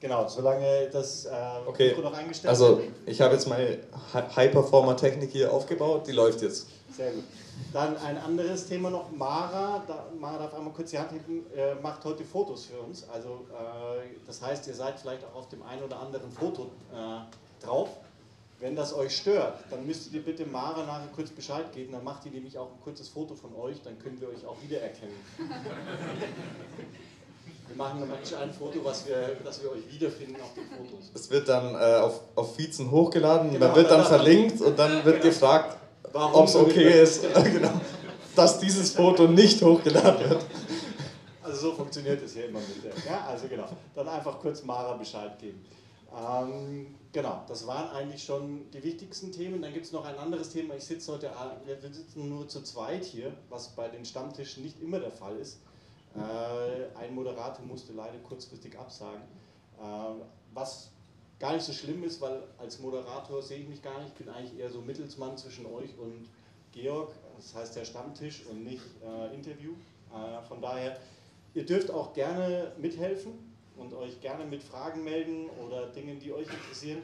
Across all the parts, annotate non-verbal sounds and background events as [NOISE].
Genau, solange das äh, okay. Mikro noch eingestellt Also ich habe jetzt meine High-Performer-Technik hier aufgebaut, die läuft jetzt. Sehr gut. Dann ein anderes Thema noch, Mara, da, Mara darf einmal kurz die Hand heben, äh, macht heute Fotos für uns. Also äh, das heißt, ihr seid vielleicht auch auf dem einen oder anderen Foto äh, drauf. Wenn das euch stört, dann müsstet ihr bitte Mara nachher kurz Bescheid geben, dann macht ihr nämlich auch ein kurzes Foto von euch, dann können wir euch auch wiedererkennen. [LAUGHS] Wir machen dann praktisch ein Foto, was wir, dass wir euch wiederfinden auf den Fotos. Es wird dann äh, auf, auf Vizen hochgeladen, genau, man wird dann verlinkt und dann wird genau. gefragt, ob es okay ist, [LAUGHS] genau, dass dieses Foto nicht hochgeladen wird. Also so funktioniert es hier immer mit der. Ja, also genau. Dann einfach kurz Mara Bescheid geben. Ähm, genau, das waren eigentlich schon die wichtigsten Themen. Dann gibt es noch ein anderes Thema. Ich sitze heute, wir sitzen nur zu zweit hier, was bei den Stammtischen nicht immer der Fall ist. Äh, ein Moderator musste leider kurzfristig absagen, äh, was gar nicht so schlimm ist, weil als Moderator sehe ich mich gar nicht. Ich bin eigentlich eher so Mittelsmann zwischen euch und Georg, das heißt der Stammtisch und nicht äh, Interview. Äh, von daher, ihr dürft auch gerne mithelfen und euch gerne mit Fragen melden oder Dingen, die euch interessieren.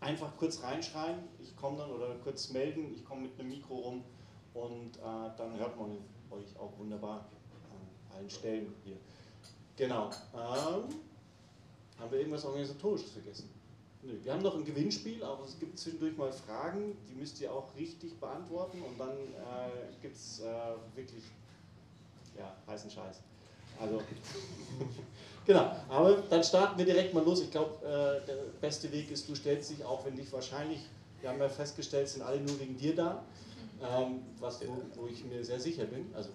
Einfach kurz reinschreien, ich komme dann oder kurz melden, ich komme mit einem Mikro rum und äh, dann hört man euch auch wunderbar allen Stellen hier. Genau. Ähm, haben wir irgendwas Organisatorisches vergessen? Nö. Wir haben noch ein Gewinnspiel, aber es gibt zwischendurch mal Fragen, die müsst ihr auch richtig beantworten und dann äh, gibt es äh, wirklich ja, heißen Scheiß. Also, [LAUGHS] genau, aber dann starten wir direkt mal los. Ich glaube, äh, der beste Weg ist, du stellst dich, auch wenn dich wahrscheinlich, wir haben ja festgestellt, sind alle nur wegen dir da, ähm, was, wo, wo ich mir sehr sicher bin. Also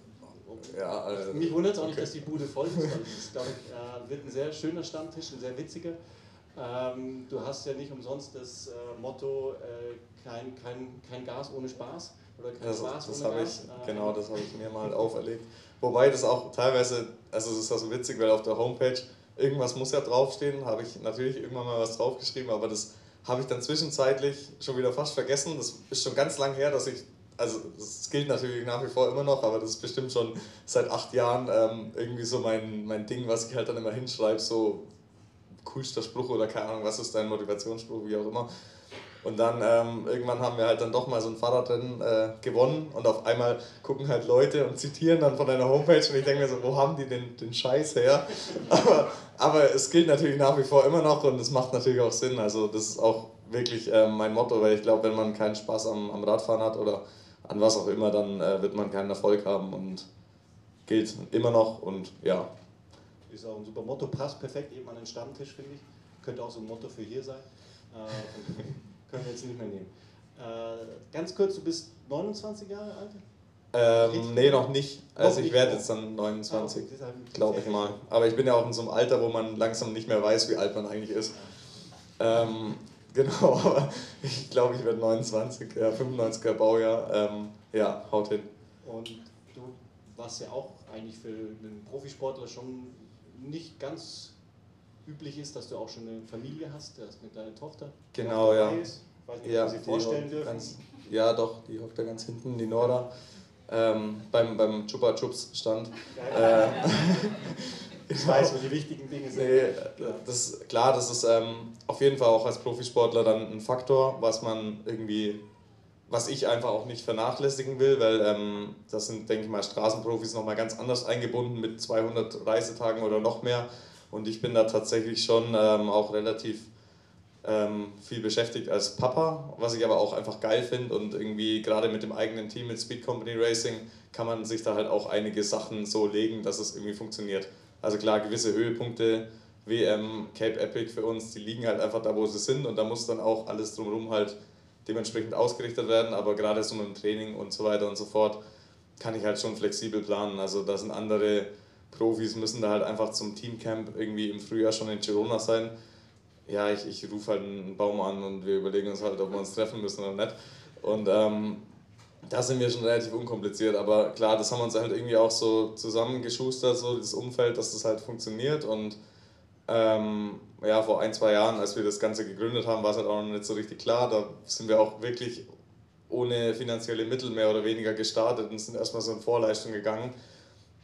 ja, also, Mich wundert es auch okay. nicht, dass die Bude voll ist. Das glaube ich, äh, wird ein sehr schöner Stammtisch, ein sehr witziger. Ähm, du hast ja nicht umsonst das äh, Motto, äh, kein, kein, kein Gas ohne Spaß oder kein das, Spaß das ohne Gas. Ich, genau, das habe ich mir mal auferlegt. Wobei das auch teilweise, also es ist ja so witzig, weil auf der Homepage irgendwas muss ja draufstehen, habe ich natürlich irgendwann mal was draufgeschrieben, aber das habe ich dann zwischenzeitlich schon wieder fast vergessen. Das ist schon ganz lang her, dass ich also es gilt natürlich nach wie vor immer noch, aber das ist bestimmt schon seit acht Jahren ähm, irgendwie so mein, mein Ding, was ich halt dann immer hinschreibe, so coolster Spruch oder keine Ahnung, was ist dein Motivationsspruch, wie auch immer. Und dann ähm, irgendwann haben wir halt dann doch mal so ein Fahrradrennen äh, gewonnen und auf einmal gucken halt Leute und zitieren dann von deiner Homepage und ich denke mir so, wo haben die denn den Scheiß her? [LAUGHS] aber, aber es gilt natürlich nach wie vor immer noch und es macht natürlich auch Sinn. Also das ist auch wirklich äh, mein Motto, weil ich glaube, wenn man keinen Spaß am, am Radfahren hat oder an was auch immer, dann äh, wird man keinen Erfolg haben und gilt immer noch und ja. Ist auch ein super Motto, passt perfekt eben an den Stammtisch, finde ich. Könnte auch so ein Motto für hier sein. [LAUGHS] Können wir jetzt nicht mehr nehmen. Äh, ganz kurz, du bist 29 Jahre alt? Ähm, nee, noch nicht. Also ich werde jetzt dann 29, ah, okay. glaube ich mal. Aber ich bin ja auch in so einem Alter, wo man langsam nicht mehr weiß, wie alt man eigentlich ist. Ähm, [LAUGHS] Genau, aber ich glaube, ich werde 29, ja, 95er Baujahr. Ähm, ja, haut hin. Und du warst ja auch eigentlich für einen Profisportler schon nicht ganz üblich ist, dass du auch schon eine Familie hast, hast eine kleine Tochter. Genau, ja. Ist. Weiß nicht, ja, Sie vorstellen dürfen. Ganz, ja, doch, die hockt da ganz hinten, die Nora. Ähm, beim, beim Chupa Chups stand. Ja, äh, [LAUGHS] ich weiß, wo die wichtigen Dinge sind. Nee, das, klar, das ist ähm, auf jeden Fall auch als Profisportler dann ein Faktor, was man irgendwie, was ich einfach auch nicht vernachlässigen will, weil ähm, das sind, denke ich mal, Straßenprofis nochmal ganz anders eingebunden mit 200 Reisetagen oder noch mehr. Und ich bin da tatsächlich schon ähm, auch relativ ähm, viel beschäftigt als Papa, was ich aber auch einfach geil finde und irgendwie gerade mit dem eigenen Team mit Speed Company Racing kann man sich da halt auch einige Sachen so legen, dass es irgendwie funktioniert. Also klar, gewisse Höhepunkte, WM, Cape Epic für uns, die liegen halt einfach da, wo sie sind und da muss dann auch alles drumherum halt dementsprechend ausgerichtet werden, aber gerade so mit dem Training und so weiter und so fort kann ich halt schon flexibel planen. Also da sind andere Profis, müssen da halt einfach zum Teamcamp irgendwie im Frühjahr schon in Girona sein. Ja, ich, ich rufe halt einen Baum an und wir überlegen uns halt, ob wir uns treffen müssen oder nicht. Und ähm, da sind wir schon relativ unkompliziert, aber klar, das haben wir uns halt irgendwie auch so zusammengeschustert, so das Umfeld, dass das halt funktioniert und ähm, ja, vor ein, zwei Jahren, als wir das Ganze gegründet haben, war es halt auch noch nicht so richtig klar, da sind wir auch wirklich ohne finanzielle Mittel mehr oder weniger gestartet und sind erstmal so in Vorleistung gegangen.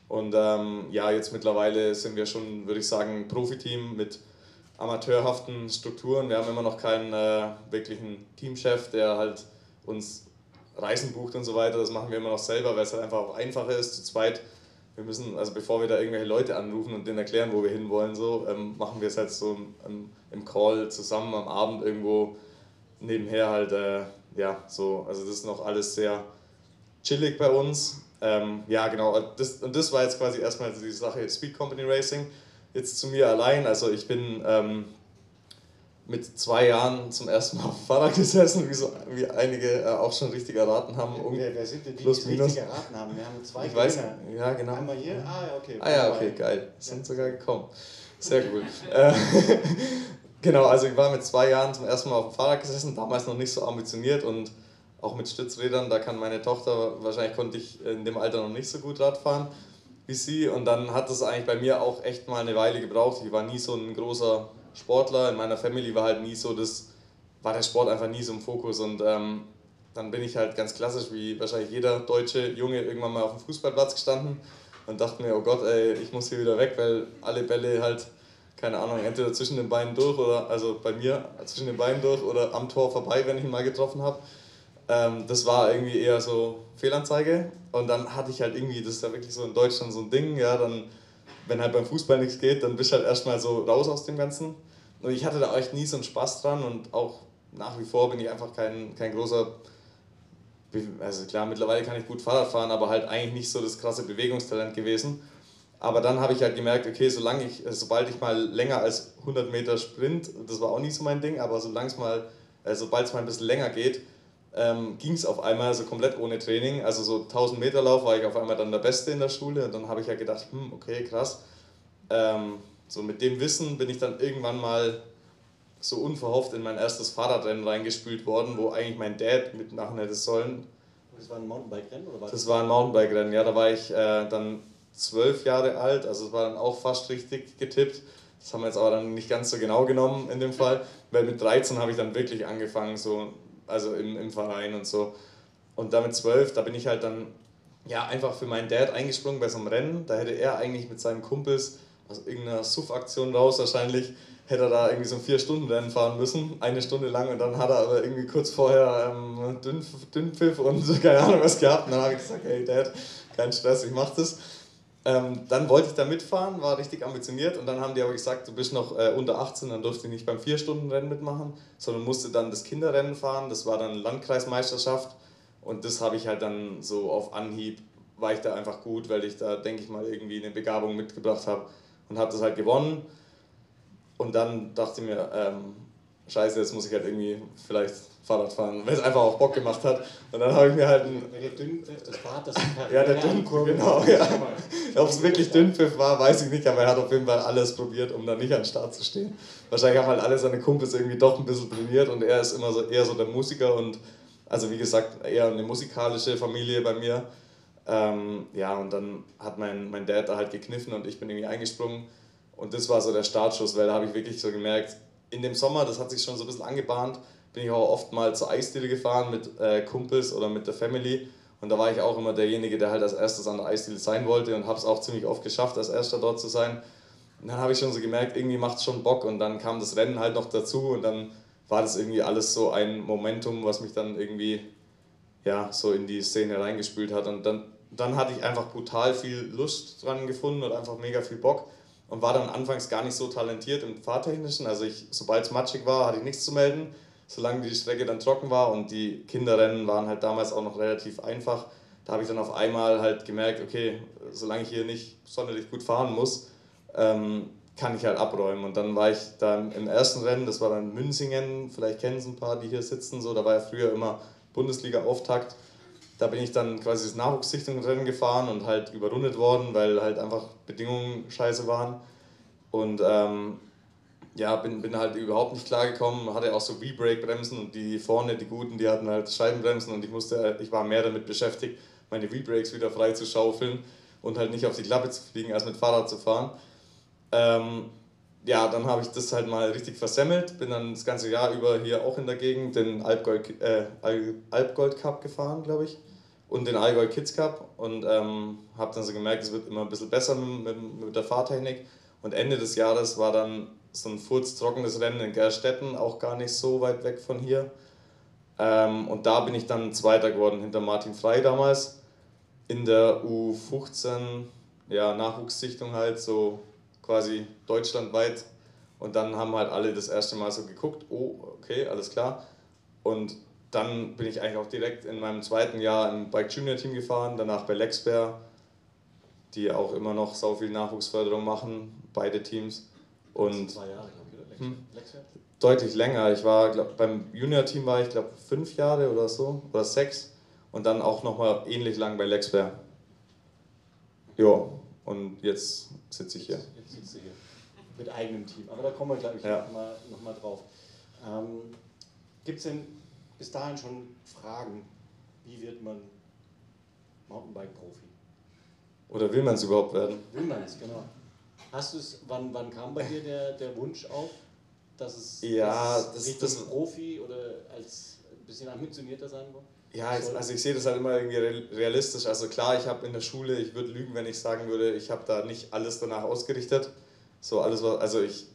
Und ähm, ja, jetzt mittlerweile sind wir schon, würde ich sagen, Profiteam mit amateurhaften Strukturen. Wir haben immer noch keinen äh, wirklichen Teamchef, der halt uns Reisen bucht und so weiter. Das machen wir immer noch selber, weil es halt einfach auch einfacher ist, zu zweit. Wir müssen, also bevor wir da irgendwelche Leute anrufen und denen erklären, wo wir hinwollen, so, ähm, machen wir es halt so im, im, Call zusammen am Abend irgendwo nebenher halt, äh, ja, so. Also das ist noch alles sehr chillig bei uns. Ähm, ja, genau. Das, und das war jetzt quasi erstmal die Sache Speed Company Racing. Jetzt zu mir allein. Also ich bin ähm, mit zwei Jahren zum ersten Mal auf dem Fahrrad gesessen, wie, so, wie einige äh, auch schon richtig erraten haben. Um wer, wer sind denn die, die es richtig erraten haben? Wir haben zwei ich weiß, Ja, genau. Einmal hier? Ah, ja, okay. Ah, ja, okay, geil. Sind ja. sogar gekommen. Sehr cool. Äh, [LAUGHS] genau, also ich war mit zwei Jahren zum ersten Mal auf dem Fahrrad gesessen, damals noch nicht so ambitioniert und auch mit Stützrädern, da kann meine Tochter, wahrscheinlich konnte ich in dem Alter noch nicht so gut Rad fahren wie sie und dann hat es eigentlich bei mir auch echt mal eine Weile gebraucht. Ich war nie so ein großer Sportler, in meiner Family war halt nie so das, war der Sport einfach nie so im Fokus und ähm, dann bin ich halt ganz klassisch, wie wahrscheinlich jeder deutsche Junge, irgendwann mal auf dem Fußballplatz gestanden und dachte mir, oh Gott, ey, ich muss hier wieder weg, weil alle Bälle halt, keine Ahnung, entweder zwischen den Beinen durch oder, also bei mir zwischen den Beinen durch oder am Tor vorbei, wenn ich ihn mal getroffen habe. Ähm, das war irgendwie eher so Fehlanzeige. Und dann hatte ich halt irgendwie, das ist ja wirklich so in Deutschland so ein Ding, ja, dann, wenn halt beim Fußball nichts geht, dann bist du halt erstmal so raus aus dem Ganzen. Und ich hatte da echt nie so einen Spaß dran und auch nach wie vor bin ich einfach kein, kein großer, also klar, mittlerweile kann ich gut Fahrrad fahren, aber halt eigentlich nicht so das krasse Bewegungstalent gewesen. Aber dann habe ich halt gemerkt, okay, solange ich, sobald ich mal länger als 100 Meter sprint, das war auch nicht so mein Ding, aber solange es mal, äh, sobald es mal ein bisschen länger geht, ähm, ging es auf einmal so komplett ohne Training. Also so 1000 Meter Lauf war ich auf einmal dann der Beste in der Schule und dann habe ich ja gedacht, hm, okay, krass. Ähm, so mit dem Wissen bin ich dann irgendwann mal so unverhofft in mein erstes Fahrradrennen reingespült worden, wo eigentlich mein Dad mitmachen hätte sollen. Das war ein Mountainbike-Rennen oder was? Das war ein Mountainbike-Rennen, ja, da war ich äh, dann zwölf Jahre alt, also es war dann auch fast richtig getippt. Das haben wir jetzt aber dann nicht ganz so genau genommen in dem Fall, weil mit 13 habe ich dann wirklich angefangen, so also im, im Verein und so. Und damit zwölf, da bin ich halt dann ja einfach für meinen Dad eingesprungen bei so einem Rennen. Da hätte er eigentlich mit seinen Kumpels aus irgendeiner Suff-Aktion raus wahrscheinlich, hätte er da irgendwie so ein Vier-Stunden-Rennen fahren müssen, eine Stunde lang. Und dann hat er aber irgendwie kurz vorher ähm, Dünnpfiff und keine Ahnung was gehabt. Und dann habe ich gesagt, hey Dad, kein Stress, ich mach das. Ähm, dann wollte ich da mitfahren, war richtig ambitioniert und dann haben die aber gesagt, du bist noch äh, unter 18, dann durfte ich nicht beim 4-Stunden-Rennen mitmachen, sondern musste dann das Kinderrennen fahren, das war dann Landkreismeisterschaft und das habe ich halt dann so auf Anhieb, war ich da einfach gut, weil ich da, denke ich mal, irgendwie eine Begabung mitgebracht habe und habe das halt gewonnen. Und dann dachte ich mir, ähm, scheiße, jetzt muss ich halt irgendwie vielleicht Fahrrad fahren, weil es einfach auch Bock gemacht hat. Und dann habe ich mir halt ein. Der Dünnpfiff, das Fahrrad, das Ja, der Dünnpfiff, genau, ja. Ob es wirklich Dünnpfiff war, weiß ich nicht, aber er hat auf jeden Fall alles probiert, um da nicht an den Start zu stehen. Wahrscheinlich haben halt alle seine Kumpels irgendwie doch ein bisschen trainiert und er ist immer so eher so der Musiker und, also wie gesagt, eher eine musikalische Familie bei mir. Ähm, ja, und dann hat mein, mein Dad da halt gekniffen und ich bin irgendwie eingesprungen. Und das war so der Startschuss, weil da habe ich wirklich so gemerkt, in dem Sommer, das hat sich schon so ein bisschen angebahnt, bin ich auch oft mal zur Eisdiele gefahren mit äh, Kumpels oder mit der Family. Und da war ich auch immer derjenige, der halt als erstes an der Eisdiele sein wollte und habe es auch ziemlich oft geschafft, als erster dort zu sein. Und dann habe ich schon so gemerkt, irgendwie macht es schon Bock und dann kam das Rennen halt noch dazu und dann war das irgendwie alles so ein Momentum, was mich dann irgendwie ja, so in die Szene reingespült hat. Und dann, dann hatte ich einfach brutal viel Lust dran gefunden und einfach mega viel Bock und war dann anfangs gar nicht so talentiert im Fahrtechnischen. Also sobald es matschig war, hatte ich nichts zu melden solange die Strecke dann trocken war und die Kinderrennen waren halt damals auch noch relativ einfach, da habe ich dann auf einmal halt gemerkt, okay, solange ich hier nicht sonderlich gut fahren muss, ähm, kann ich halt abräumen. Und dann war ich da im ersten Rennen, das war dann Münzingen, vielleicht kennen es ein paar, die hier sitzen, so, da war ja früher immer Bundesliga-Auftakt. Da bin ich dann quasi das Nachwuchssichtungsrennen gefahren und halt überrundet worden, weil halt einfach Bedingungen scheiße waren. Und ähm, ja, bin, bin halt überhaupt nicht klargekommen, hatte auch so V-Brake-Bremsen und die vorne, die guten, die hatten halt Scheibenbremsen und ich musste, ich war mehr damit beschäftigt, meine V-Brakes wieder frei zu schaufeln und halt nicht auf die Klappe zu fliegen, als mit Fahrrad zu fahren. Ähm, ja, dann habe ich das halt mal richtig versemmelt, bin dann das ganze Jahr über hier auch in der Gegend den Alpgold, äh, Alpgold Cup gefahren, glaube ich, und den Allgäu Kids Cup und ähm, habe dann so gemerkt, es wird immer ein bisschen besser mit, mit, mit der Fahrtechnik und Ende des Jahres war dann so ein furztrockenes Rennen in Gerstetten, auch gar nicht so weit weg von hier. Ähm, und da bin ich dann Zweiter geworden hinter Martin Frei damals in der U15 ja, Nachwuchssichtung halt, so quasi deutschlandweit. Und dann haben halt alle das erste Mal so geguckt, oh, okay, alles klar. Und dann bin ich eigentlich auch direkt in meinem zweiten Jahr im Bike Junior Team gefahren, danach bei Lexper, die auch immer noch so viel Nachwuchsförderung machen, beide Teams. Und zwei Jahre, glaube ich, hm, deutlich länger. Ich war, glaub, beim Junior-Team war ich, glaube fünf Jahre oder so, oder sechs. Und dann auch nochmal ähnlich lang bei Lexper. Ja, und jetzt sitze ich hier. Jetzt sitze ich hier. Mit eigenem Team. Aber da kommen wir, glaube ich, ja. nochmal noch mal drauf. Ähm, Gibt es denn bis dahin schon Fragen, wie wird man Mountainbike-Profi? Oder will man es überhaupt werden? Will man es, genau. Hast du es, wann, wann kam bei dir der, der Wunsch auf, dass es ja, dass das, das Profi oder als ein bisschen ambitionierter sein soll? Ja, also ich sehe das halt immer irgendwie realistisch. Also klar, ich habe in der Schule, ich würde lügen, wenn ich sagen würde, ich habe da nicht alles danach ausgerichtet. So alles, also ich,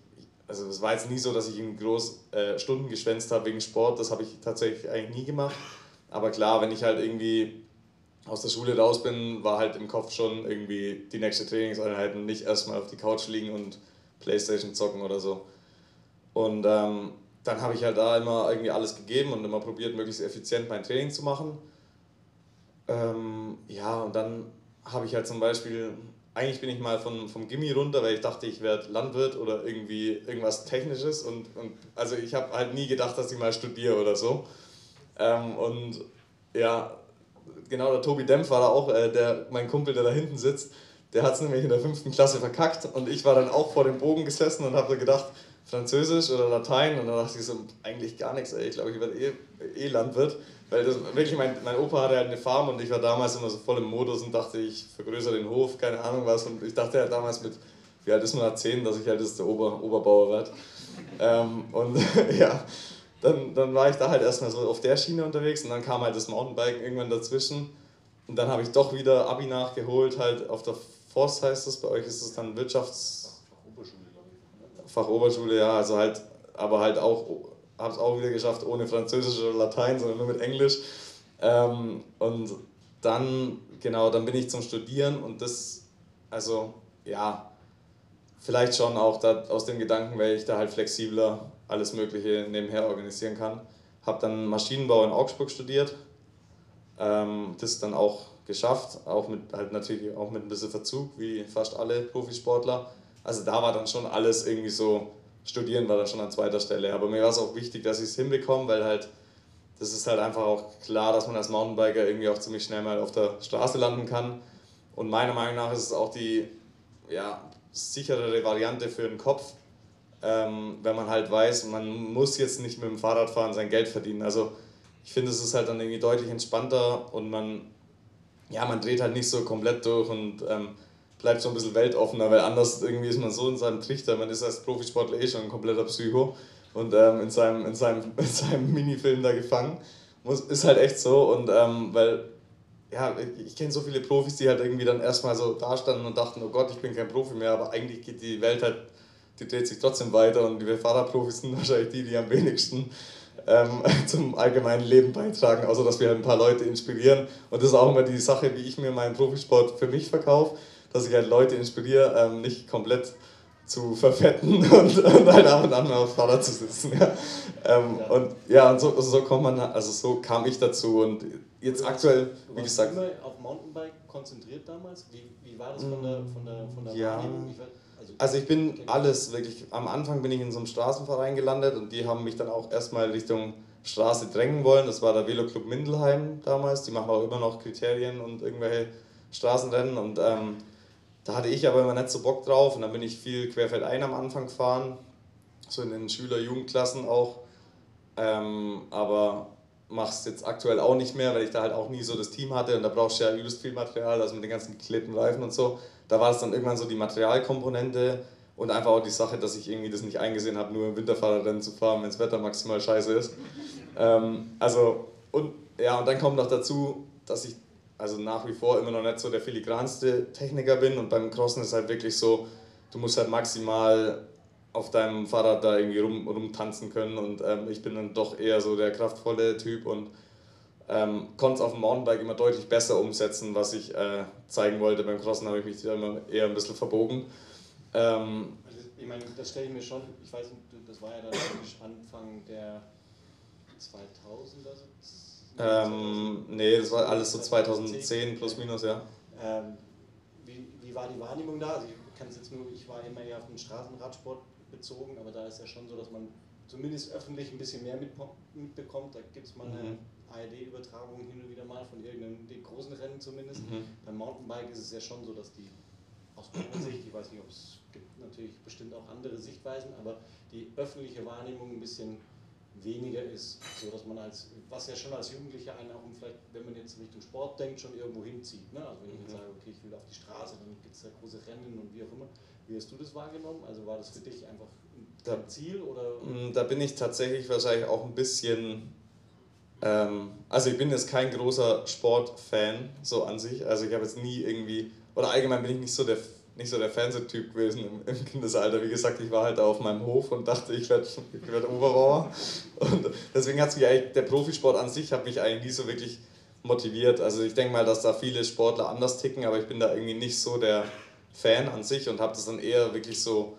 also es war jetzt nie so, dass ich irgendwie groß äh, Stunden geschwänzt habe wegen Sport. Das habe ich tatsächlich eigentlich nie gemacht. Aber klar, wenn ich halt irgendwie aus der Schule raus bin, war halt im Kopf schon irgendwie die nächste Trainingseinheit und nicht erstmal auf die Couch liegen und Playstation zocken oder so. Und ähm, dann habe ich halt da immer irgendwie alles gegeben und immer probiert, möglichst effizient mein Training zu machen. Ähm, ja, und dann habe ich halt zum Beispiel, eigentlich bin ich mal von, vom Gimmi runter, weil ich dachte, ich werde Landwirt oder irgendwie irgendwas Technisches. Und, und also ich habe halt nie gedacht, dass ich mal studiere oder so. Ähm, und ja, genau, der Tobi Dempf war da auch, äh, der, mein Kumpel, der da hinten sitzt, der hat es nämlich in der fünften Klasse verkackt und ich war dann auch vor dem Bogen gesessen und habe gedacht, Französisch oder Latein und dann dachte ich so, eigentlich gar nichts, ey. ich glaube, ich werde eh, eh Landwirt. Weil das wirklich, mein, mein Opa hatte halt eine Farm und ich war damals immer so voll im Modus und dachte, ich vergrößere den Hof, keine Ahnung was. Und ich dachte halt damals mit, wie alt ist man, 10, dass ich halt das der Ober, Oberbauer werde. Ähm, und [LAUGHS] ja, dann, dann war ich da halt erstmal so auf der Schiene unterwegs und dann kam halt das Mountainbiken irgendwann dazwischen. Und dann habe ich doch wieder Abi nachgeholt, halt auf der Forst heißt es, bei euch ist es dann Wirtschafts... Fachoberschule, ja, also halt, aber halt auch, habe es auch wieder geschafft ohne Französisch oder Latein, sondern nur mit Englisch. Ähm, und dann, genau, dann bin ich zum Studieren und das, also ja, vielleicht schon auch da, aus dem Gedanken, weil ich da halt flexibler alles Mögliche nebenher organisieren kann. Habe dann Maschinenbau in Augsburg studiert, ähm, das dann auch geschafft, auch mit halt natürlich auch mit ein bisschen Verzug, wie fast alle Profisportler. Also da war dann schon alles irgendwie so, studieren war dann schon an zweiter Stelle. Aber mir war es auch wichtig, dass ich es hinbekomme, weil halt, das ist halt einfach auch klar, dass man als Mountainbiker irgendwie auch ziemlich schnell mal auf der Straße landen kann. Und meiner Meinung nach ist es auch die ja, sicherere Variante für den Kopf, ähm, wenn man halt weiß, man muss jetzt nicht mit dem Fahrrad fahren, sein Geld verdienen. Also ich finde, es ist halt dann irgendwie deutlich entspannter und man, ja, man dreht halt nicht so komplett durch und ähm, bleibt so ein bisschen weltoffener, weil anders irgendwie ist man so in seinem Trichter, man ist als Profisportler eh schon ein kompletter Psycho und ähm, in, seinem, in, seinem, [LAUGHS] in seinem Minifilm da gefangen. Muss, ist halt echt so und ähm, weil, ja, ich kenne so viele Profis, die halt irgendwie dann erstmal so dastanden und dachten, oh Gott, ich bin kein Profi mehr, aber eigentlich geht die Welt halt, die dreht sich trotzdem weiter und die Fahrradprofis sind [LAUGHS] wahrscheinlich die, die am wenigsten ähm, [LAUGHS] zum allgemeinen Leben beitragen, außer dass wir halt ein paar Leute inspirieren. Und das ist auch immer die Sache, wie ich mir meinen Profisport für mich verkaufe dass ich halt Leute inspiriere, ähm, nicht komplett zu verfetten [LAUGHS] und, und halt ab und an mal auf Fahrrad zu sitzen. Ja. Ähm, ja. Und ja, und so, so kommt man, also so kam ich dazu und jetzt aktuell, wie gesagt. immer auf Mountainbike konzentriert damals? Wie, wie war das von der, von der, von der ja. Also, also ich bin alles wirklich, am Anfang bin ich in so einem Straßenverein gelandet und die haben mich dann auch erstmal Richtung Straße drängen wollen. Das war der Veloclub Mindelheim damals, die machen auch immer noch Kriterien und irgendwelche Straßenrennen und ähm, da hatte ich aber immer nicht so Bock drauf und dann bin ich viel querfeldein am Anfang gefahren, so in den Schüler-Jugendklassen auch. Ähm, aber mache es jetzt aktuell auch nicht mehr, weil ich da halt auch nie so das Team hatte und da brauchst du ja übelst viel Material, also mit den ganzen geklebten Reifen und so. Da war es dann irgendwann so die Materialkomponente Und einfach auch die Sache, dass ich irgendwie das nicht eingesehen habe, nur im Winterfahrradrennen zu fahren, wenn das Wetter maximal scheiße ist. Ähm, also, und ja, und dann kommt noch dazu, dass ich also nach wie vor immer noch nicht so der filigranste Techniker bin und beim Crossen ist halt wirklich so, du musst halt maximal auf deinem Fahrrad da irgendwie rum, rumtanzen können und ähm, ich bin dann doch eher so der kraftvolle Typ und ähm, konnte es auf dem Mountainbike immer deutlich besser umsetzen, was ich äh, zeigen wollte. Beim Crossen habe ich mich da immer eher ein bisschen verbogen. Ähm, also ich meine, das stelle ich mir schon, ich weiß nicht, das war ja dann Anfang der 2000er. Ähm, nee, das war alles so 2010 plus minus, ja. Ähm, wie, wie war die Wahrnehmung da? Also ich kann es jetzt nur, ich war immer eher auf den Straßenradsport bezogen, aber da ist ja schon so, dass man zumindest öffentlich ein bisschen mehr mitbekommt. Da gibt es mal eine mhm. ARD-Übertragung hin und wieder mal von irgendeinem großen Rennen zumindest. Mhm. Beim Mountainbike ist es ja schon so, dass die aus meiner Sicht, ich weiß nicht, ob es gibt natürlich bestimmt auch andere Sichtweisen, aber die öffentliche Wahrnehmung ein bisschen weniger ist, so dass man als, was ja schon als Jugendlicher einen auch, vielleicht, wenn man jetzt Richtung Sport denkt, schon irgendwo hinzieht. Ne? Also wenn ich jetzt mhm. sage, okay, ich will auf die Straße, dann gibt es da große Rennen und wie auch immer. Wie hast du das wahrgenommen? Also war das für dich einfach ein Ziel oder? Mm, da bin ich tatsächlich wahrscheinlich auch ein bisschen ähm, also ich bin jetzt kein großer Sportfan so an sich. Also ich habe jetzt nie irgendwie, oder allgemein bin ich nicht so der nicht so der Fernsehtyp gewesen im, im, Kindesalter. Wie gesagt, ich war halt auf meinem Hof und dachte, ich werde ich werd Oberbauer. Und deswegen hat mich eigentlich, der Profisport an sich hat mich eigentlich nie so wirklich motiviert. Also ich denke mal, dass da viele Sportler anders ticken, aber ich bin da irgendwie nicht so der Fan an sich und habe das dann eher wirklich so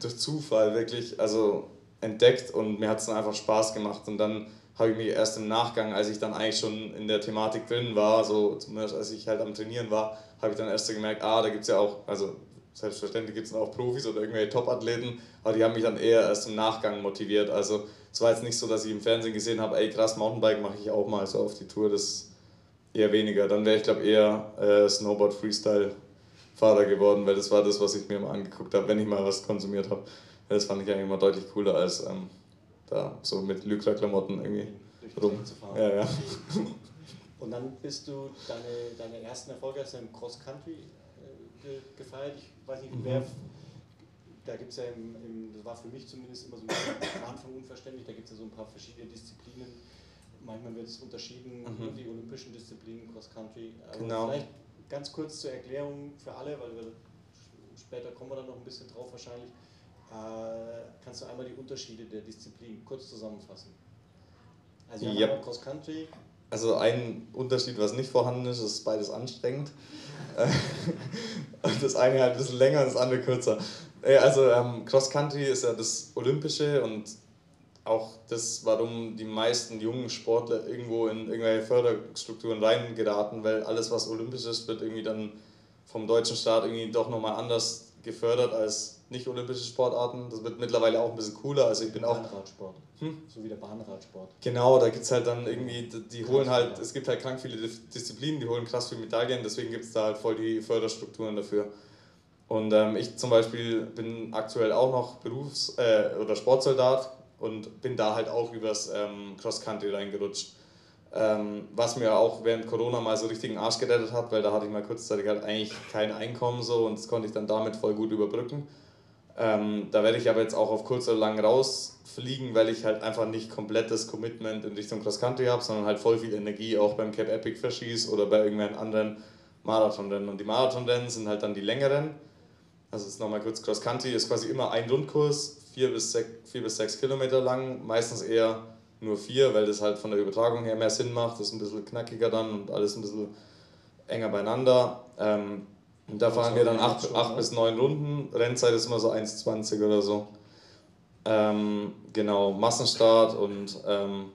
durch Zufall wirklich also entdeckt und mir hat es dann einfach Spaß gemacht und dann habe ich mich erst im Nachgang, als ich dann eigentlich schon in der Thematik drin war, so zumindest als ich halt am Trainieren war, habe ich dann erst so gemerkt, ah, da gibt es ja auch, also selbstverständlich gibt es auch Profis oder irgendwelche Top-Athleten, aber die haben mich dann eher erst im Nachgang motiviert. Also es war jetzt nicht so, dass ich im Fernsehen gesehen habe, ey krass, Mountainbike mache ich auch mal so auf die Tour, das eher weniger. Dann wäre ich glaube eher äh, Snowboard-Freestyle-Fahrer geworden, weil das war das, was ich mir mal angeguckt habe, wenn ich mal was konsumiert habe. Das fand ich eigentlich immer deutlich cooler als ähm, da so mit Lycra-Klamotten irgendwie rum. Ja, ja. [LAUGHS] Und dann bist du deine, deine ersten Erfolge hast du im Cross Country äh, gefeiert. Ich weiß nicht, mhm. wer. Da gibt es ja im, im, das war für mich zumindest immer so am Anfang unverständlich, da gibt es ja so ein paar verschiedene Disziplinen. Manchmal wird es unterschieden, mhm. die olympischen Disziplinen, Cross Country. Aber genau. vielleicht ganz kurz zur Erklärung für alle, weil wir später kommen wir dann noch ein bisschen drauf wahrscheinlich. Äh, kannst du einmal die Unterschiede der Disziplinen kurz zusammenfassen? Also wir yep. Cross Country. Also ein Unterschied, was nicht vorhanden ist, ist beides anstrengend. [LAUGHS] das eine halt ein bisschen länger, das andere kürzer. Also ähm, Cross Country ist ja das Olympische und auch das, warum die meisten jungen Sportler irgendwo in irgendwelche Förderstrukturen reingeraten, weil alles, was olympisch ist, wird irgendwie dann vom deutschen Staat irgendwie doch nochmal anders gefördert als nicht-olympische Sportarten. Das wird mittlerweile auch ein bisschen cooler. Also ich bin auch. Bahnradsport. Hm? So wie der Bahnradsport. Genau, da gibt es halt dann irgendwie, die holen halt, es gibt halt krank viele Disziplinen, die holen krass viele Medaillen, deswegen gibt es da halt voll die Förderstrukturen dafür. Und ähm, ich zum Beispiel bin aktuell auch noch Berufs- äh, oder Sportsoldat und bin da halt auch übers ähm, Cross-Country reingerutscht. Ähm, was mir auch während Corona mal so richtig den Arsch gerettet hat, weil da hatte ich mal kurzzeitig halt eigentlich kein Einkommen so und das konnte ich dann damit voll gut überbrücken. Ähm, da werde ich aber jetzt auch auf kurz oder lang rausfliegen, weil ich halt einfach nicht komplettes Commitment in Richtung Cross Country habe, sondern halt voll viel Energie auch beim Cape Epic verschieße oder bei irgendwelchen anderen Marathonrennen. Und die Marathonrennen sind halt dann die längeren. Also ist nochmal kurz Cross Country, ist quasi immer ein Rundkurs, vier bis, sechs, vier bis sechs Kilometer lang, meistens eher nur vier, weil das halt von der Übertragung her mehr Sinn macht. Das ist ein bisschen knackiger dann und alles ein bisschen enger beieinander. Ähm, und da fahren wir dann 8 ne? bis 9 Runden. Rennzeit ist immer so 1,20 oder so. Ähm, genau, Massenstart und ähm,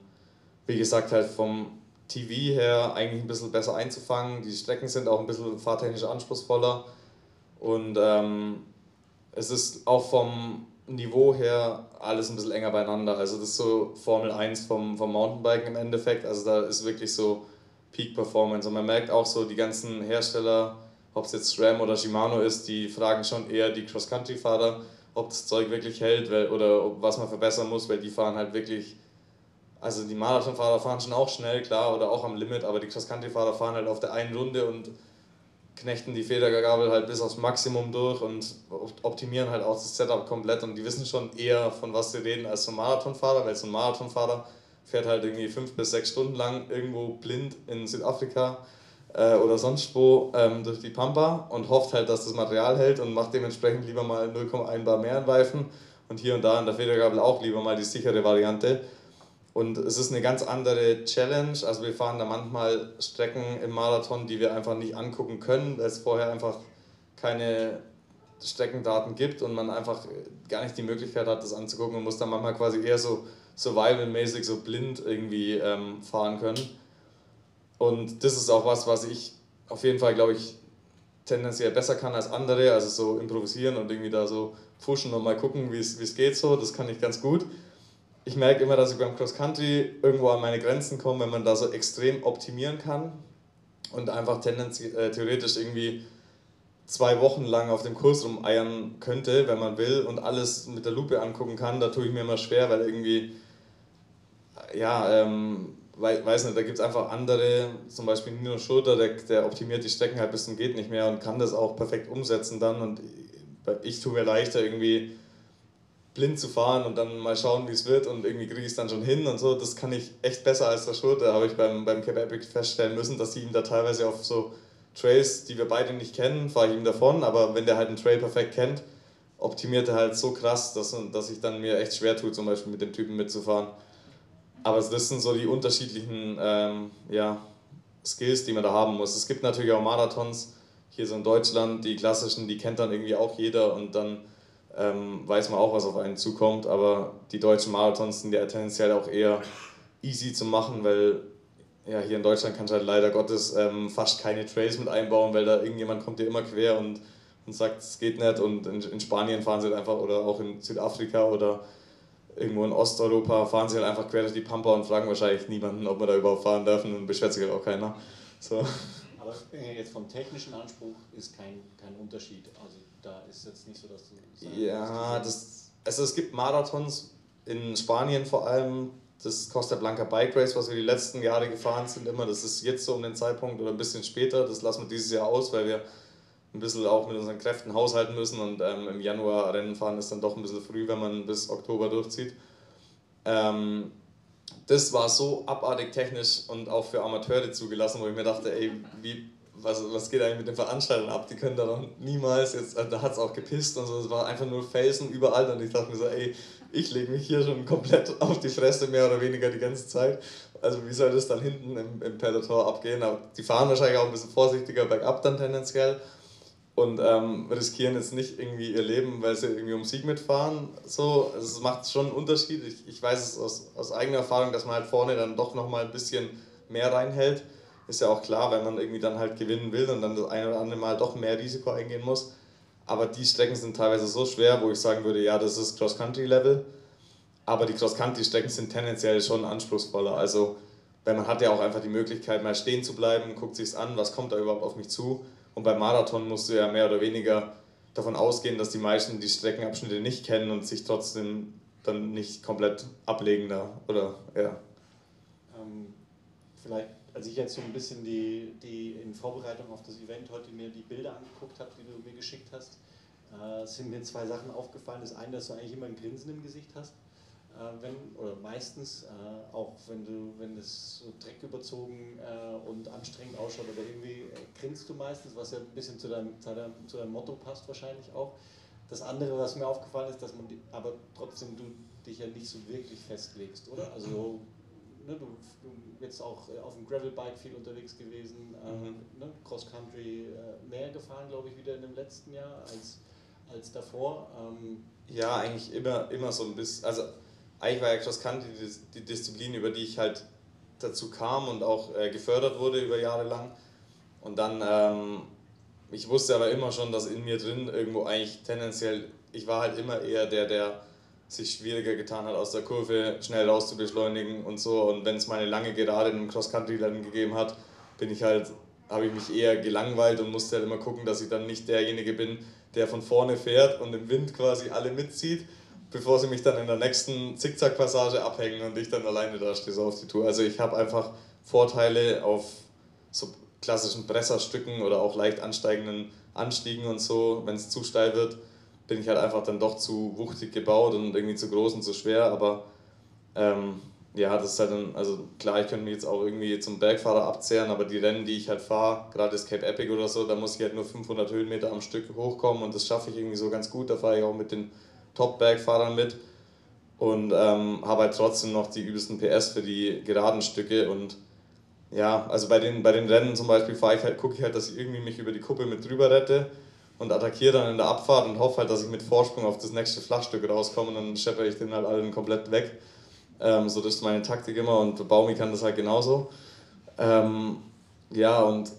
wie gesagt, halt vom TV her eigentlich ein bisschen besser einzufangen. Die Strecken sind auch ein bisschen fahrtechnisch anspruchsvoller. Und ähm, es ist auch vom Niveau her alles ein bisschen enger beieinander. Also das ist so Formel 1 vom, vom Mountainbiken im Endeffekt. Also da ist wirklich so Peak Performance. Und man merkt auch so, die ganzen Hersteller ob es jetzt SRAM oder Shimano ist, die fragen schon eher die Cross-Country-Fahrer, ob das Zeug wirklich hält weil, oder was man verbessern muss, weil die fahren halt wirklich, also die Marathonfahrer fahren schon auch schnell, klar, oder auch am Limit, aber die Cross-Country-Fahrer fahren halt auf der einen Runde und knechten die Federgabel halt bis aufs Maximum durch und optimieren halt auch das Setup komplett und die wissen schon eher, von was sie reden, als so ein Marathonfahrer, weil so ein Marathonfahrer fährt halt irgendwie fünf bis sechs Stunden lang irgendwo blind in Südafrika äh, oder sonst wo ähm, durch die Pampa und hofft halt, dass das Material hält und macht dementsprechend lieber mal 0,1 Bar mehr in Reifen und hier und da an der Federgabel auch lieber mal die sichere Variante. Und es ist eine ganz andere Challenge. Also wir fahren da manchmal Strecken im Marathon, die wir einfach nicht angucken können, weil es vorher einfach keine Streckendaten gibt und man einfach gar nicht die Möglichkeit hat, das anzugucken und muss dann manchmal quasi eher so survival-mäßig, so blind irgendwie ähm, fahren können. Und das ist auch was, was ich auf jeden Fall, glaube ich, tendenziell besser kann als andere. Also so improvisieren und irgendwie da so pushen und mal gucken, wie es geht so. Das kann ich ganz gut ich merke immer, dass ich beim Cross Country irgendwo an meine Grenzen komme, wenn man da so extrem optimieren kann und einfach tendenziell äh, theoretisch irgendwie zwei Wochen lang auf dem Kurs rumeiern könnte, wenn man will, und alles mit der Lupe angucken kann, da tue ich mir immer schwer, weil irgendwie, ja, ähm, weiß nicht, da gibt es einfach andere, zum Beispiel Nino Schurter, der, der optimiert die Strecken halt bis zum geht nicht mehr und kann das auch perfekt umsetzen dann und ich tue mir leichter irgendwie blind zu fahren und dann mal schauen, wie es wird und irgendwie kriege ich es dann schon hin und so. Das kann ich echt besser als der Schurte, habe ich beim, beim Cape Epic feststellen müssen, dass sie ihm da teilweise auf so Trails, die wir beide nicht kennen, fahre ich ihm davon, aber wenn der halt einen Trail perfekt kennt, optimiert er halt so krass, dass, dass ich dann mir echt schwer tue, zum Beispiel mit dem Typen mitzufahren. Aber das sind so die unterschiedlichen ähm, ja, Skills, die man da haben muss. Es gibt natürlich auch Marathons, hier so in Deutschland, die klassischen, die kennt dann irgendwie auch jeder und dann ähm, weiß man auch, was auf einen zukommt. Aber die deutschen Marathons sind ja tendenziell auch eher easy zu machen, weil ja, hier in Deutschland kannst du halt leider Gottes ähm, fast keine Trails mit einbauen, weil da irgendjemand kommt dir immer quer und, und sagt, es geht nicht. Und in, in Spanien fahren sie halt einfach, oder auch in Südafrika oder irgendwo in Osteuropa fahren sie halt einfach quer durch die Pampa und fragen wahrscheinlich niemanden, ob wir da überhaupt fahren dürfen und beschwert sich halt auch keiner. So. Aber jetzt vom technischen Anspruch ist kein, kein Unterschied. Also da ist jetzt nicht so, dass du. Ja, das, also es gibt Marathons in Spanien vor allem. Das Costa Blanca Bike Race, was wir die letzten Jahre gefahren sind, immer. Das ist jetzt so um den Zeitpunkt oder ein bisschen später. Das lassen wir dieses Jahr aus, weil wir ein bisschen auch mit unseren Kräften haushalten müssen und ähm, im Januar Rennen fahren ist dann doch ein bisschen früh, wenn man bis Oktober durchzieht. Ähm, das war so abartig technisch und auch für Amateure zugelassen, wo ich mir dachte, ey, wie was, was geht eigentlich mit den Veranstaltern ab? Die können da doch niemals, jetzt, also da hat es auch gepisst und so, es war einfach nur Felsen überall und ich dachte mir so, ey, ich lege mich hier schon komplett [LAUGHS] auf die Fresse, mehr oder weniger die ganze Zeit. Also wie soll das dann hinten im, im Peloton abgehen? Aber die fahren wahrscheinlich auch ein bisschen vorsichtiger bergab dann tendenziell und ähm, riskieren jetzt nicht irgendwie ihr Leben, weil sie irgendwie um Sieg mitfahren. So, also es macht schon einen Unterschied. Ich, ich weiß es aus, aus eigener Erfahrung, dass man halt vorne dann doch nochmal ein bisschen mehr reinhält ist ja auch klar, wenn man irgendwie dann halt gewinnen will und dann das eine oder andere Mal doch mehr Risiko eingehen muss. Aber die Strecken sind teilweise so schwer, wo ich sagen würde, ja, das ist Cross-Country-Level. Aber die Cross-Country-Strecken sind tendenziell schon anspruchsvoller. Also, weil man hat ja auch einfach die Möglichkeit, mal stehen zu bleiben, guckt sich's an, was kommt da überhaupt auf mich zu. Und beim Marathon musst du ja mehr oder weniger davon ausgehen, dass die meisten die Streckenabschnitte nicht kennen und sich trotzdem dann nicht komplett ablegen da. Oder ja. Ähm, vielleicht als ich jetzt so ein bisschen die, die in Vorbereitung auf das Event heute mir die Bilder angeguckt habe, die du mir geschickt hast, äh, sind mir zwei Sachen aufgefallen. Das eine, dass du eigentlich immer ein Grinsen im Gesicht hast, äh, wenn, oder meistens, äh, auch wenn du, wenn es so drecküberzogen äh, und anstrengend ausschaut, aber irgendwie äh, grinst du meistens, was ja ein bisschen zu deinem, zu deinem, zu deinem Motto passt wahrscheinlich auch. Das andere, was mir aufgefallen ist, dass man die, aber trotzdem du dich ja nicht so wirklich festlegst, oder? Also ne, du, du jetzt auch äh, auf dem Gravelbike viel unterwegs gewesen, äh, mhm. ne, Cross Country äh, mehr gefahren, glaube ich, wieder in dem letzten Jahr als, als davor. Ähm ja, eigentlich immer, immer so ein bisschen. Also, eigentlich war ja Cross Country die, die Disziplin, über die ich halt dazu kam und auch äh, gefördert wurde über Jahre lang. Und dann, ähm, ich wusste aber immer schon, dass in mir drin irgendwo eigentlich tendenziell, ich war halt immer eher der, der sich schwieriger getan hat, aus der Kurve schnell raus zu beschleunigen und so. Und wenn es mal eine lange Gerade in einem Cross-Country-Rennen gegeben hat, bin ich halt, habe ich mich eher gelangweilt und musste halt immer gucken, dass ich dann nicht derjenige bin, der von vorne fährt und im Wind quasi alle mitzieht, bevor sie mich dann in der nächsten Zickzack-Passage abhängen und ich dann alleine da stehe so auf die Tour. Also ich habe einfach Vorteile auf so klassischen Presserstücken oder auch leicht ansteigenden Anstiegen und so, wenn es zu steil wird, bin ich halt einfach dann doch zu wuchtig gebaut und irgendwie zu groß und zu schwer. Aber ähm, ja, das ist halt dann, also klar, ich könnte mich jetzt auch irgendwie zum Bergfahrer abzehren, aber die Rennen, die ich halt fahre, gerade das Cape Epic oder so, da muss ich halt nur 500 Höhenmeter am Stück hochkommen und das schaffe ich irgendwie so ganz gut. Da fahre ich auch mit den Top-Bergfahrern mit und ähm, habe halt trotzdem noch die übelsten PS für die geraden Stücke und ja, also bei den, bei den Rennen zum Beispiel fahre ich halt, gucke ich halt, dass ich irgendwie mich über die Kuppe mit drüber rette und attackiere dann in der Abfahrt und hoffe halt, dass ich mit Vorsprung auf das nächste Flachstück rauskomme und dann scheppere ich den halt allen komplett weg. Ähm, so das ist meine Taktik immer und Baumi kann das halt genauso. Ähm, ja, und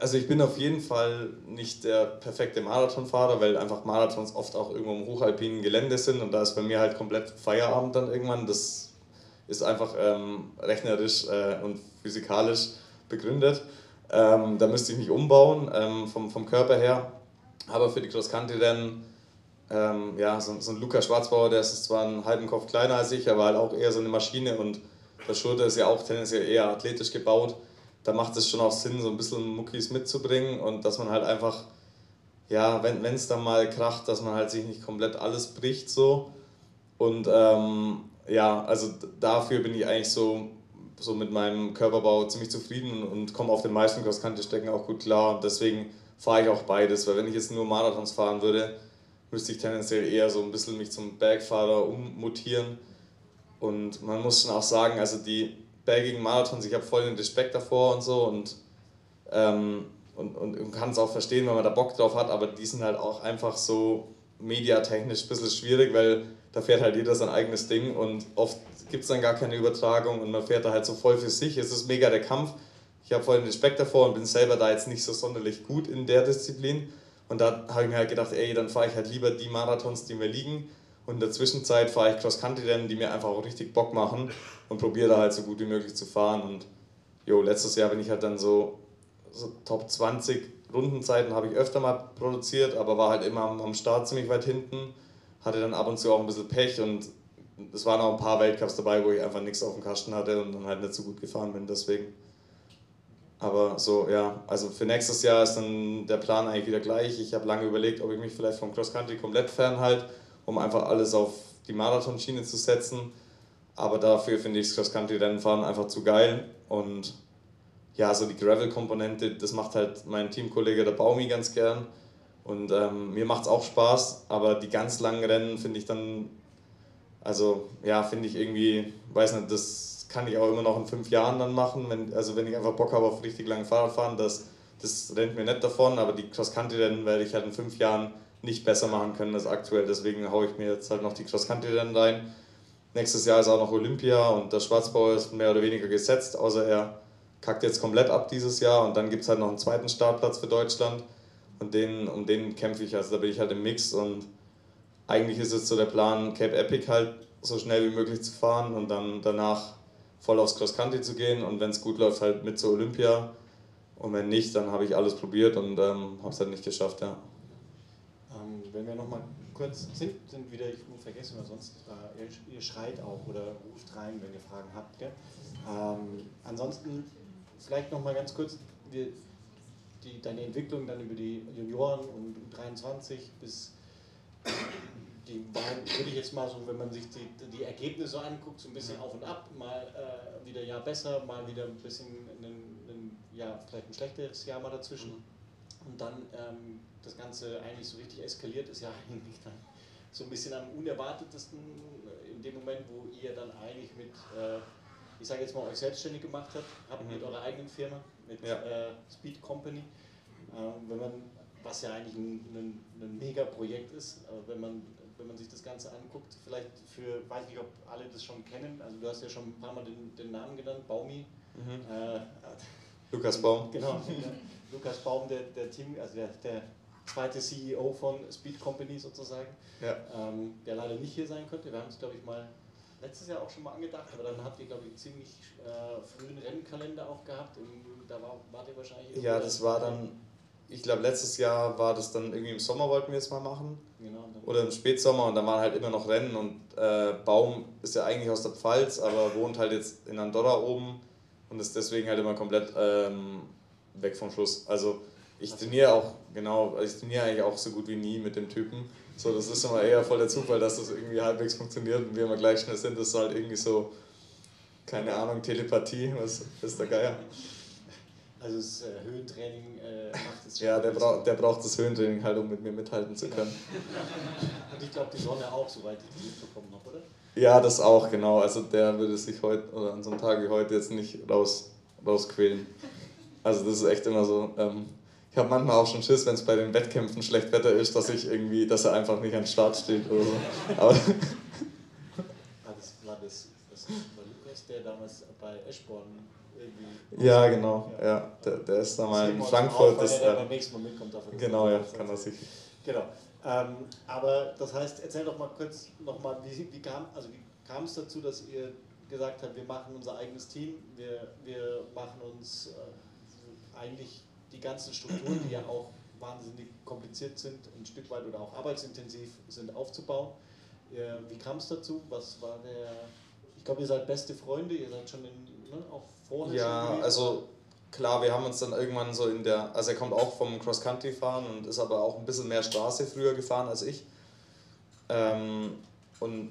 also ich bin auf jeden Fall nicht der perfekte Marathonfahrer, weil einfach Marathons oft auch irgendwo im hochalpinen Gelände sind und da ist bei mir halt komplett Feierabend dann irgendwann. Das ist einfach ähm, rechnerisch äh, und physikalisch begründet. Ähm, da müsste ich mich umbauen ähm, vom, vom Körper her. Aber für die Cross-Country-Rennen, ähm, ja, so, so, ein Luca Schwarzbauer, der ist zwar einen halben Kopf kleiner als ich, aber halt auch eher so eine Maschine und der Schulter ist ja auch tendenziell eher athletisch gebaut. Da macht es schon auch Sinn, so ein bisschen Muckis mitzubringen und dass man halt einfach, ja, wenn es dann mal kracht, dass man halt sich nicht komplett alles bricht so. Und ähm, ja, also dafür bin ich eigentlich so so mit meinem Körperbau ziemlich zufrieden und komme auf den meisten Cross-Country-Strecken auch gut klar. Und deswegen fahre ich auch beides, weil wenn ich jetzt nur Marathons fahren würde, müsste ich tendenziell eher so ein bisschen mich zum Bergfahrer ummutieren. Und man muss schon auch sagen, also die bergigen Marathons, ich habe voll den Respekt davor und so und, ähm, und, und, und kann es auch verstehen, wenn man da Bock drauf hat, aber die sind halt auch einfach so mediatechnisch ein bisschen schwierig, weil da fährt halt jeder sein eigenes Ding und oft gibt es dann gar keine Übertragung und man fährt da halt so voll für sich. Es ist mega der Kampf. Ich habe voll den Respekt davor und bin selber da jetzt nicht so sonderlich gut in der Disziplin. Und da habe ich mir halt gedacht, ey, dann fahre ich halt lieber die Marathons, die mir liegen. Und in der Zwischenzeit fahre ich Cross-Country-Rennen, die mir einfach auch richtig Bock machen und probiere da halt so gut wie möglich zu fahren. Und jo, letztes Jahr bin ich halt dann so, so Top 20 Rundenzeiten habe ich öfter mal produziert, aber war halt immer am Start ziemlich weit hinten. Hatte dann ab und zu auch ein bisschen Pech und es waren auch ein paar Weltcups dabei, wo ich einfach nichts auf dem Kasten hatte und dann halt nicht so gut gefahren bin, deswegen. Aber so, ja, also für nächstes Jahr ist dann der Plan eigentlich wieder gleich. Ich habe lange überlegt, ob ich mich vielleicht vom Cross Country komplett fernhalte, um einfach alles auf die Marathonschiene zu setzen. Aber dafür finde ich das Cross Country Rennenfahren einfach zu geil. Und ja, so die Gravel-Komponente, das macht halt mein Teamkollege der Baumi ganz gern. Und ähm, mir macht es auch Spaß, aber die ganz langen Rennen finde ich dann also ja, finde ich irgendwie, weiß nicht, das kann ich auch immer noch in fünf Jahren dann machen. Wenn, also wenn ich einfach Bock habe auf richtig lange Fahrradfahren, das, das rennt mir nicht davon, aber die Cross-Country-Rennen werde ich halt in fünf Jahren nicht besser machen können als aktuell. Deswegen haue ich mir jetzt halt noch die Cross-Country-Rennen rein. Nächstes Jahr ist auch noch Olympia und der Schwarzbauer ist mehr oder weniger gesetzt, außer er kackt jetzt komplett ab dieses Jahr und dann gibt es halt noch einen zweiten Startplatz für Deutschland und den, um den kämpfe ich, also da bin ich halt im Mix und eigentlich ist es so der Plan, Cape Epic halt so schnell wie möglich zu fahren und dann danach voll aufs Cross Country zu gehen und wenn es gut läuft, halt mit zur Olympia. Und wenn nicht, dann habe ich alles probiert und ähm, habe es halt nicht geschafft, ja. Ähm, wenn wir nochmal kurz sind, sind wieder, ich vergessen wir sonst, äh, ihr, ihr, schreit auch oder ruft rein, wenn ihr Fragen habt. Ähm, ansonsten vielleicht nochmal ganz kurz, wir, die, deine Entwicklung dann über die Junioren und 23 bis die waren, würde ich jetzt mal so, wenn man sich die, die Ergebnisse anguckt, so ein bisschen auf und ab, mal äh, wieder Jahr besser, mal wieder ein bisschen ein, ein, ja, vielleicht ein schlechteres Jahr mal dazwischen. Mhm. Und dann ähm, das Ganze eigentlich so richtig eskaliert ist ja [LAUGHS] eigentlich dann so ein bisschen am unerwartetesten in dem Moment, wo ihr dann eigentlich mit, äh, ich sage jetzt mal, euch selbstständig gemacht habt, habt mhm. mit eurer eigenen Firma, mit ja. äh, Speed Company. Ähm, wenn man was ja eigentlich ein, ein, ein Mega-Projekt ist, aber wenn man wenn man sich das Ganze anguckt, vielleicht für, weiß nicht, ob alle das schon kennen, also du hast ja schon ein paar Mal den, den Namen genannt, Baumi. Mhm. Äh, [LAUGHS] Lukas Baum. Genau, Lukas Baum, der, der Team, also der, der zweite CEO von Speed Company sozusagen, ja. ähm, der leider nicht hier sein könnte. Wir haben es, glaube ich, mal letztes Jahr auch schon mal angedacht, aber dann habt ihr, glaube ich, ziemlich äh, frühen Rennkalender auch gehabt. Und da war, wart ihr wahrscheinlich. Ja, das war dann ich glaube, letztes Jahr war das dann irgendwie im Sommer wollten wir es mal machen. Genau. Oder im Spätsommer und da waren halt immer noch Rennen und äh, Baum ist ja eigentlich aus der Pfalz, aber wohnt halt jetzt in Andorra oben und ist deswegen halt immer komplett ähm, weg vom Schuss. Also ich trainiere auch, genau, ich trainiere eigentlich auch so gut wie nie mit dem Typen. So, das ist immer eher voll der Zufall, dass das irgendwie halbwegs funktioniert und wir immer gleich schnell sind. Das ist halt irgendwie so, keine Ahnung, Telepathie, was ist der Geier? Also das äh, Höhentraining äh, macht es Ja, der, braucht der braucht das Höhentraining halt, um mit mir mithalten zu können. [LAUGHS] Und ich glaube, die Sonne auch, soweit ich das mitbekommen habe, oder? Ja, das auch, genau. Also der würde sich heute oder an so einem Tag wie heute jetzt nicht raus, rausquälen. Also das ist echt immer so. Ähm, ich habe manchmal auch schon Schiss, wenn es bei den Wettkämpfen schlecht Wetter ist, dass ich irgendwie, dass er einfach nicht an den Start steht oder so. Aber Ah, das war das, das war Lukas, der damals bei Eschborn. Ja, genau. Ja, der, der ist da mal in Frankfurt. Auf, Das, weil er äh, beim nächsten Mal mitkommt. Davon genau, ja, kann er sich. Genau. Ähm, aber das heißt, erzähl doch mal kurz nochmal, wie, wie kam also wie kam es dazu, dass ihr gesagt habt, wir machen unser eigenes Team, wir, wir machen uns äh, eigentlich die ganzen Strukturen, die ja auch wahnsinnig kompliziert sind, ein Stück weit oder auch arbeitsintensiv sind, aufzubauen. Ihr, wie kam es dazu? Was war der. Ich glaube, ihr seid beste Freunde, ihr seid schon in, ne, auch schon Ja, also klar, wir haben uns dann irgendwann so in der, also er kommt auch vom Cross-Country fahren und ist aber auch ein bisschen mehr Straße früher gefahren als ich. Ähm, und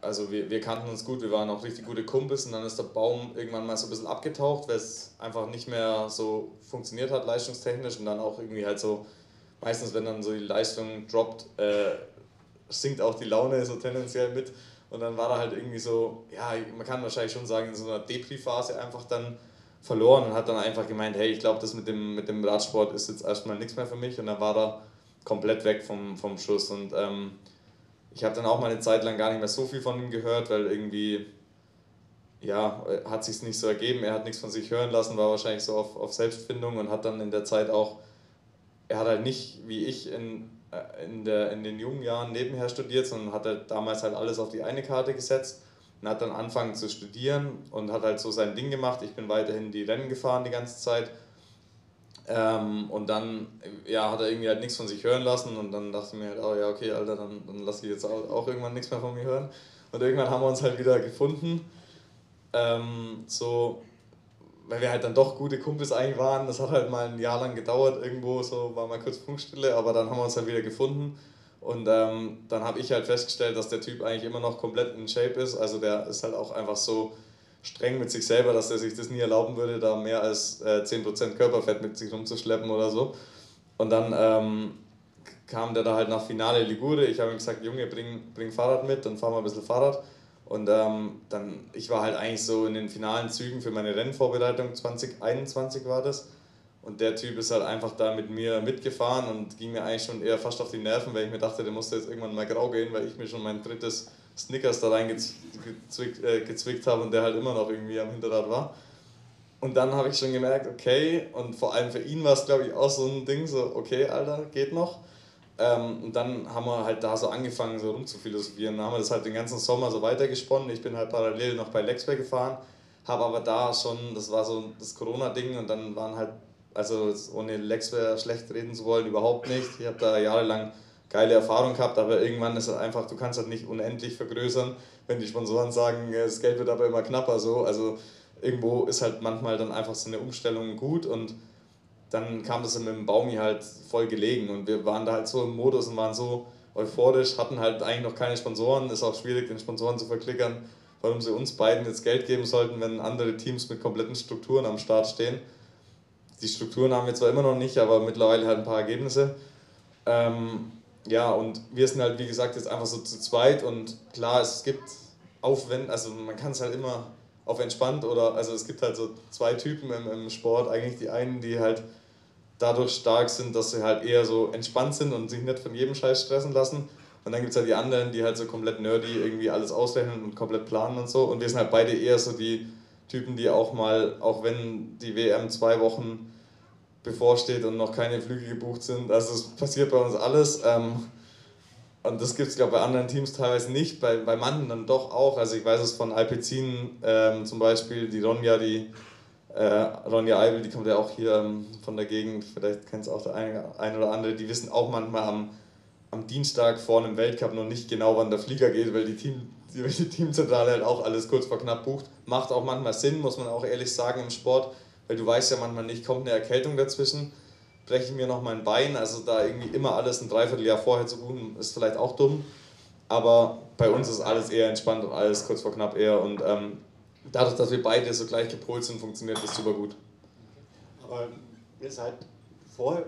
also wir, wir kannten uns gut, wir waren auch richtig gute Kumpels und dann ist der Baum irgendwann mal so ein bisschen abgetaucht, weil es einfach nicht mehr so funktioniert hat leistungstechnisch und dann auch irgendwie halt so, meistens wenn dann so die Leistung droppt, äh, sinkt auch die Laune so tendenziell mit und dann war er halt irgendwie so, ja, man kann wahrscheinlich schon sagen, in so einer Depri-Phase einfach dann verloren und hat dann einfach gemeint, hey, ich glaube, das mit dem, mit dem Radsport ist jetzt erstmal nichts mehr für mich. Und dann war er komplett weg vom, vom Schuss. Und ähm, ich habe dann auch mal eine Zeit lang gar nicht mehr so viel von ihm gehört, weil irgendwie, ja, hat sich nicht so ergeben, er hat nichts von sich hören lassen, war wahrscheinlich so auf, auf Selbstfindung und hat dann in der Zeit auch, er hat halt nicht wie ich in, in, der, in den jungen Jahren nebenher studiert, sondern hat halt damals halt alles auf die eine Karte gesetzt und hat dann angefangen zu studieren und hat halt so sein Ding gemacht. Ich bin weiterhin die Rennen gefahren die ganze Zeit. Ähm, und dann ja, hat er irgendwie halt nichts von sich hören lassen und dann dachte ich mir halt, oh ja, okay, Alter, dann, dann lasse ich jetzt auch, auch irgendwann nichts mehr von mir hören. Und irgendwann haben wir uns halt wieder gefunden. Ähm, so, weil wir halt dann doch gute Kumpels eigentlich waren. Das hat halt mal ein Jahr lang gedauert, irgendwo so war mal kurz Funkstille, aber dann haben wir uns halt wieder gefunden. Und ähm, dann habe ich halt festgestellt, dass der Typ eigentlich immer noch komplett in Shape ist. Also der ist halt auch einfach so streng mit sich selber, dass er sich das nie erlauben würde, da mehr als äh, 10% Körperfett mit sich rumzuschleppen oder so. Und dann ähm, kam der da halt nach Finale Ligure. Ich habe ihm gesagt, Junge, bring, bring Fahrrad mit, dann fahren wir ein bisschen Fahrrad. Und ähm, dann, ich war halt eigentlich so in den finalen Zügen für meine Rennvorbereitung, 2021 war das. Und der Typ ist halt einfach da mit mir mitgefahren und ging mir eigentlich schon eher fast auf die Nerven, weil ich mir dachte, der musste jetzt irgendwann mal grau gehen, weil ich mir schon mein drittes Snickers da reingezwickt äh, habe und der halt immer noch irgendwie am Hinterrad war. Und dann habe ich schon gemerkt, okay, und vor allem für ihn war es, glaube ich, auch so ein Ding, so, okay, Alter, geht noch. Ähm, und dann haben wir halt da so angefangen, so rumzuphilosophieren. Dann haben wir das halt den ganzen Sommer so weitergesponnen. Ich bin halt parallel noch bei Lexway gefahren, habe aber da schon, das war so das Corona-Ding und dann waren halt, also ohne Lexway schlecht reden zu wollen, überhaupt nicht. Ich habe da jahrelang geile Erfahrung gehabt, aber irgendwann ist es einfach, du kannst halt nicht unendlich vergrößern, wenn die Sponsoren sagen, das Geld wird aber immer knapper so. Also irgendwo ist halt manchmal dann einfach so eine Umstellung gut und dann kam das mit dem Baumi halt voll gelegen und wir waren da halt so im Modus und waren so euphorisch, hatten halt eigentlich noch keine Sponsoren, ist auch schwierig den Sponsoren zu verklickern, warum sie uns beiden jetzt Geld geben sollten, wenn andere Teams mit kompletten Strukturen am Start stehen. Die Strukturen haben wir zwar immer noch nicht, aber mittlerweile halt ein paar Ergebnisse. Ähm, ja, und wir sind halt, wie gesagt, jetzt einfach so zu zweit und klar, es gibt Aufwände, also man kann es halt immer auf entspannt oder, also es gibt halt so zwei Typen im, im Sport, eigentlich die einen, die halt dadurch stark sind, dass sie halt eher so entspannt sind und sich nicht von jedem Scheiß stressen lassen. Und dann gibt es halt die anderen, die halt so komplett nerdy irgendwie alles ausrechnen und komplett planen und so. Und wir sind halt beide eher so die Typen, die auch mal, auch wenn die WM zwei Wochen bevorsteht und noch keine Flüge gebucht sind, also es passiert bei uns alles. Ähm, und das gibt es, glaube ich, bei anderen Teams teilweise nicht, bei, bei manchen dann doch auch. Also ich weiß es von Alpecin ähm, zum Beispiel, die Ronja, die äh, Ronja Eibel, die kommt ja auch hier ähm, von der Gegend, vielleicht kennt es auch der eine, ein oder andere, die wissen auch manchmal am, am Dienstag vor einem Weltcup noch nicht genau, wann der Flieger geht, weil die, Team, die, die Teamzentrale halt auch alles kurz vor knapp bucht. Macht auch manchmal Sinn, muss man auch ehrlich sagen im Sport, weil du weißt ja manchmal nicht, kommt eine Erkältung dazwischen, breche ich mir noch mein Bein, also da irgendwie immer alles ein Dreivierteljahr vorher zu buchen, ist vielleicht auch dumm, aber bei uns ist alles eher entspannt und alles kurz vor knapp eher. Und ähm, dadurch, dass wir beide so gleich gepolt sind, funktioniert das super gut. Aber ihr seid vorher,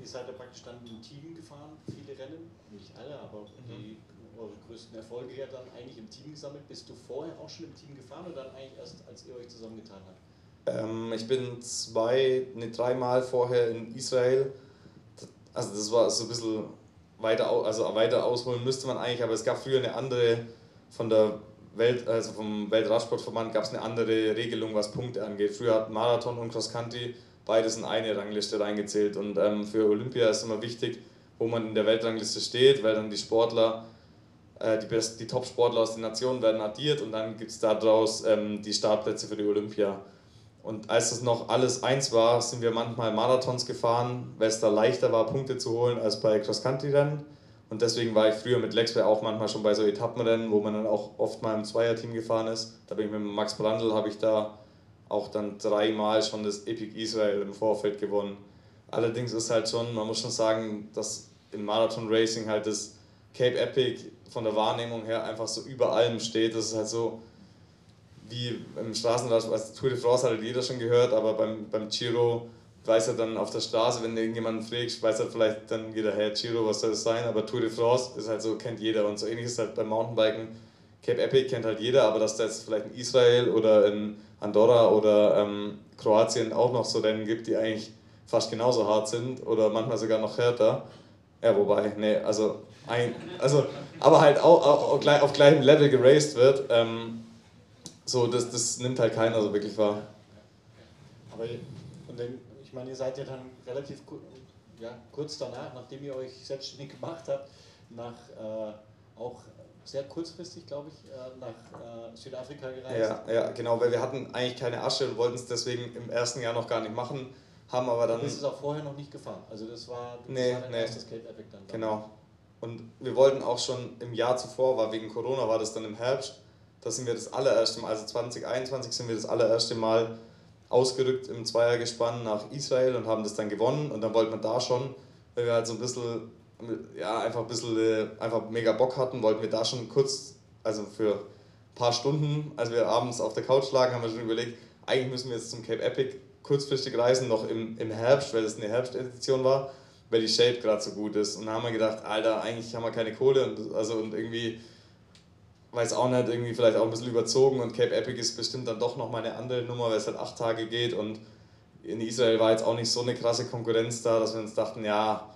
ihr seid ja praktisch dann im Team gefahren, viele Rennen, nicht alle, aber mhm. die eure größten Erfolge ja dann eigentlich im Team gesammelt. Bist du vorher auch schon im Team gefahren oder dann eigentlich erst, als ihr euch zusammengetan habt? Ähm, ich bin zwei, ne, dreimal vorher in Israel. Also das war so ein bisschen weiter, also weiter ausholen müsste man eigentlich, aber es gab früher eine andere von der Welt, also vom Weltradsportverband gab es eine andere Regelung, was Punkte angeht. Früher hat Marathon und Cross Country beides in eine Rangliste reingezählt und ähm, für Olympia ist immer wichtig, wo man in der Weltrangliste steht, weil dann die Sportler, äh, die, die Top-Sportler aus den Nationen werden addiert und dann gibt es daraus ähm, die Startplätze für die Olympia. Und als das noch alles eins war, sind wir manchmal Marathons gefahren, weil es da leichter war, Punkte zu holen als bei Cross-Country-Rennen. Und deswegen war ich früher mit Lexway auch manchmal schon bei so Etappenrennen, wo man dann auch oft mal im Zweierteam gefahren ist. Da bin ich mit Max Brandl, habe ich da auch dann dreimal schon das Epic Israel im Vorfeld gewonnen. Allerdings ist halt schon, man muss schon sagen, dass im Marathon Racing halt das Cape Epic von der Wahrnehmung her einfach so über allem steht. Das ist halt so wie im Straßenrad, also Tour de France hat jeder schon gehört, aber beim, beim Giro weiß er dann auf der Straße, wenn irgendjemand fragt, weiß er vielleicht dann jeder, hey, Giro, was soll das sein? Aber Tour de France ist halt so, kennt jeder und so ähnlich ist halt beim Mountainbiken. Cape Epic kennt halt jeder, aber dass da jetzt vielleicht in Israel oder in Andorra oder ähm, Kroatien auch noch so Rennen gibt, die eigentlich fast genauso hart sind oder manchmal sogar noch härter. Ja, wobei, nee, also, ein, also aber halt auch, auch, auch auf gleichem Level geraced wird, ähm, so, das, das nimmt halt keiner so wirklich wahr. Aber und dann ich meine, ihr seid ja dann relativ ja, kurz danach, nachdem ihr euch selbstständig gemacht habt, nach äh, auch sehr kurzfristig, glaube ich, äh, nach äh, Südafrika gereist. Ja, ja, genau, weil wir hatten eigentlich keine Asche und wollten es deswegen im ersten Jahr noch gar nicht machen, haben aber dann... Du bist es auch vorher noch nicht gefahren, also das war, das nee, war dein nee. erstes Cape Epic dann. Genau. Und wir wollten auch schon im Jahr zuvor, war wegen Corona, war das dann im Herbst, da sind wir das allererste Mal, also 2021 sind wir das allererste Mal ausgerückt im Zweiergespann nach Israel und haben das dann gewonnen. Und dann wollten wir da schon, weil wir halt so ein bisschen, ja, einfach ein bisschen, äh, einfach mega Bock hatten, wollten wir da schon kurz, also für ein paar Stunden, als wir abends auf der Couch lagen, haben wir schon überlegt, eigentlich müssen wir jetzt zum Cape Epic kurzfristig reisen, noch im, im Herbst, weil das eine Herbstedition war, weil die Shape gerade so gut ist. Und dann haben wir gedacht, Alter, eigentlich haben wir keine Kohle und, also, und irgendwie weiß auch nicht, irgendwie vielleicht auch ein bisschen überzogen und Cape Epic ist bestimmt dann doch nochmal eine andere Nummer, weil es halt acht Tage geht und in Israel war jetzt auch nicht so eine krasse Konkurrenz da, dass wir uns dachten, ja,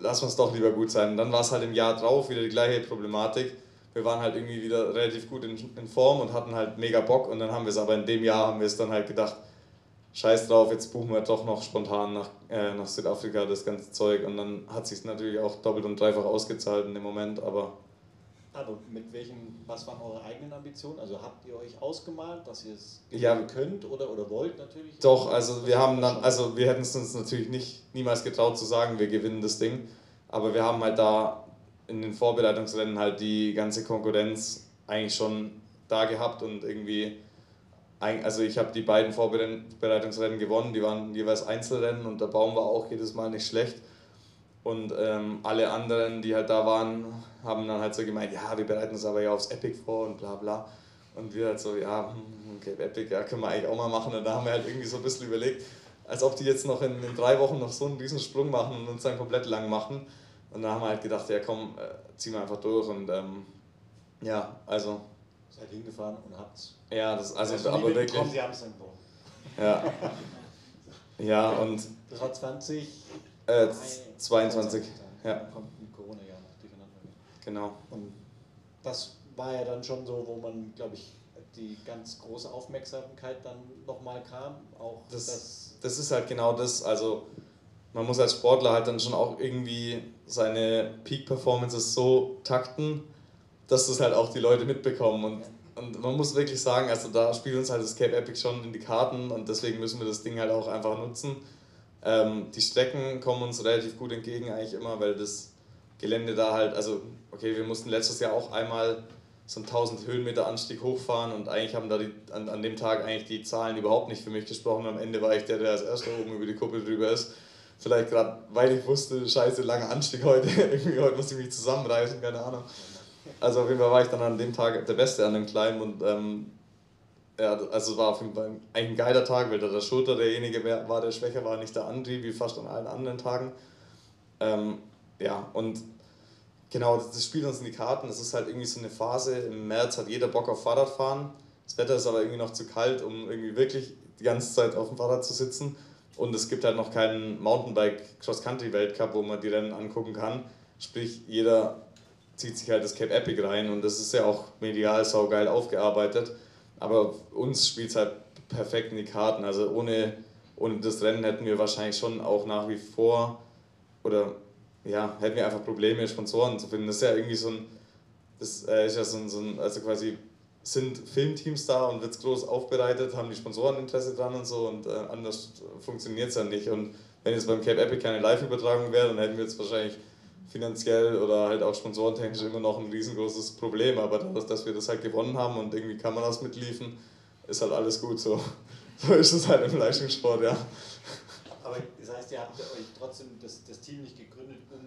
lass uns doch lieber gut sein. Und dann war es halt im Jahr drauf wieder die gleiche Problematik. Wir waren halt irgendwie wieder relativ gut in, in Form und hatten halt mega Bock und dann haben wir es aber in dem Jahr haben wir es dann halt gedacht, scheiß drauf, jetzt buchen wir doch noch spontan nach, äh, nach Südafrika das ganze Zeug und dann hat sich natürlich auch doppelt und dreifach ausgezahlt in dem Moment, aber aber mit welchen, was waren eure eigenen Ambitionen? Also habt ihr euch ausgemalt, dass ihr es ja, könnt oder, oder wollt natürlich? Doch, also wir haben dann, also wir hätten es uns natürlich nicht niemals getraut zu sagen, wir gewinnen das Ding. Aber wir haben halt da in den Vorbereitungsrennen halt die ganze Konkurrenz eigentlich schon da gehabt und irgendwie, also ich habe die beiden Vorbereitungsrennen gewonnen, die waren jeweils Einzelrennen und der Baum war auch jedes Mal nicht schlecht. Und ähm, alle anderen, die halt da waren, haben dann halt so gemeint, ja, wir bereiten uns aber ja aufs Epic vor und bla bla. Und wir halt so, ja, hm, okay, Epic, ja, können wir eigentlich auch mal machen. Und da haben wir halt irgendwie so ein bisschen überlegt, als ob die jetzt noch in, in drei Wochen noch so einen riesen Sprung machen und uns dann komplett lang machen. Und da haben wir halt gedacht, ja komm, äh, ziehen wir einfach durch. Und ähm, ja, also. Seid hingefahren und habt's. Ja, das also, also aber wirklich. Bekommen, sie haben es dann Ja. [LAUGHS] ja, und. Das war 20. Äh, 22. Ja. Kommt ein Corona-Jahr noch durcheinander. Genau. Und das war ja dann schon so, wo man, glaube ich, die ganz große Aufmerksamkeit dann nochmal kam. Auch das, das, das ist halt genau das. Also man muss als Sportler halt dann schon auch irgendwie seine Peak-Performances so takten, dass das halt auch die Leute mitbekommen. Und, und man muss wirklich sagen, also da spielt uns halt das Cape Epic schon in die Karten und deswegen müssen wir das Ding halt auch einfach nutzen. Ähm, die Strecken kommen uns relativ gut entgegen eigentlich immer, weil das Gelände da halt, also okay, wir mussten letztes Jahr auch einmal so einen 1000 Höhenmeter Anstieg hochfahren und eigentlich haben da die, an, an dem Tag eigentlich die Zahlen überhaupt nicht für mich gesprochen. Am Ende war ich der, der als erster oben über die Kuppel drüber ist. Vielleicht gerade, weil ich wusste, scheiße, langer Anstieg heute, [LAUGHS] irgendwie heute muss ich mich zusammenreißen, keine Ahnung. Also auf jeden Fall war ich dann an dem Tag der Beste an dem Climb und ähm, ja, also es war auf jeden Fall ein geiler Tag, weil da der Schulter derjenige war, der schwächer war, nicht der Andri, wie fast an allen anderen Tagen. Ähm, ja, und genau, das spielt uns in die Karten. Es ist halt irgendwie so eine Phase, im März hat jeder Bock auf Fahrradfahren. Das Wetter ist aber irgendwie noch zu kalt, um irgendwie wirklich die ganze Zeit auf dem Fahrrad zu sitzen. Und es gibt halt noch keinen Mountainbike Cross-Country Weltcup, wo man die Rennen angucken kann. Sprich, jeder zieht sich halt das Cape Epic rein und das ist ja auch medial saugeil aufgearbeitet. Aber uns spielt es halt perfekt in die Karten. Also ohne, ohne das Rennen hätten wir wahrscheinlich schon auch nach wie vor oder ja, hätten wir einfach Probleme, Sponsoren zu finden. Das ist ja irgendwie so ein, das äh, ist ja so ein, so ein, also quasi sind Filmteams da und wird es groß aufbereitet, haben die Sponsoren Interesse dran und so und äh, anders funktioniert es ja nicht. Und wenn jetzt beim Cape Epic keine Live-Übertragung wäre, dann hätten wir jetzt wahrscheinlich finanziell oder halt auch sponsorentechnisch immer noch ein riesengroßes Problem. Aber dadurch, dass wir das halt gewonnen haben und irgendwie Kameras mitliefen, ist halt alles gut so. [LAUGHS] So ist es halt im Leistungssport, ja. Aber das heißt, ihr habt euch trotzdem das, das Team nicht gegründet, um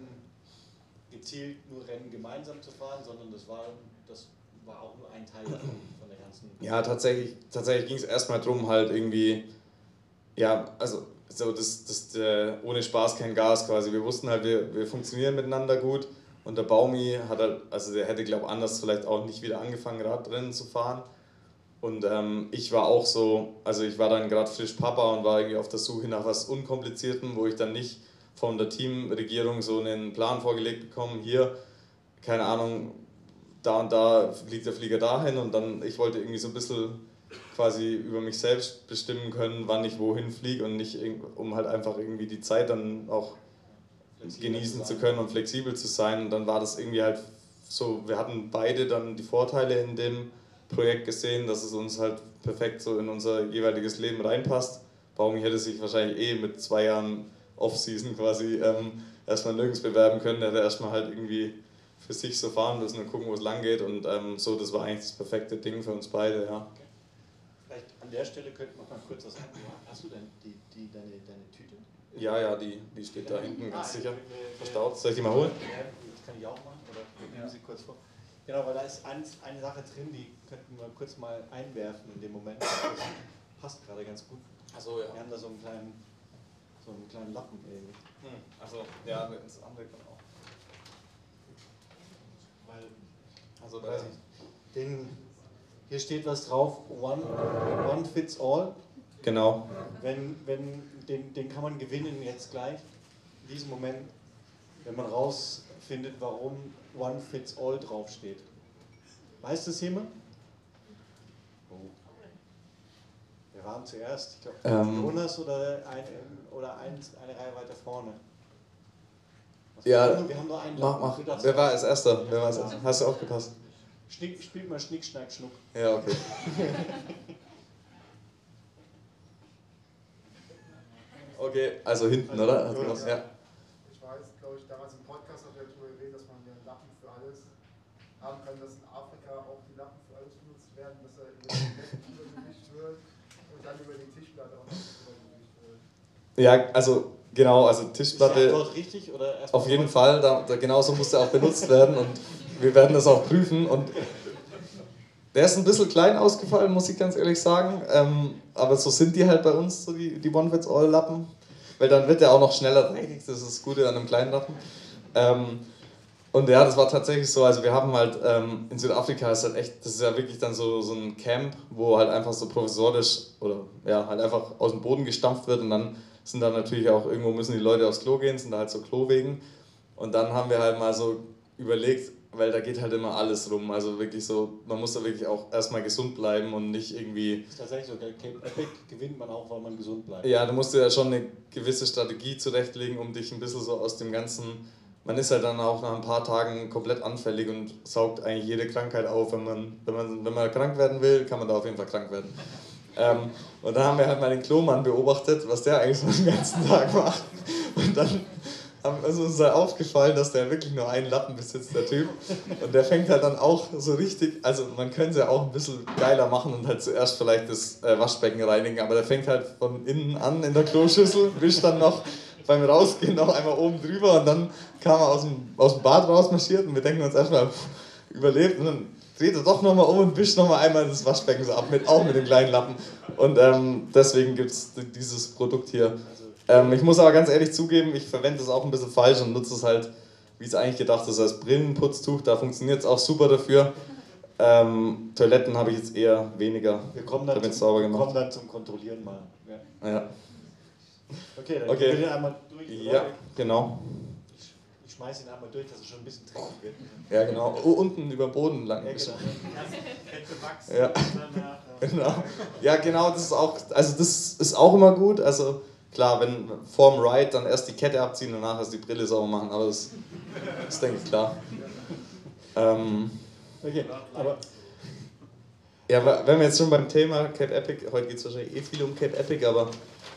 gezielt nur Rennen gemeinsam zu fahren, sondern das war, das war auch nur ein Teil von der ganzen. Ja, tatsächlich, tatsächlich ging es erstmal darum, halt irgendwie, ja, also so das, das äh, ohne Spaß kein Gas quasi. Wir wussten halt, wir, wir funktionieren miteinander gut und der Baumi hat halt, also der hätte glaube anders vielleicht auch nicht wieder angefangen, Radrennen zu fahren. Und ähm, ich war auch so, also ich war dann gerade frisch Papa und war irgendwie auf der Suche nach was Unkompliziertem, wo ich dann nicht von der Teamregierung so einen Plan vorgelegt bekomme, hier, keine Ahnung, da und da fliegt der Flieger dahin und dann, ich wollte irgendwie so ein bisschen quasi über mich selbst bestimmen können, wann ich wohin fliege und nicht, um halt einfach irgendwie die Zeit dann auch flexibel genießen zu, zu können und flexibel zu sein. Und dann war das irgendwie halt so, wir hatten beide dann die Vorteile in dem Projekt gesehen, dass es uns halt perfekt so in unser jeweiliges Leben reinpasst. Baumi hätte sich wahrscheinlich eh mit zwei Jahren Off-Season quasi ähm, erstmal nirgends bewerben können, er hätte erstmal halt irgendwie für sich so fahren müssen und gucken, wo es lang geht und ähm, so, das war eigentlich das perfekte Ding für uns beide, ja der Stelle könnte man mal kurz was sagen. Hast du denn die, die, deine, deine Tüte? Ja, ja, die, die steht da hinten ganz ah, sicher verstaut. Soll ich die mal holen? Ja, das kann ich auch machen. Oder nehmen ja. Sie kurz vor. Genau, weil da ist eins, eine Sache drin, die könnten wir kurz mal einwerfen in dem Moment. Das passt gerade ganz gut. Achso, ja. Wir haben da so einen kleinen, so einen kleinen Lappen irgendwie. Hm. Achso, ja, das andere kann auch. Weil, also, den hier steht was drauf, one, one fits all. Genau. Wenn, wenn, den, den kann man gewinnen jetzt gleich, in diesem Moment, wenn man rausfindet, warum One Fits All draufsteht. Weiß das jemand? Oh. Wir waren zuerst, ich glaube, ähm, Jonas oder, ein, oder ein, eine Reihe weiter vorne. Was ja, wir haben nur einen mach, mach. Wer war als erster? Wer war als erster? Hast du aufgepasst? Schnick, spielt mal Schnick, Schnack, Schnuck. Ja, okay. [LAUGHS] okay, also hinten, also, oder? Ja. ja. Ich weiß, glaube ich, damals im Podcast hat er darüber geredet, dass man hier einen Lappen für alles haben kann, dass in Afrika auch die Lappen für alles benutzt werden, dass er über die [LAUGHS] Übergewicht wird und dann über die Tischplatte auch Übergewicht wird. Ja, also genau, also Tischplatte. Ist dort richtig oder Auf jeden Fall, da, da genauso muss er auch benutzt werden und wir werden das auch prüfen. Und der ist ein bisschen klein ausgefallen, muss ich ganz ehrlich sagen. Ähm, aber so sind die halt bei uns, so die, die One-Fits-All-Lappen. Weil dann wird der auch noch schneller dreckig, das ist das Gute an einem kleinen Lappen. Ähm, und ja, das war tatsächlich so. Also, wir haben halt ähm, in Südafrika ist halt echt, das ist ja wirklich dann so, so ein Camp, wo halt einfach so provisorisch oder ja, halt einfach aus dem Boden gestampft wird und dann sind da natürlich auch irgendwo müssen die Leute aufs Klo gehen, sind da halt so Klowegen. Und dann haben wir halt mal so überlegt, weil da geht halt immer alles rum. Also wirklich so, man muss da wirklich auch erstmal gesund bleiben und nicht irgendwie. Das ist tatsächlich so, Epic gewinnt man auch, weil man gesund bleibt. Ja, du musst dir ja schon eine gewisse Strategie zurechtlegen, um dich ein bisschen so aus dem ganzen. Man ist halt dann auch nach ein paar Tagen komplett anfällig und saugt eigentlich jede Krankheit auf. Wenn man, wenn man, wenn man krank werden will, kann man da auf jeden Fall krank werden. Ähm, und dann haben wir halt mal den Klomann beobachtet, was der eigentlich so den ganzen Tag macht. Und dann also ist halt aufgefallen, dass der wirklich nur einen Lappen besitzt, der Typ. Und der fängt halt dann auch so richtig, also man könnte es ja auch ein bisschen geiler machen und halt zuerst vielleicht das äh, Waschbecken reinigen, aber der fängt halt von innen an in der Kloschüssel, wischt dann noch beim Rausgehen noch einmal oben drüber und dann kam er aus dem, aus dem Bad rausmarschiert und wir denken uns erstmal, überlebt und dann dreht er doch nochmal um und wischt nochmal einmal das Waschbecken so ab, mit, auch mit dem kleinen Lappen. Und ähm, deswegen gibt es dieses Produkt hier. Ähm, ich muss aber ganz ehrlich zugeben, ich verwende es auch ein bisschen falsch und nutze es halt, wie es eigentlich gedacht ist, als Brillenputztuch. Da funktioniert es auch super dafür. Ähm, Toiletten habe ich jetzt eher weniger wir kommen dann zum, sauber gemacht. kommen dann zum Kontrollieren mal. Ja. Ja, Okay, dann Okay. gehen wir den einmal durch. ja genau. Ich, ich schmeiße ihn einmal durch, dass es schon ein bisschen dreckig wird. Ja, genau. Oh, unten über den Boden lang. Ja, genau. Ja. Äh, [LAUGHS] Genau. Ja, genau, das ist auch, also das ist auch immer gut. Also klar, wenn vorm Ride dann erst die Kette abziehen und nachher erst die Brille sauber machen, aber das ist, denke ich, klar. Ähm, Okay, aber ja, wenn wir jetzt schon beim Thema Cape Epic, heute geht es wahrscheinlich eh viel um Cape Epic, aber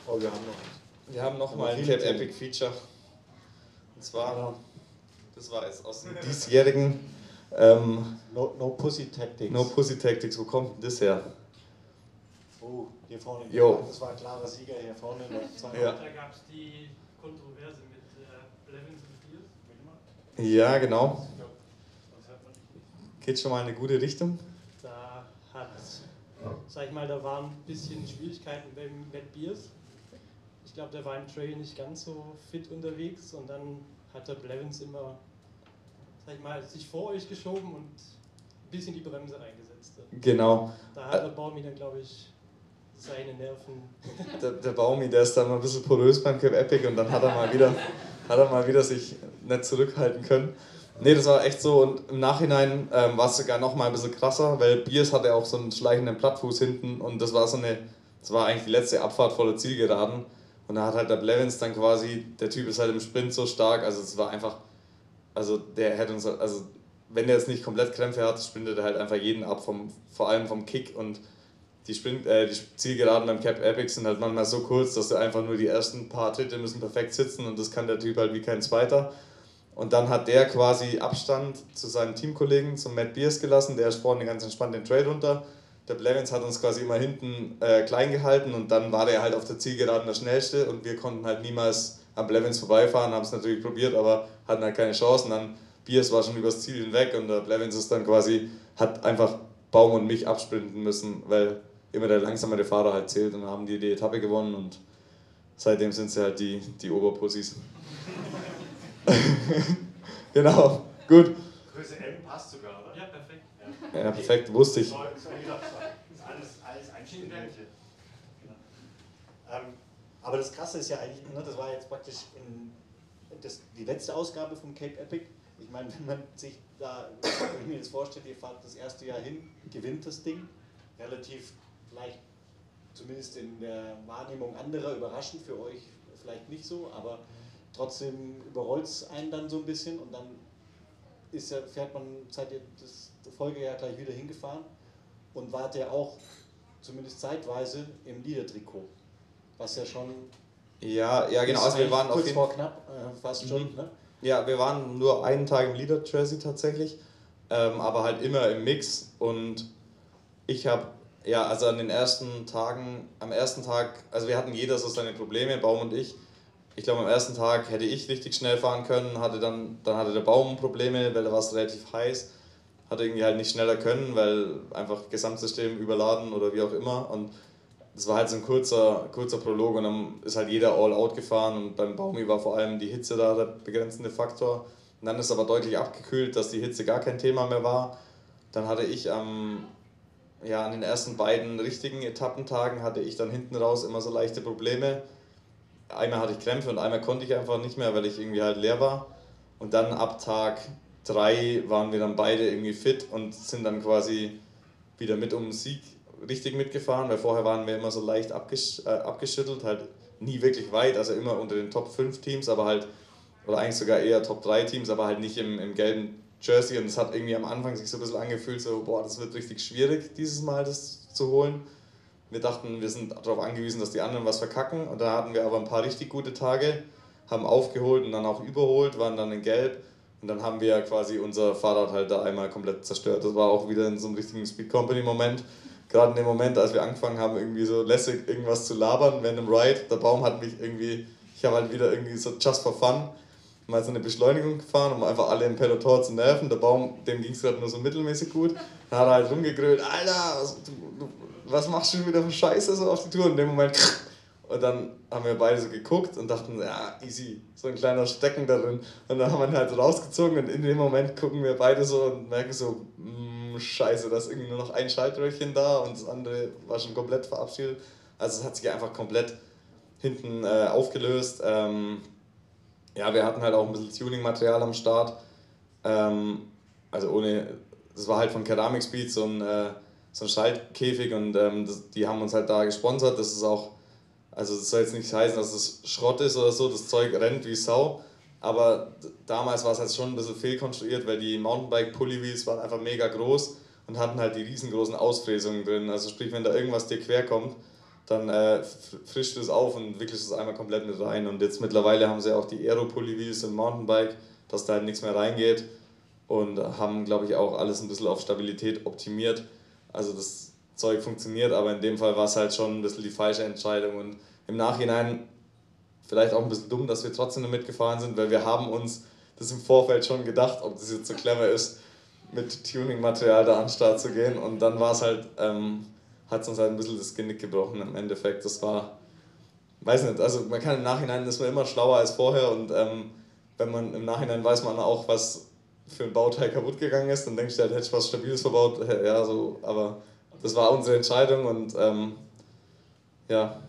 oh, wir haben noch. wir haben noch mal ein Cape. Epic Feature. Und zwar, das war jetzt aus dem diesjährigen ähm, No, no Pussy Tactics. No Pussy Tactics, wo kommt denn das her? Oh, hier vorne. Jo. Das war ein klarer Sieger hier vorne. Ja. Da gab es die Kontroverse mit äh, Blevins und Beers. Ja, genau. Das hört man nicht. Geht schon mal in eine gute Richtung. Da hat, sag ich mal, da waren ein bisschen Schwierigkeiten beim Matt Beers. Ich glaube, der war im Trail nicht ganz so fit unterwegs und dann hat der Blevins immer, sag ich mal, sich vor euch geschoben und ein bisschen die Bremse reingesetzt. Genau. Da hat der Baumi dann, glaube ich, seine Nerven. Der, der Baumi, der ist dann mal ein bisschen porös beim Cape Epic und dann hat er mal wieder, hat er mal wieder sich nicht zurückhalten können. Nee, das war echt so und im Nachhinein ähm, war es sogar noch mal ein bisschen krasser, weil Biers hatte auch so einen schleichenden Plattfuß hinten und das war so eine, das war eigentlich die letzte Abfahrt vor der Zielgeraden und da hat halt der Blevins dann quasi, der Typ ist halt im Sprint so stark, also es war einfach, also der hätte uns, also wenn der jetzt nicht komplett Krämpfe hat, sprintet er halt einfach jeden ab, vom, vor allem vom Kick und die, Sprint, äh, die Zielgeraden beim Cap Epic sind halt manchmal so kurz, dass du einfach nur die ersten paar Tritte müssen perfekt sitzen und das kann der Typ halt wie kein zweiter. Und dann hat der quasi Abstand zu seinen Teamkollegen, zum Matt Beers gelassen, der ist vorne ganz entspannt den Trail runter. Der Blevins hat uns quasi immer hinten äh, klein gehalten und dann war der halt auf der Zielgeraden der schnellste und wir konnten halt niemals am Blevins vorbeifahren, haben es natürlich probiert, aber hatten halt keine Chance. Und dann Beers war schon übers Ziel hinweg und der Blevins ist dann quasi, hat einfach Baum und mich absprinten müssen, weil immer der langsamere Fahrer halt zählt und dann haben die die Etappe gewonnen und seitdem sind sie halt die, die Oberpussys. [LAUGHS] genau, gut. Größe M passt sogar, oder? Ja, perfekt. Ja, perfekt, wusste ich. Ähm, aber das Krasse ist ja eigentlich, ne, das war jetzt praktisch in, das, die letzte Ausgabe vom Cape Epic. Ich meine, wenn man sich da, wenn ich mir das vorstellt, ihr fahrt das erste Jahr hin, gewinnt das Ding, relativ vielleicht, zumindest in der Wahrnehmung anderer, überraschend für euch vielleicht nicht so, aber trotzdem überrollt es einen dann so ein bisschen und dann ist ja, fährt man, ihr das Folgejahr gleich wieder hingefahren und wart ja auch zumindest zeitweise im Leader-Trikot. Was ja schon. Ja, ja genau, also wir waren auf kurz jeden vor knapp, äh, fast schon. Mhm. Ne? Ja, wir waren nur einen Tag im Leader Jersey tatsächlich, ähm, aber halt immer im Mix und ich habe, ja, also an den ersten Tagen, am ersten Tag, also wir hatten jeder so seine Probleme, Baum und ich. Ich glaube, am ersten Tag hätte ich richtig schnell fahren können, hatte dann, dann hatte der Baum Probleme, weil da war es relativ heiß, hatte irgendwie halt nicht schneller können, weil einfach Gesamtsystem überladen oder wie auch immer und das war halt so ein kurzer, kurzer Prolog und dann ist halt jeder all out gefahren und beim Baumi war vor allem die Hitze da der begrenzende Faktor. Und dann ist aber deutlich abgekühlt, dass die Hitze gar kein Thema mehr war. Dann hatte ich am, ja, an den ersten beiden richtigen Etappentagen hatte ich dann hinten raus immer so leichte Probleme. Einmal hatte ich Krämpfe und einmal konnte ich einfach nicht mehr, weil ich irgendwie halt leer war. Und dann ab Tag drei waren wir dann beide irgendwie fit und sind dann quasi wieder mit um den Sieg richtig mitgefahren, weil vorher waren wir immer so leicht abgesch äh, abgeschüttelt, halt nie wirklich weit, also immer unter den Top 5 Teams, aber halt, oder eigentlich sogar eher Top 3 Teams, aber halt nicht im, im gelben Jersey und es hat irgendwie am Anfang sich so ein bisschen angefühlt, so, boah, das wird richtig schwierig, dieses Mal das zu holen. Wir dachten, wir sind darauf angewiesen, dass die anderen was verkacken und da hatten wir aber ein paar richtig gute Tage haben aufgeholt und dann auch überholt, waren dann in Gelb und dann haben wir quasi unser Fahrrad halt da einmal komplett zerstört. Das war auch wieder in so einem richtigen Speed Company Moment. Gerade in dem Moment, als wir angefangen haben, irgendwie so lässig irgendwas zu labern dem Ride. Der Baum hat mich irgendwie, ich habe halt wieder irgendwie so just for fun mal so eine Beschleunigung gefahren, um einfach alle im Peloton zu nerven. Der Baum, dem ging es gerade nur so mittelmäßig gut. Dann hat er halt rumgegrölt, Alter, was, du, du, was machst du wieder für Scheiße so auf die Tour? Und in dem Moment und dann haben wir beide so geguckt und dachten, ja, easy, so ein kleiner Stecken da drin. Und dann haben wir ihn halt rausgezogen und in dem Moment gucken wir beide so und merken so, mh, mm, scheiße, da ist irgendwie nur noch ein Schaltröhrchen da und das andere war schon komplett verabschiedet. Also es hat sich einfach komplett hinten äh, aufgelöst. Ähm, ja, wir hatten halt auch ein bisschen Tuning-Material am Start. Ähm, also ohne, das war halt von Ceramic Speed so ein, äh, so ein Schaltkäfig und ähm, das, die haben uns halt da gesponsert. Das ist auch, also das soll jetzt nicht heißen, dass es Schrott ist oder so, das Zeug rennt wie Sau. Aber damals war es halt schon ein bisschen fehlkonstruiert, weil die Mountainbike-Pulli-Wheels waren einfach mega groß und hatten halt die riesengroßen Ausfräsungen drin. Also sprich, wenn da irgendwas dir quer kommt, dann äh, frischst du es auf und wickelst es einmal komplett mit rein. Und jetzt mittlerweile haben sie auch die Aero-Polywheels im Mountainbike, dass da halt nichts mehr reingeht und haben, glaube ich, auch alles ein bisschen auf Stabilität optimiert. Also das Zeug funktioniert, aber in dem Fall war es halt schon ein bisschen die falsche Entscheidung und im Nachhinein vielleicht auch ein bisschen dumm, dass wir trotzdem mitgefahren sind, weil wir haben uns das im Vorfeld schon gedacht, ob das jetzt so clever ist, mit Tuning-Material da an den Start zu gehen und dann war es halt ähm, hat es uns halt ein bisschen das Genick gebrochen im Endeffekt. Das war, weiß nicht, also man kann im Nachhinein ist man immer schlauer als vorher und ähm, wenn man im Nachhinein weiß man auch, was für ein Bauteil kaputt gegangen ist, dann denkst du, halt, hätte ich was Stabiles verbaut, ja, so, aber das war unsere Entscheidung und ähm, ja,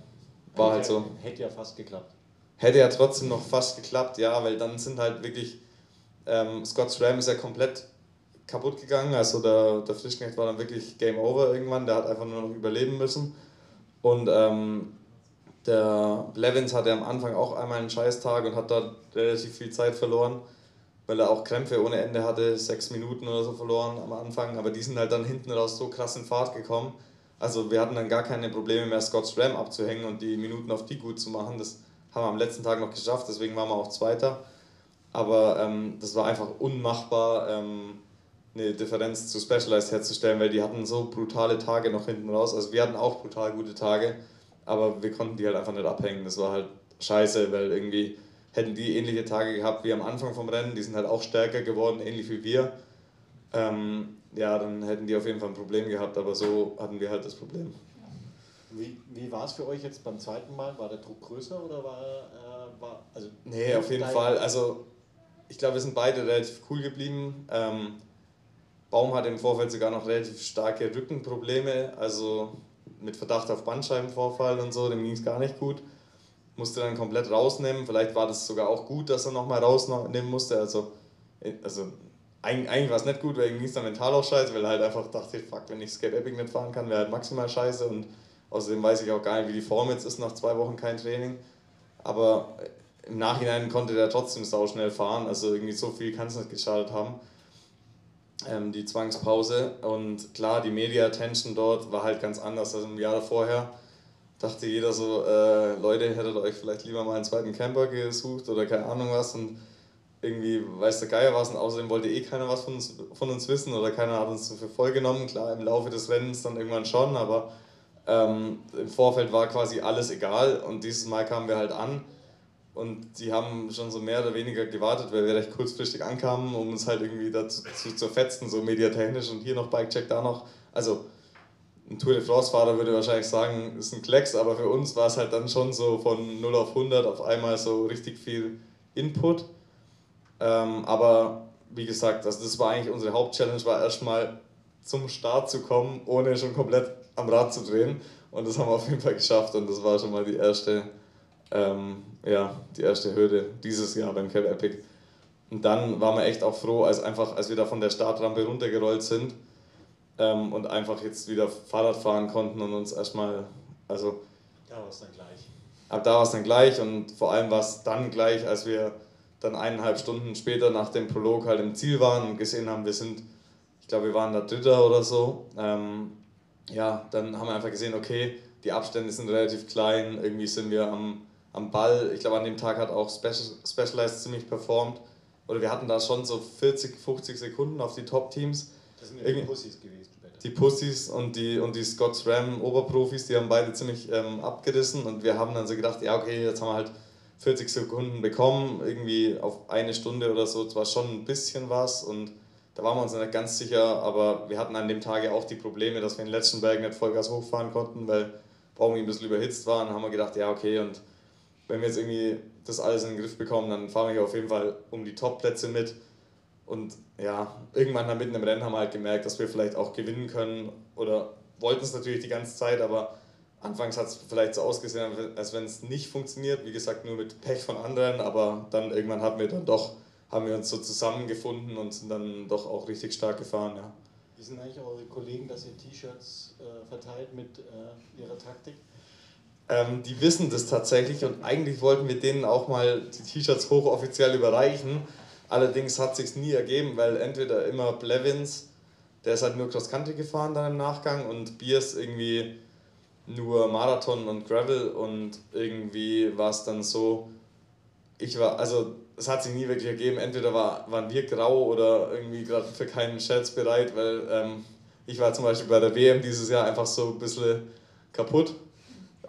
war halt so. Hätte ja fast geklappt. Hätte ja trotzdem noch fast geklappt, ja, weil dann sind halt wirklich, ähm, Scott Ram ist ja komplett kaputt gegangen. Also der, der Frischknecht war dann wirklich Game Over irgendwann. Der hat einfach nur noch überleben müssen. Und ähm, der Levins hatte am Anfang auch einmal einen Scheißtag und hat da relativ viel Zeit verloren, weil er auch Krämpfe ohne Ende hatte, sechs Minuten oder so verloren am Anfang. Aber die sind halt dann hinten raus so krass in Fahrt gekommen. Also wir hatten dann gar keine Probleme mehr, Scott's Ram abzuhängen und die Minuten auf die gut zu machen. Das haben wir am letzten Tag noch geschafft, deswegen waren wir auch Zweiter. Aber ähm, das war einfach unmachbar. Ähm, eine Differenz zu Specialized herzustellen, weil die hatten so brutale Tage noch hinten raus. Also wir hatten auch brutal gute Tage, aber wir konnten die halt einfach nicht abhängen. Das war halt scheiße, weil irgendwie hätten die ähnliche Tage gehabt wie am Anfang vom Rennen, die sind halt auch stärker geworden, ähnlich wie wir. Ähm, ja, dann hätten die auf jeden Fall ein Problem gehabt, aber so hatten wir halt das Problem. Wie, wie war es für euch jetzt beim zweiten Mal? War der Druck größer oder war, äh, war also Nee, auf jeden Fall. Also ich glaube, wir sind beide relativ cool geblieben. Ähm, Baum hatte im Vorfeld sogar noch relativ starke Rückenprobleme, also mit Verdacht auf Bandscheibenvorfall und so, dem ging es gar nicht gut. Musste dann komplett rausnehmen. Vielleicht war das sogar auch gut, dass er nochmal rausnehmen musste. Also, also eigentlich war es nicht gut, weil ihm ging es dann mental auch scheiße, weil er halt einfach dachte, fuck, wenn ich Skate Epic nicht fahren kann, wäre halt maximal scheiße. Und außerdem weiß ich auch gar nicht, wie die Form jetzt ist nach zwei Wochen kein Training. Aber im Nachhinein konnte der trotzdem sauschnell fahren. Also irgendwie so viel kann es nicht geschadet haben ähm, die Zwangspause. Und klar, die Media Attention dort war halt ganz anders als im Jahr vorher. Dachte jeder so, äh, Leute, hättet euch vielleicht lieber mal einen zweiten Camper gesucht oder keine Ahnung was. Und irgendwie weiß der Geier was und außerdem wollte eh keiner was von uns, von uns wissen oder keiner hat uns für voll genommen. Klar, im Laufe des Rennens dann irgendwann schon, aber ähm, im Vorfeld war quasi alles egal und dieses Mal kamen wir halt an und die haben schon so mehr oder weniger gewartet, weil wir recht kurzfristig ankamen, um uns halt irgendwie dazu zu zerfetzen, so mediatechnisch und hier noch Bikecheck, da noch. Also ein Tour de France-Fahrer würde wahrscheinlich sagen, ist ein Klecks, aber für uns war es halt dann schon so von 0 auf 100 auf einmal so richtig viel Input. Ähm, aber wie gesagt, also das war eigentlich unsere Hauptchallenge, war erstmal zum Start zu kommen, ohne schon komplett am Rad zu drehen. Und das haben wir auf jeden Fall geschafft und das war schon mal die erste ähm, ja, die erste Hürde dieses Jahr beim Cap Epic. Und dann waren wir echt auch froh, als, einfach, als wir da von der Startrampe runtergerollt sind ähm, und einfach jetzt wieder Fahrrad fahren konnten und uns erstmal, also. Da war es dann gleich. Ab da war es dann gleich und vor allem war es dann gleich, als wir dann eineinhalb Stunden später nach dem Prolog halt im Ziel waren und gesehen haben, wir sind, ich glaube, wir waren da Dritter oder so. Ähm, ja, dann haben wir einfach gesehen, okay, die Abstände sind relativ klein, irgendwie sind wir am am Ball. Ich glaube, an dem Tag hat auch Special, Specialized ziemlich performt. Oder wir hatten da schon so 40, 50 Sekunden auf die Top-Teams. Das sind ja die Pussys gewesen später. Die Pussys und die, und die Scots Ram Oberprofis, die haben beide ziemlich ähm, abgerissen und wir haben dann so gedacht, ja okay, jetzt haben wir halt 40 Sekunden bekommen, irgendwie auf eine Stunde oder so, zwar schon ein bisschen was und da waren wir uns nicht ganz sicher, aber wir hatten an dem Tag ja auch die Probleme, dass wir in den letzten Bergen nicht Vollgas hochfahren konnten, weil Baumi ein bisschen überhitzt war und haben wir gedacht, ja okay und wenn wir jetzt irgendwie das alles in den Griff bekommen, dann fahren wir hier auf jeden Fall um die Top-Plätze mit. Und ja, irgendwann dann mitten im Rennen haben wir halt gemerkt, dass wir vielleicht auch gewinnen können oder wollten es natürlich die ganze Zeit, aber anfangs hat es vielleicht so ausgesehen, als wenn es nicht funktioniert. Wie gesagt, nur mit Pech von anderen, aber dann irgendwann haben wir dann doch, haben wir uns so zusammengefunden und sind dann doch auch richtig stark gefahren. Ja. Wie sind eigentlich eure Kollegen, dass ihr T-Shirts äh, verteilt mit äh, ihrer Taktik? Ähm, die wissen das tatsächlich und eigentlich wollten wir denen auch mal die T-Shirts hochoffiziell überreichen. Allerdings hat sich nie ergeben, weil entweder immer Blevins, der ist halt nur Cross Country gefahren dann im Nachgang und Biers irgendwie nur Marathon und Gravel und irgendwie war es dann so, ich war, also es hat sich nie wirklich ergeben, entweder war, waren wir grau oder irgendwie gerade für keinen Scherz bereit, weil ähm, ich war zum Beispiel bei der WM dieses Jahr einfach so ein bisschen kaputt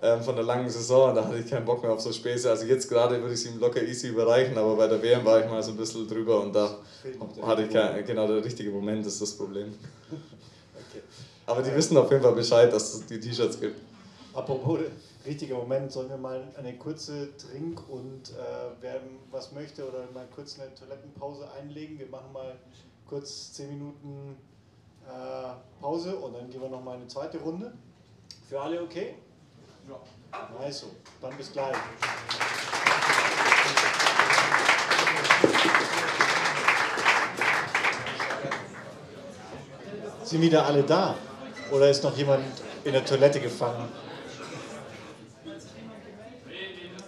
ähm, von der langen Saison. Da hatte ich keinen Bock mehr auf so Späße. Also jetzt gerade würde ich es ihm locker easy überreichen, aber bei der WM war ich mal so ein bisschen drüber und da hatte ich kein, genau der richtige Moment, ist das Problem. Okay. Aber die wissen auf jeden Fall Bescheid, dass es die T-Shirts gibt. Apropos richtiger Moment, sollen wir mal eine kurze Trink- und äh, wer was möchte oder mal kurz eine Toilettenpause einlegen. Wir machen mal kurz 10 Minuten äh, Pause und dann gehen wir noch mal eine zweite Runde. Für alle okay? Also, dann bis gleich. Sind wieder alle da? Oder ist noch jemand in der Toilette gefangen?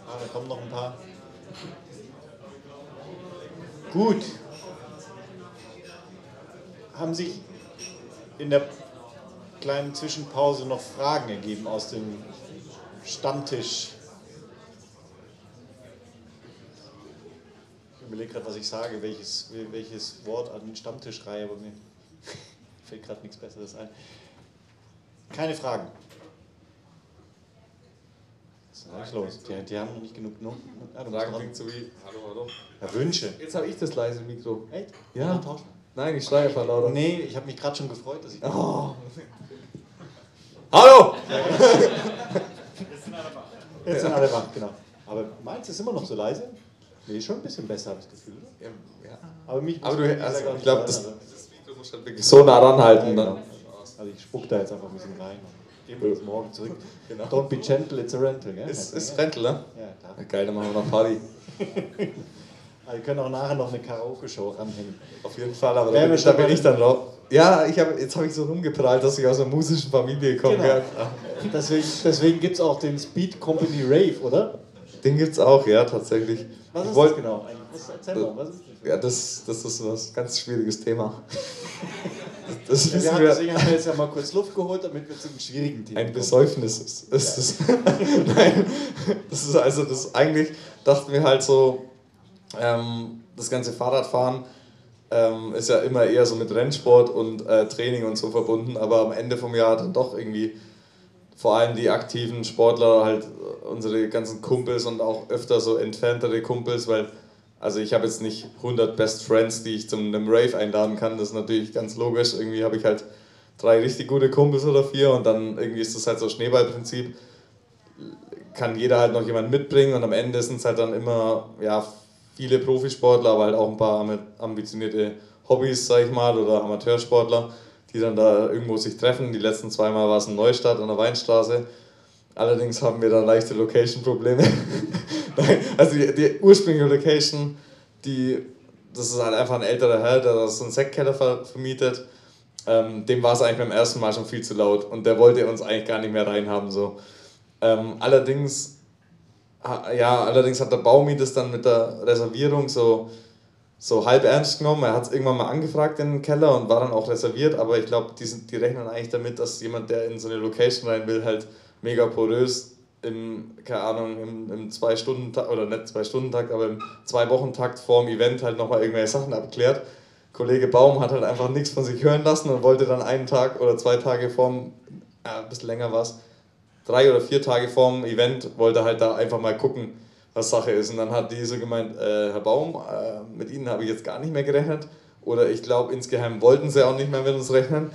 Ah, da kommen noch ein paar. Gut. Haben sich in der kleinen Zwischenpause noch Fragen ergeben aus dem Stammtisch. Ich überlege gerade, was ich sage, welches, welches Wort an den Stammtisch reihe, aber mir [LAUGHS] fällt gerade nichts Besseres ein. Keine Fragen. Was ist eigentlich los? Die, die, haben noch nicht genug Noten. Ah, Fragen klingt so wie, hallo, hallo. Ja, Wünsche. Jetzt habe ich das leise Mikro. Echt? Ja. Nein, ich schreie einfach lauter. Nee, ich habe mich gerade schon gefreut, dass ich. Oh. [LAUGHS] Hallo! [LAUGHS] Jetzt sind alle wach, genau. Aber meins ist immer noch so leise? Nee, schon ein bisschen besser, habe ich das Gefühl, oder? Ja. Aber, mich Aber du, also, ich glaube, das, das Mikro muss halt wirklich so nah ranhalten. Ja, genau. Also ich spuck da jetzt einfach ein bisschen rein. Gehen wir das morgen zurück. Genau. Don't be gentle, it's a rental, gell? Ist, ist Rental, ne? Ja, klar. Geil, dann machen wir noch Party. [LAUGHS] also wir können auch nachher noch eine Karaoke-Show ranhängen. Auf jeden Fall, aber da bin, ich dann drauf. Ja, ich hab, jetzt habe ich so rumgeprallt, dass ich aus einer musischen Familie komme. Genau. [LAUGHS] Deswegen, deswegen gibt es auch den Speed Company Rave, oder? Den gibt es auch, ja, tatsächlich. Was ist wollt, das genau? Was, erzähl mal, was ist das? Ja, das, das ist ein ganz schwieriges Thema. [LAUGHS] Das ja, wir haben, deswegen haben wir jetzt ja mal kurz Luft geholt, damit wir zum schwierigen Thema Ein Besäufnis ist, ist ja. das. [LAUGHS] Nein, das ist also das eigentlich, dachten wir halt so, ähm, das ganze Fahrradfahren ähm, ist ja immer eher so mit Rennsport und äh, Training und so verbunden, aber am Ende vom Jahr dann doch irgendwie vor allem die aktiven Sportler, halt unsere ganzen Kumpels und auch öfter so entferntere Kumpels, weil also ich habe jetzt nicht 100 Best Friends, die ich zum einem Rave einladen kann, das ist natürlich ganz logisch. Irgendwie habe ich halt drei richtig gute Kumpels oder vier und dann irgendwie ist das halt so Schneeballprinzip. Kann jeder halt noch jemanden mitbringen und am Ende sind es halt dann immer ja, viele Profisportler, aber halt auch ein paar ambitionierte Hobbys, sag ich mal, oder Amateursportler, die dann da irgendwo sich treffen. Die letzten zweimal war es in Neustadt an der Weinstraße. Allerdings haben wir da leichte Location-Probleme. [LAUGHS] also die, die, ursprüngliche Location, die, das ist halt einfach ein älterer Herr, der so einen Sektkeller vermietet. Ähm, dem war es eigentlich beim ersten Mal schon viel zu laut und der wollte uns eigentlich gar nicht mehr reinhaben. So. Ähm, allerdings ja, allerdings hat der Baumi das dann mit der Reservierung so, so halb ernst genommen. Er hat es irgendwann mal angefragt in den Keller und war dann auch reserviert, aber ich glaube, die, die rechnen eigentlich damit, dass jemand, der in so eine Location rein will, halt mega porös im, keine Ahnung, im, im zwei Stunden oder nicht zwei Stunden Takt, aber im zwei Wochen Takt vorm Event halt nochmal irgendwelche Sachen abklärt. Kollege Baum hat halt einfach nichts von sich hören lassen und wollte dann einen Tag oder zwei Tage vorm, ja, ein bisschen länger war es, drei oder vier Tage vorm Event, wollte halt da einfach mal gucken, was Sache ist. Und dann hat die so gemeint, äh, Herr Baum, äh, mit Ihnen habe ich jetzt gar nicht mehr gerechnet. Oder ich glaube, insgeheim wollten sie auch nicht mehr mit uns rechnen.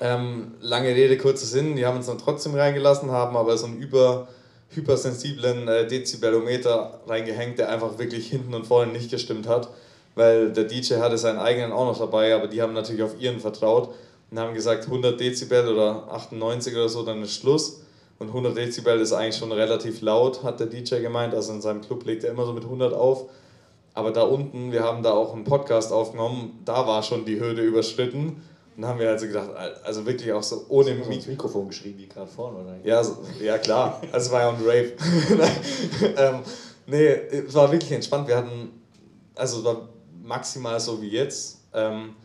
Ähm, lange Rede, kurzer Sinn, die haben uns dann trotzdem reingelassen, haben aber so einen über, hypersensiblen äh, Dezibelometer reingehängt, der einfach wirklich hinten und vorne nicht gestimmt hat, weil der DJ hatte seinen eigenen auch noch dabei, aber die haben natürlich auf ihren vertraut und haben gesagt 100 Dezibel oder 98 oder so, dann ist Schluss. Und 100 Dezibel ist eigentlich schon relativ laut, hat der DJ gemeint. Also in seinem Club legt er immer so mit 100 auf. Aber da unten, wir haben da auch einen Podcast aufgenommen, da war schon die Hürde überschritten. Und dann haben wir also gedacht, also wirklich auch so ohne Mik ins Mikrofon geschrieben, wie gerade vorne, oder? Ja, so, ja klar. Also war ja ein Rave. [LAUGHS] ähm, nee, es war wirklich entspannt. Wir hatten, also es war maximal so wie jetzt. Ähm,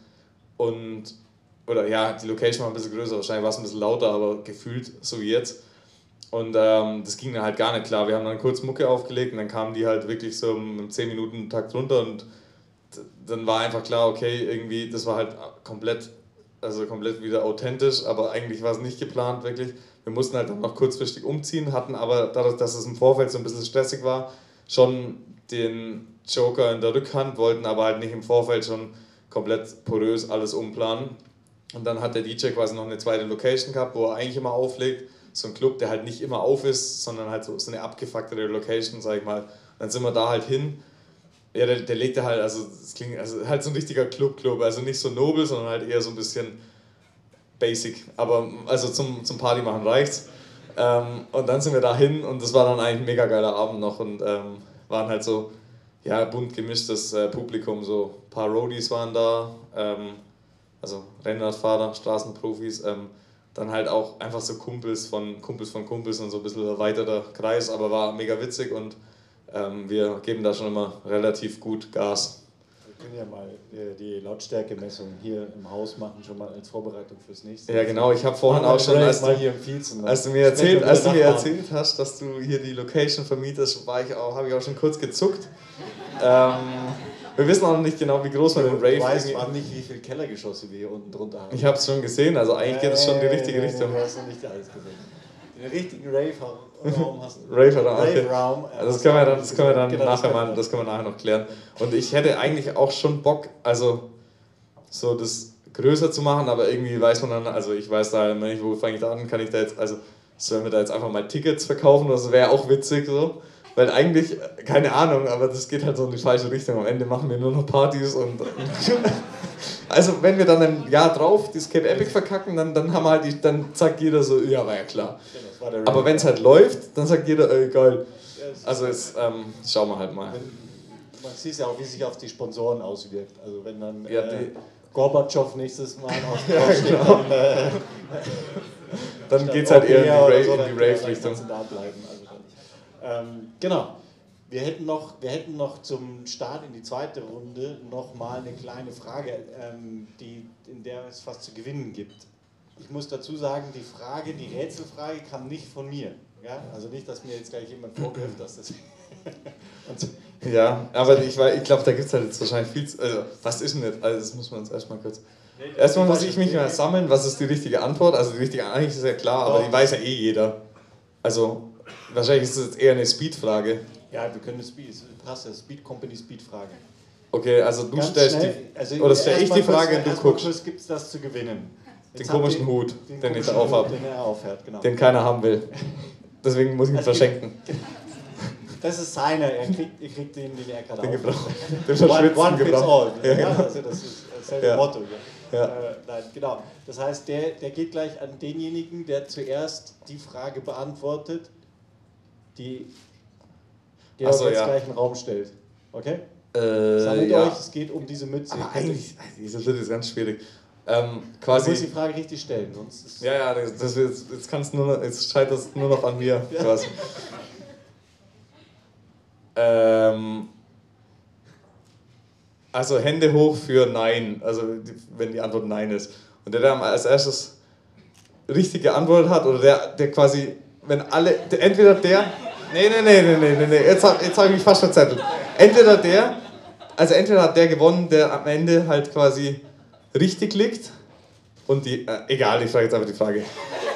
und, oder ja, die Location war ein bisschen größer, wahrscheinlich war es ein bisschen lauter, aber gefühlt so wie jetzt. Und ähm, das ging dann halt gar nicht klar. Wir haben dann kurz Mucke aufgelegt und dann kamen die halt wirklich so im 10-Minuten-Takt runter und dann war einfach klar, okay, irgendwie, das war halt komplett also komplett wieder authentisch, aber eigentlich war es nicht geplant wirklich. Wir mussten halt dann noch kurzfristig umziehen, hatten aber dadurch, dass es im Vorfeld so ein bisschen stressig war, schon den Joker in der Rückhand, wollten aber halt nicht im Vorfeld schon komplett porös alles umplanen. Und dann hat der DJ quasi noch eine zweite Location gehabt, wo er eigentlich immer auflegt. So ein Club, der halt nicht immer auf ist, sondern halt so, so eine abgefucktere Location, sag ich mal. dann sind wir da halt hin ja, der, der legte halt, also das klingt, also halt so ein richtiger Club-Club, also nicht so nobel, sondern halt eher so ein bisschen basic. Aber also zum, zum Party machen reicht's. Ähm, und dann sind wir da hin und das war dann eigentlich ein mega geiler Abend noch und ähm, waren halt so, ja, bunt gemischtes äh, Publikum, so ein paar Roadies waren da, ähm, also Rennradfahrer, Straßenprofis, ähm, dann halt auch einfach so Kumpels von Kumpels von Kumpels und so ein bisschen erweiterter Kreis, aber war mega witzig und ähm, wir geben da schon immer relativ gut Gas. Wir können ja mal äh, die Lautstärkemessung hier im Haus machen, schon mal als Vorbereitung fürs nächste. Ja, genau. Ich habe vorhin auch schon, als du, als du, mir erzählt, als du mir erzählt hast, dass du hier die Location vermietest, war ich auch, habe ich auch schon kurz gezuckt. ähm, wir wissen auch noch nicht genau, wie groß man den Rave. Ich weiß auch nicht, wie viele Kellergeschosse wir hier unten drunter haben. Ich habe es schon gesehen, also eigentlich geht es schon in die richtige Richtung. Du hast noch nicht alles gesehen. Den richtigen Rave-Raum hast du. Rave-Raum, okay. Rave also das können wir dann, das können wir dann genau, nachher mal, das können wir nachher noch klären. Und ich hätte eigentlich auch schon Bock, also so das größer zu machen, aber irgendwie weiß man dann, also ich weiß da nicht, wo fange ich da an, kann ich da jetzt, also sollen wir da jetzt einfach mal Tickets verkaufen, das wäre auch witzig so. Weil eigentlich, keine Ahnung, aber das geht halt so in die falsche Richtung. Am Ende machen wir nur noch Partys und. [LAUGHS] also, wenn wir dann ein Jahr drauf das Cape Epic verkacken, dann, dann haben halt die, dann sagt jeder so, ja, war ja klar. aber wenn es halt läuft, dann sagt jeder, ey, geil. Also, jetzt ähm, schauen wir halt mal. Man sieht ja auch, wie sich auf die Sponsoren auswirkt. Also, wenn dann. Ja, äh, Gorbatschow nächstes Mal [LAUGHS] auf ja, genau. dann, äh, dann [LAUGHS] geht es halt eher in die, Ra Rave-Richtung. Ähm, genau. Wir hätten, noch, wir hätten noch zum Start in die zweite Runde noch mal eine kleine Frage, ähm, die, in der es was zu gewinnen gibt. Ich muss dazu sagen, die Frage, die Rätselfrage kam nicht von mir. Ja? Also nicht, dass mir jetzt gleich jemand vorwirft, dass das... [LAUGHS] ja, aber ich, ich glaube, da gibt es halt jetzt wahrscheinlich viel... Zu, also, was ist denn jetzt? Also das muss man uns erstmal kurz... Erstmal muss ich mich mal sammeln, was ist die richtige Antwort. Also die richtige, eigentlich ist ja klar, aber die weiß ja eh jeder. Also Wahrscheinlich ist das eher eine Speed-Frage. Ja, wir können Speed, passt ja, Speed Company Speed-Frage. Okay, also du Ganz stellst schnell, die, also oder stell ich die Frage und du guckst. Was gibt es das zu gewinnen? Jetzt den komischen Hut, den, den ich aufhabe. Den er aufhört, genau. Den keiner haben will. Deswegen muss ich ihn also verschenken. [LAUGHS] Das ist seiner, er kriegt, ihr kriegt den, den er gerade Den gebraucht. Den one, one fits all. Ja, ja, also das ist dasselbe ja. Motto. Ja. Äh, nein, genau. Das heißt, der, der geht gleich an denjenigen, der zuerst die Frage beantwortet, die Georg so, jetzt ja. gleich in den Raum stellt. Okay? Äh, Sammelt ja. euch, es geht um diese Mütze. Aber eigentlich, diese wird ist ganz schwierig. Ähm, quasi, du musst die Frage richtig stellen, sonst ist Ja, ja, das, das, jetzt, kannst nur jetzt scheitert es nur noch an mir. [LAUGHS] ja. quasi. Ähm, also Hände hoch für Nein, also wenn die Antwort Nein ist. Und der, der als erstes richtig geantwortet hat, oder der, der quasi wenn alle, entweder der, nee, nee, nee, nee, nee, nee, nee. jetzt habe jetzt hab ich mich fast verzettelt. Entweder der, also entweder hat der gewonnen, der am Ende halt quasi richtig liegt und die, äh, egal, ich frage jetzt einfach die Frage.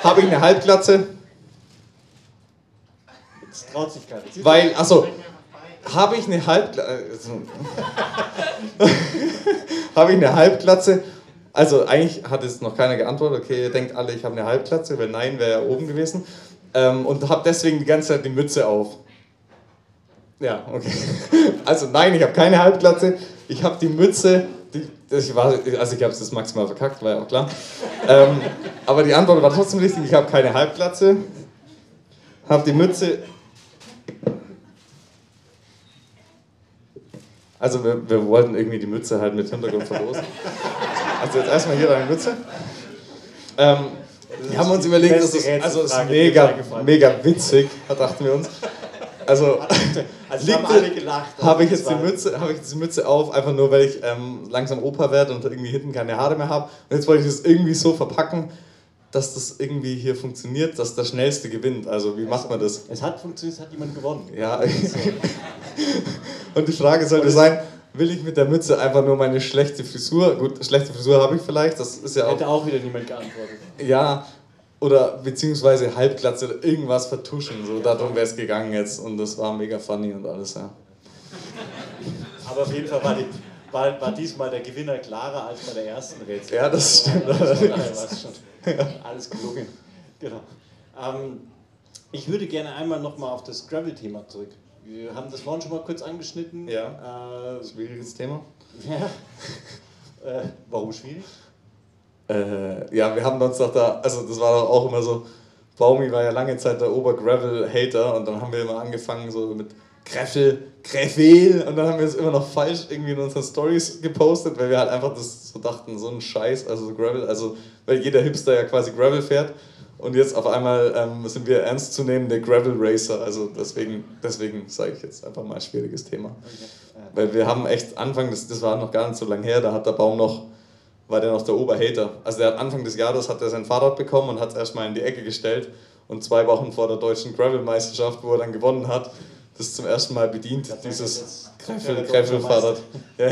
Habe ich eine Halbglatze? Jetzt traut sich keiner. Weil, achso, habe ich eine Halbglatze? [LAUGHS] habe ich eine Halbglatze? Also eigentlich hat es noch keiner geantwortet. Okay, ihr denkt alle, ich habe eine Halbglatze, weil nein, wäre ja oben gewesen. Ähm, und habe deswegen die ganze Zeit die Mütze auf. Ja, okay. [LAUGHS] Also nein, ich habe keine Halbglatze. Ich habe die Mütze. Die, ich war, also ich habe es das maximal verkackt, war ja auch klar. Ähm, aber die Antwort war trotzdem richtig. Ich habe keine Halbglatze. Habe die Mütze Also wir, wir wollten irgendwie die Mütze halt mit Hintergrund verlosen. Also jetzt erstmal hier deine Mütze. Ähm, wir haben uns überlegt, das ist, also ist mega, mega witzig, dachten wir uns. Also, also [LAUGHS] liegt, haben alle gelacht. Habe ich, jetzt die Mütze, hab ich jetzt die Mütze auf, einfach nur, weil ich ähm, langsam Opa werde und irgendwie hinten keine Haare mehr habe. Und jetzt wollte ich das irgendwie so verpacken, dass das irgendwie hier funktioniert, dass der Schnellste gewinnt. Also wie macht man das? Es hat funktioniert, es hat jemand gewonnen. Ja. [LAUGHS] und die Frage sollte sein, will ich mit der Mütze einfach nur meine schlechte Frisur, gut, schlechte Frisur habe ich vielleicht, das ist ja auch... Hätte auch wieder niemand geantwortet. Ja, oder beziehungsweise Halbglatze oder irgendwas vertuschen, so darum wäre es gegangen jetzt und das war mega funny und alles, ja. Aber auf jeden Fall war die war, war diesmal der Gewinner klarer als bei der ersten Rätsel. Ja, das stimmt. Also, alles gelungen. Genau. Ähm, ich würde gerne einmal nochmal auf das Gravel-Thema zurück. Wir haben das vorhin schon mal kurz angeschnitten. Ja. Äh, Schwieriges Thema. Ja. [LAUGHS] äh, warum schwierig? Äh, ja, wir haben uns doch da, also das war doch auch immer so, Baumi war ja lange Zeit der Ober-Gravel-Hater und dann haben wir immer angefangen so mit Greffel, Greffel und dann haben wir es immer noch falsch irgendwie in unseren Stories gepostet, weil wir halt einfach das so dachten, so ein Scheiß, also so Gravel, also weil jeder Hipster ja quasi Gravel fährt und jetzt auf einmal ähm, sind wir ernstzunehmende Gravel Racer, also deswegen, deswegen sage ich jetzt einfach mal ein schwieriges Thema. Okay. Weil wir haben echt Anfang, das, das war noch gar nicht so lange her, da hat der Baum noch, war der noch der Oberhater. Also der hat Anfang des Jahres hat er sein Fahrrad bekommen und hat es erstmal in die Ecke gestellt und zwei Wochen vor der deutschen Gravel-Meisterschaft, wo er dann gewonnen hat, das zum ersten Mal bedient, das dieses Gravel-Fahrrad. Ja,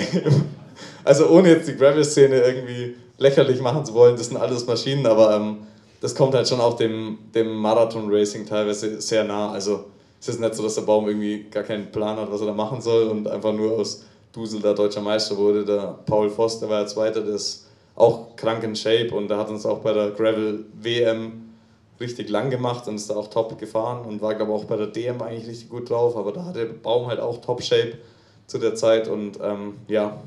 also ohne jetzt die Gravel-Szene irgendwie lächerlich machen zu wollen, das sind alles Maschinen, aber ähm, das kommt halt schon auch dem, dem Marathon-Racing teilweise sehr nah. Also es ist nicht so, dass der Baum irgendwie gar keinen Plan hat, was er da machen soll und einfach nur aus Dusel der deutscher Meister wurde. Der Paul Voss, der war ja Zweiter, der ist auch krank in Shape und der hat uns auch bei der Gravel-WM richtig lang gemacht und ist da auch top gefahren und war, glaube ich, auch bei der DM eigentlich richtig gut drauf, aber da hatte der Baum halt auch Top-Shape zu der Zeit und ähm, ja,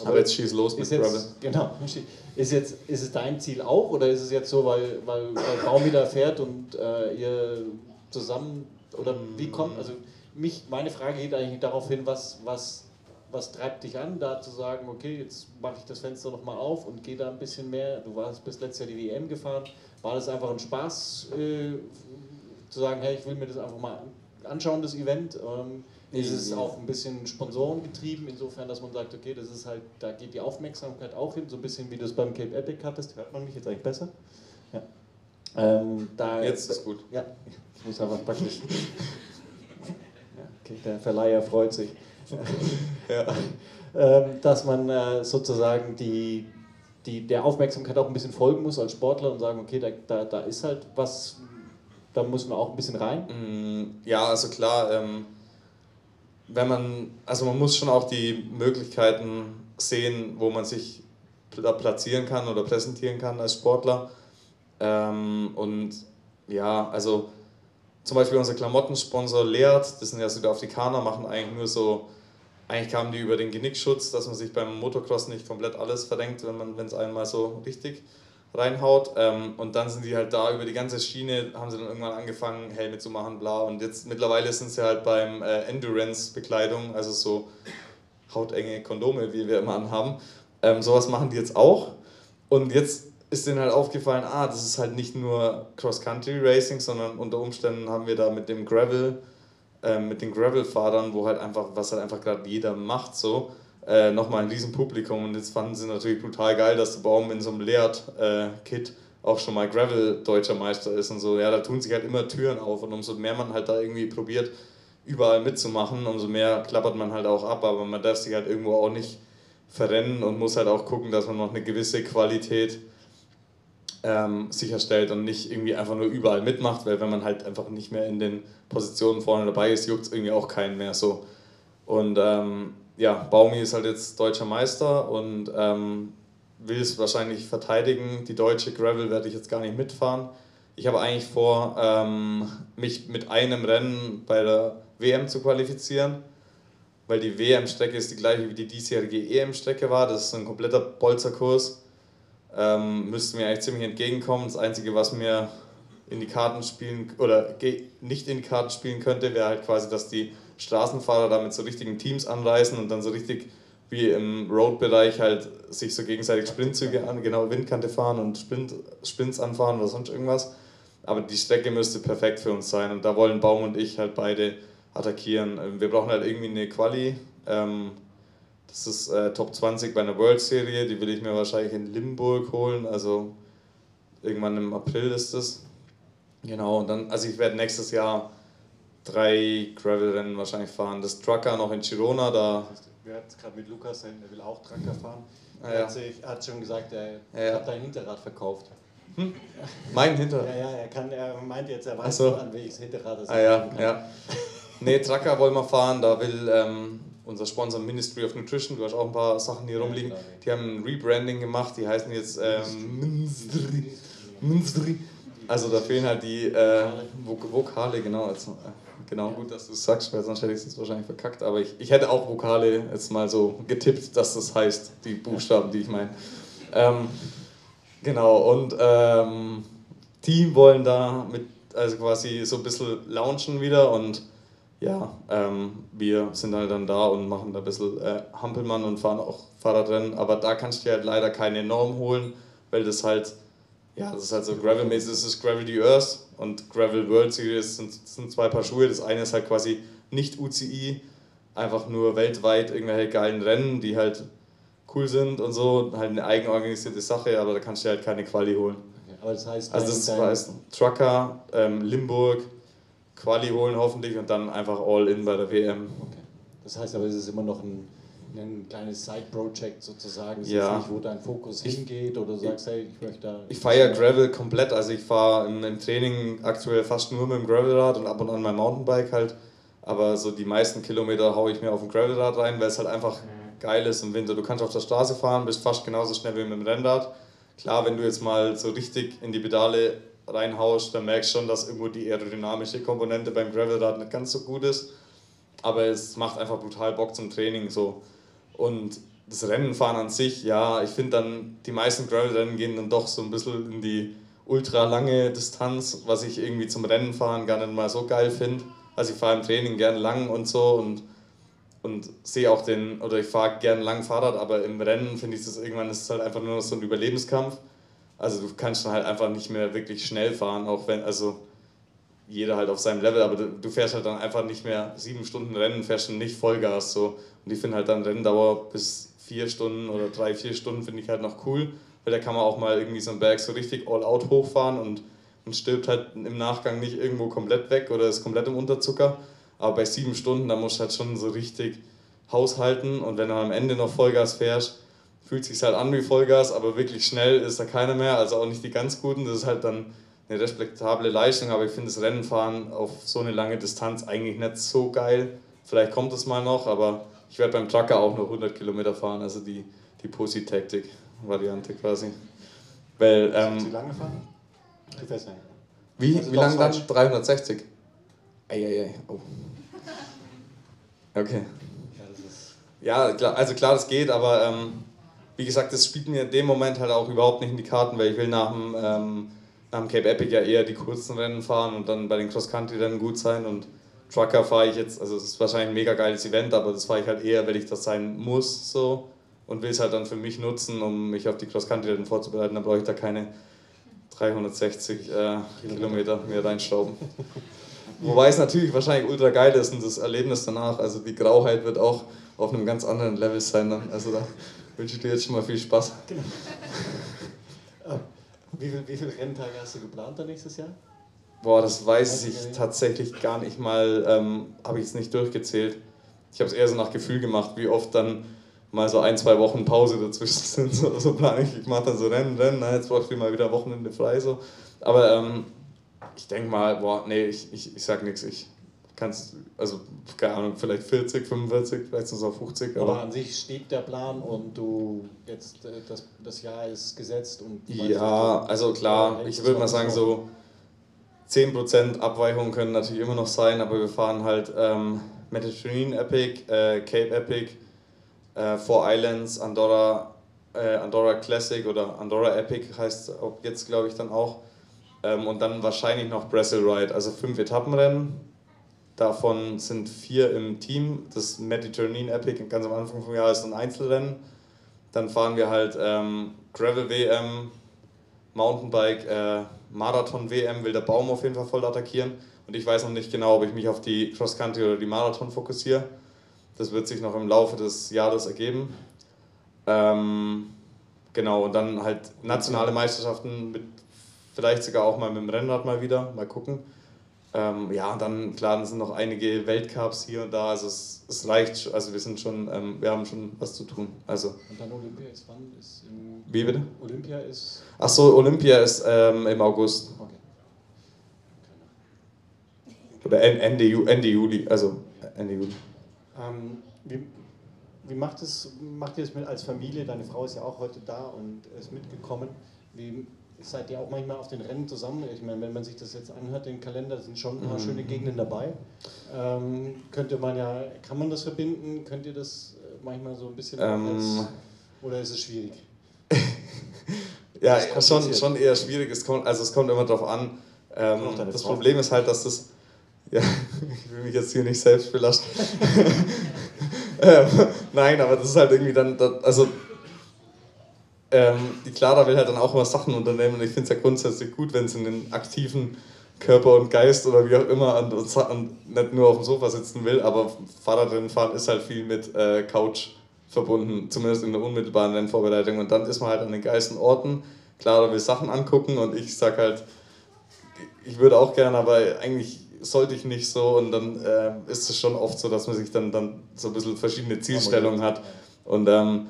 aber, aber, jetzt schieß los mit Gravel. Genau, ist, jetzt, ist es dein Ziel auch oder ist es jetzt so, weil, weil, weil Baum wieder fährt und äh, ihr zusammen oder wie kommt, also mich, meine Frage geht eigentlich darauf hin, was, was, was treibt dich an, da zu sagen, okay, jetzt mache ich das Fenster nochmal auf und gehe da ein bisschen mehr, du warst bis letztes Jahr die WM gefahren, war das einfach ein Spaß, äh, zu sagen, hey, ich will mir das einfach mal anschauen, das Event? Ähm, ist es auch ein bisschen Sponsoren getrieben, insofern, dass man sagt, okay, das ist halt, da geht die Aufmerksamkeit auch hin, so ein bisschen wie du es beim Cape Epic hattest. Hört man mich jetzt eigentlich besser? Ja. Ähm, da, jetzt ist gut. Ja, ich muss einfach praktisch. [LAUGHS] ja, okay, der Verleiher freut sich. [LAUGHS] ja. ähm, dass man äh, sozusagen die, die der Aufmerksamkeit auch ein bisschen folgen muss als Sportler und sagen, okay, da, da, da ist halt was, da muss man auch ein bisschen rein? Mm, ja, also klar, ähm, wenn man, also man muss schon auch die Möglichkeiten sehen, wo man sich da platzieren kann oder präsentieren kann als Sportler. Ähm, und ja, also zum Beispiel unser Klamottensponsor Leert, das sind ja Südafrikaner, machen eigentlich nur so eigentlich kamen die über den Genickschutz, dass man sich beim Motocross nicht komplett alles verdenkt, wenn es einmal so richtig reinhaut. Ähm, und dann sind die halt da über die ganze Schiene, haben sie dann irgendwann angefangen, Helme zu machen, bla. Und jetzt mittlerweile sind sie halt beim äh, Endurance-Bekleidung, also so hautenge Kondome, wie wir immer anhaben. Ähm, sowas machen die jetzt auch. Und jetzt ist denen halt aufgefallen, ah, das ist halt nicht nur Cross-Country-Racing, sondern unter Umständen haben wir da mit dem Gravel ähm, mit den Gravel-Fahrern, wo halt einfach, was halt einfach gerade jeder macht, so, äh, nochmal ein riesen Publikum und jetzt fanden sie natürlich brutal geil, dass der Baum in so einem Leert-Kit auch schon mal Gravel deutscher Meister ist und so. Ja, da tun sich halt immer Türen auf und umso mehr man halt da irgendwie probiert, überall mitzumachen, umso mehr klappert man halt auch ab, aber man darf sich halt irgendwo auch nicht verrennen und muss halt auch gucken, dass man noch eine gewisse Qualität ähm, sicherstellt und nicht irgendwie einfach nur überall mitmacht, weil wenn man halt einfach nicht mehr in den Positionen vorne dabei ist, juckt es irgendwie auch keinen mehr so. Und ähm, ja, Baumi ist halt jetzt deutscher Meister und ähm, will es wahrscheinlich verteidigen. Die deutsche Gravel werde ich jetzt gar nicht mitfahren. Ich habe eigentlich vor, ähm, mich mit einem Rennen bei der WM zu qualifizieren, weil die WM-Strecke ist die gleiche wie die diesjährige EM-Strecke war. Das ist ein kompletter Bolzerkurs. Ähm, müsste mir eigentlich ziemlich entgegenkommen. Das Einzige, was mir in die Karten spielen oder nicht in die Karten spielen könnte, wäre halt quasi, dass die Straßenfahrer da mit so richtigen Teams anreisen und dann so richtig wie im Road-Bereich halt sich so gegenseitig Sprintzüge an, genau Windkante fahren und Sprint, Sprints anfahren oder sonst irgendwas. Aber die Strecke müsste perfekt für uns sein und da wollen Baum und ich halt beide attackieren. Ähm, wir brauchen halt irgendwie eine Quali. Ähm, das ist äh, Top 20 bei einer World Serie, die will ich mir wahrscheinlich in Limburg holen, also irgendwann im April ist das. Genau, und dann, also ich werde nächstes Jahr drei Gravel-Rennen wahrscheinlich fahren. Das Trucker noch in Girona, da. Wir hatten es gerade mit Lukas, der will auch Trucker fahren. Ah, ja. Er hat, sich, hat schon gesagt, er ja. hat dein Hinterrad verkauft. Hm? Mein Hinterrad? Ja, ja, er, kann, er meint jetzt, er weiß so. an welches Hinterrad es ah, ja, ja. Nee, Trucker wollen wir fahren, da will ähm, unser Sponsor Ministry of Nutrition, du hast auch ein paar Sachen hier rumliegen, die haben ein Rebranding gemacht, die heißen jetzt ähm, Minstri. Minstri. Also da fehlen halt die äh, Vokale, genau. Also, äh, genau, gut, dass du es sagst, weil sonst hätte ich es wahrscheinlich verkackt. Aber ich, ich hätte auch Vokale jetzt mal so getippt, dass das heißt, die Buchstaben, die ich meine. Ähm, genau, und ähm, die wollen da mit, also quasi so ein bisschen launchen wieder und ja, ähm, wir sind halt dann da und machen da ein bisschen äh, Hampelmann und fahren auch Fahrradrennen, aber da kannst du dir halt leider keine Norm holen, weil das halt ja, das ist halt so Gravel-mäßig, das ist Gravel the Earth und Gravel World Series sind, sind zwei Paar Schuhe. Das eine ist halt quasi nicht UCI, einfach nur weltweit irgendwelche geilen Rennen, die halt cool sind und so, halt eine eigenorganisierte Sache, aber da kannst du halt keine Quali holen. Okay, aber das heißt, also das heißt Trucker, ähm, Limburg, Quali holen hoffentlich und dann einfach all in bei der WM. Okay. Das heißt aber, es ist immer noch ein ein kleines Side-Project sozusagen, ja. nicht, wo dein Fokus hingeht oder du sagst, hey, ich möchte da. Ich fahre ja Gravel komplett, also ich fahre im, im, Training aktuell fast nur mit dem Gravelrad und ab und an mein Mountainbike halt. Aber so die meisten Kilometer haue ich mir auf dem Gravelrad rein, weil es halt einfach geil ist im Winter. Du kannst auf der Straße fahren, bist fast genauso schnell wie mit dem Rennrad. Klar, wenn du jetzt mal so richtig in die Pedale reinhaust, dann merkst du schon, dass irgendwo die aerodynamische Komponente beim Gravelrad nicht ganz so gut ist. Aber es macht einfach brutal Bock zum Training. So. Und das Rennenfahren an sich, ja, ich finde dann, die meisten Gravel-Rennen gehen dann doch so ein bisschen in die ultra lange Distanz, was ich irgendwie zum Rennenfahren gar nicht mal so geil finde. Also ich fahre im Training gern lang und so und, und sehe auch den, oder ich fahre gern lang Fahrrad, aber im Rennen finde ich das irgendwann, ist es halt einfach nur noch so ein Überlebenskampf. Also du kannst dann halt einfach nicht mehr wirklich schnell fahren, auch wenn, also jeder halt auf seinem Level, aber du, du fährst halt dann einfach nicht mehr sieben Stunden Rennen, fährst dann nicht Vollgas so. Und ich finde halt dann Renndauer bis vier Stunden oder drei, vier Stunden finde ich halt noch cool, weil da kann man auch mal irgendwie so einen Berg so richtig all out hochfahren und, und stirbt halt im Nachgang nicht irgendwo komplett weg oder ist komplett im Unterzucker. Aber bei sieben Stunden, da musst du halt schon so richtig haushalten und wenn du am Ende noch Vollgas fährst, fühlt sich halt an wie Vollgas, aber wirklich schnell ist da keiner mehr, also auch nicht die ganz guten. Das ist halt dann eine respektable Leistung, aber ich finde das Rennenfahren auf so eine lange Distanz eigentlich nicht so geil. Vielleicht kommt es mal noch, aber ich werde beim Trucker auch nur 100 Kilometer fahren, also die, die Pussy-Taktik-Variante quasi. Weil, ähm, Sie lange fahren? Wie, also wie lange dann? 360? Eieiei, oh. Okay. Ja, klar, also klar, das geht, aber ähm, wie gesagt, das spielt mir in dem Moment halt auch überhaupt nicht in die Karten, weil ich will nach dem, ähm, nach dem Cape Epic ja eher die kurzen Rennen fahren und dann bei den Cross-Country-Rennen gut sein und Trucker fahre ich jetzt, also es ist wahrscheinlich ein mega geiles Event, aber das fahre ich halt eher, weil ich das sein muss so und will es halt dann für mich nutzen, um mich auf die Cross-Country vorzubereiten. Dann brauche ich da keine 360 äh, Kilometer mehr reinstauben. [LAUGHS] Wobei es natürlich wahrscheinlich ultra geil ist und das Erlebnis danach, also die Grauheit wird auch auf einem ganz anderen Level sein. Dann. Also da wünsche ich dir jetzt schon mal viel Spaß. Genau. [LAUGHS] Wie viele wie viel Renntage hast du geplant dann nächstes Jahr? Boah, das weiß ich tatsächlich gar nicht mal, ähm, habe ich es nicht durchgezählt. Ich habe es eher so nach Gefühl gemacht, wie oft dann mal so ein, zwei Wochen Pause dazwischen [LAUGHS] sind. So, so plane ich, ich mache dann so Rennen, Rennen, na, jetzt brauche ich mal wieder Wochenende frei. So. Aber ähm, ich denke mal, boah, nee, ich, ich, ich sag nichts. Ich kann es, also keine Ahnung, vielleicht 40, 45, vielleicht sind es auch 50. Aber, aber, an sich steht der Plan und du jetzt, äh, das, das Jahr ist gesetzt und. Ja, also klar, ich würde mal sagen, so 10% Abweichungen können natürlich immer noch sein, aber wir fahren halt ähm, Mediterranean Epic, äh, Cape Epic, äh, Four Islands, Andorra, äh, Andorra Classic oder Andorra Epic heißt jetzt, glaube ich, dann auch. Ähm, und dann wahrscheinlich noch Brazil Ride, also fünf Etappenrennen. Davon sind vier im Team. Das Mediterranean Epic ganz am Anfang vom Jahr ist ein Einzelrennen. Dann fahren wir halt ähm, Gravel WM, Mountainbike, äh, Marathon WM will der Baum auf jeden Fall voll attackieren. Und ich weiß noch nicht genau, ob ich mich auf die Cross Country oder die Marathon fokussiere. Das wird sich noch im Laufe des Jahres ergeben. Ähm, genau, und dann halt nationale Meisterschaften mit vielleicht sogar auch mal mit dem Rennrad mal wieder, mal gucken. Ähm, ja, und dann, klar, dann sind noch einige Weltcups hier und da, also es, es reicht, also wir sind schon, ähm, wir haben schon was zu tun. Also. Und dann Olympia ist wann? Ist im Wie bitte? Olympia ist. Ach so, Olympia ist ähm, im August. Okay. Oder Ende, Ende Juli, also Ende Juli. Ähm, wie, wie macht, es, macht ihr es mit als Familie? Deine Frau ist ja auch heute da und ist mitgekommen. Wie seid ihr auch manchmal auf den Rennen zusammen? Ich meine, wenn man sich das jetzt anhört, den Kalender, sind schon ein paar mhm. schöne Gegenden dabei. Ähm, könnte man ja, kann man das verbinden? Könnt ihr das äh, manchmal so ein bisschen ähm, als, oder ist es schwierig? [LAUGHS] ja, schon, schon eher schwierig. Es kommt, also es kommt immer darauf an. Ähm, das Problem ist halt, dass das ja, [LAUGHS] ich will mich jetzt hier nicht selbst belasten. [LAUGHS] ähm, nein, aber das ist halt irgendwie dann, also ähm, die Clara will halt dann auch immer Sachen unternehmen und ich finde es ja grundsätzlich gut, wenn sie einen aktiven Körper und Geist oder wie auch immer und, und nicht nur auf dem Sofa sitzen will, aber Fahrradrennen fahren ist halt viel mit äh, Couch verbunden, zumindest in der unmittelbaren Rennvorbereitung. Und dann ist man halt an den geilsten Orten. Clara will Sachen angucken und ich sag halt, ich würde auch gerne, aber eigentlich sollte ich nicht so. Und dann äh, ist es schon oft so, dass man sich dann, dann so ein bisschen verschiedene Zielstellungen hat. Und ähm,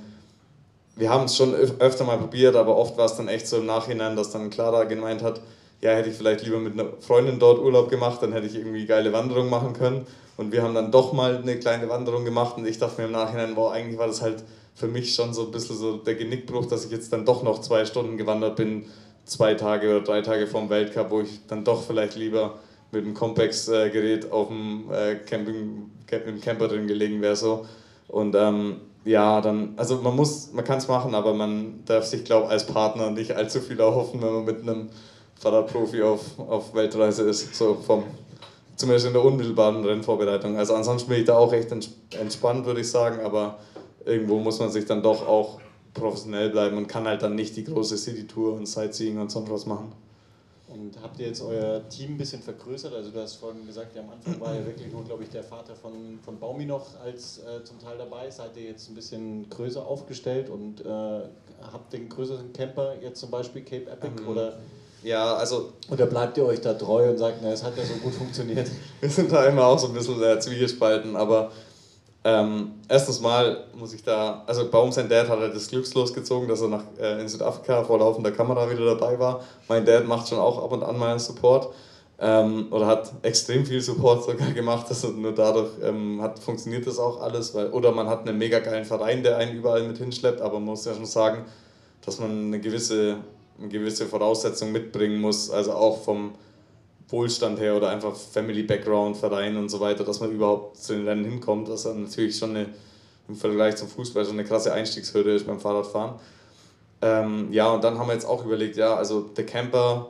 wir haben es schon öfter mal probiert, aber oft war es dann echt so im Nachhinein, dass dann Clara gemeint hat, ja, hätte ich vielleicht lieber mit einer Freundin dort Urlaub gemacht, dann hätte ich irgendwie geile Wanderung machen können. Und wir haben dann doch mal eine kleine Wanderung gemacht und ich dachte mir im Nachhinein, wow, eigentlich war das halt für mich schon so ein bisschen so der Genickbruch, dass ich jetzt dann doch noch zwei Stunden gewandert bin, zwei Tage oder drei Tage vorm Weltcup, wo ich dann doch vielleicht lieber mit dem Compex-Gerät auf dem äh, Camping, im Camper drin gelegen wäre. So. Und ähm, ja, dann, also man muss, man kann es machen, aber man darf sich, glaube ich, als Partner nicht allzu viel erhoffen, wenn man mit einem Fahrradprofi auf, auf Weltreise ist, so vom, zumindest in der unmittelbaren Rennvorbereitung. Also ansonsten bin ich da auch recht entspannt, würde ich sagen, aber irgendwo muss man sich dann doch auch professionell bleiben und kann halt dann nicht die große City-Tour und Sightseeing und sonst was machen. Und habt ihr jetzt euer Team ein bisschen vergrößert? Also du hast vorhin gesagt, ja, am Anfang war ja [CLEARS THROAT] wirklich nur, glaube ich, der Vater von, von Baumi noch als äh, zum Teil dabei. Seid ihr jetzt ein bisschen größer aufgestellt und äh, habt den größeren Camper jetzt zum Beispiel Cape Epic mhm. oder ja, also. Oder bleibt ihr euch da treu und sagt, na, es hat ja so gut funktioniert? [LAUGHS] Wir sind da immer auch so ein bisschen äh, zwiegespalten, aber ähm, erstens mal muss ich da, also Baum sein Dad hat halt das Glückslos gezogen, dass er nach, äh, in Südafrika vor laufender Kamera wieder dabei war. Mein Dad macht schon auch ab und an mal einen Support ähm, oder hat extrem viel Support sogar gemacht. Also nur dadurch ähm, hat, funktioniert das auch alles. Weil, oder man hat einen mega geilen Verein, der einen überall mit hinschleppt, aber man muss ja schon sagen, dass man eine gewisse, eine gewisse Voraussetzung mitbringen muss, also auch vom Wohlstand her oder einfach Family Background, Verein und so weiter, dass man überhaupt zu den Rennen hinkommt, was dann natürlich schon eine, im Vergleich zum Fußball schon eine krasse Einstiegshürde ist beim Fahrradfahren. Ähm, ja, und dann haben wir jetzt auch überlegt, ja, also der Camper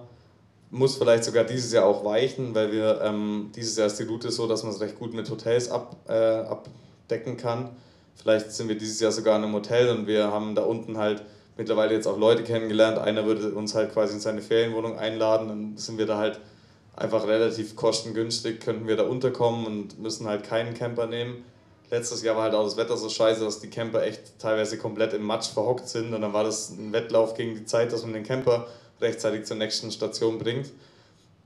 muss vielleicht sogar dieses Jahr auch weichen, weil wir ähm, dieses Jahr ist die Route so, dass man es recht gut mit Hotels ab, äh, abdecken kann. Vielleicht sind wir dieses Jahr sogar in einem Hotel und wir haben da unten halt mittlerweile jetzt auch Leute kennengelernt. Einer würde uns halt quasi in seine Ferienwohnung einladen, dann sind wir da halt einfach relativ kostengünstig könnten wir da unterkommen und müssen halt keinen Camper nehmen. Letztes Jahr war halt auch das Wetter so scheiße, dass die Camper echt teilweise komplett im Matsch verhockt sind und dann war das ein Wettlauf gegen die Zeit, dass man den Camper rechtzeitig zur nächsten Station bringt.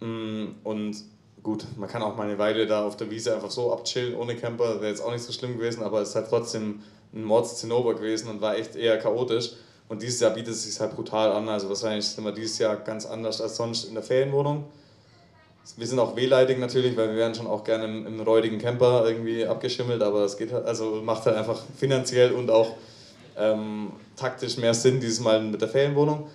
Mm, und gut, man kann auch mal eine Weile da auf der Wiese einfach so abchillen ohne Camper, wäre jetzt auch nicht so schlimm gewesen, aber es ist halt trotzdem ein Mordszinnober gewesen und war echt eher chaotisch. Und dieses Jahr bietet es sich halt brutal an. Also wahrscheinlich sind wir dieses Jahr ganz anders als sonst in der Ferienwohnung. Wir sind auch wehleidig natürlich, weil wir wären schon auch gerne im, im räudigen Camper irgendwie abgeschimmelt, aber es geht halt, also macht halt einfach finanziell und auch ähm, taktisch mehr Sinn dieses Mal mit der Ferienwohnung.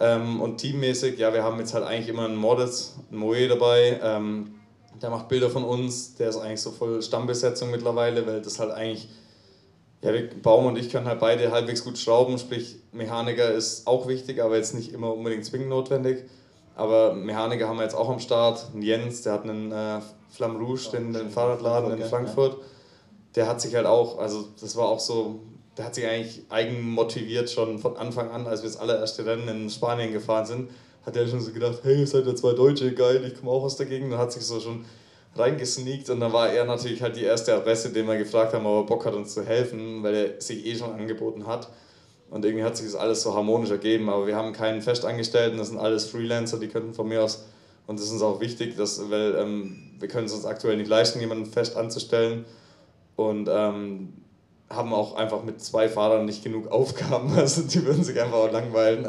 Ähm, und teammäßig, ja, wir haben jetzt halt eigentlich immer einen Moritz, einen Moe dabei. Ähm, der macht Bilder von uns, der ist eigentlich so voll Stammbesetzung mittlerweile, weil das halt eigentlich, ja, Baum und ich können halt beide halbwegs gut schrauben, sprich Mechaniker ist auch wichtig, aber jetzt nicht immer unbedingt zwingend notwendig. Aber Mechaniker haben wir jetzt auch am Start. Jens, der hat einen äh, Flamme Rouge, den, den Fahrradladen in Frankfurt. Der hat sich halt auch, also das war auch so der hat sich eigentlich eigen motiviert schon von Anfang an, als wir das allererste Rennen in Spanien gefahren sind, hat er schon so gedacht, hey, ihr seid ja zwei Deutsche, geil, ich komme auch aus der Gegend und hat sich so schon reingesneakt und dann war er natürlich halt die erste Adresse, den wir gefragt haben, ob er Bock hat uns zu helfen, weil er sich eh schon angeboten hat. Und irgendwie hat sich das alles so harmonisch ergeben, aber wir haben keinen Festangestellten, das sind alles Freelancer, die könnten von mir aus, und das ist uns auch wichtig, dass, weil ähm, wir können es uns aktuell nicht leisten, jemanden fest anzustellen. Und ähm, haben auch einfach mit zwei Fahrern nicht genug Aufgaben, [LAUGHS] also die würden sich einfach auch langweilen.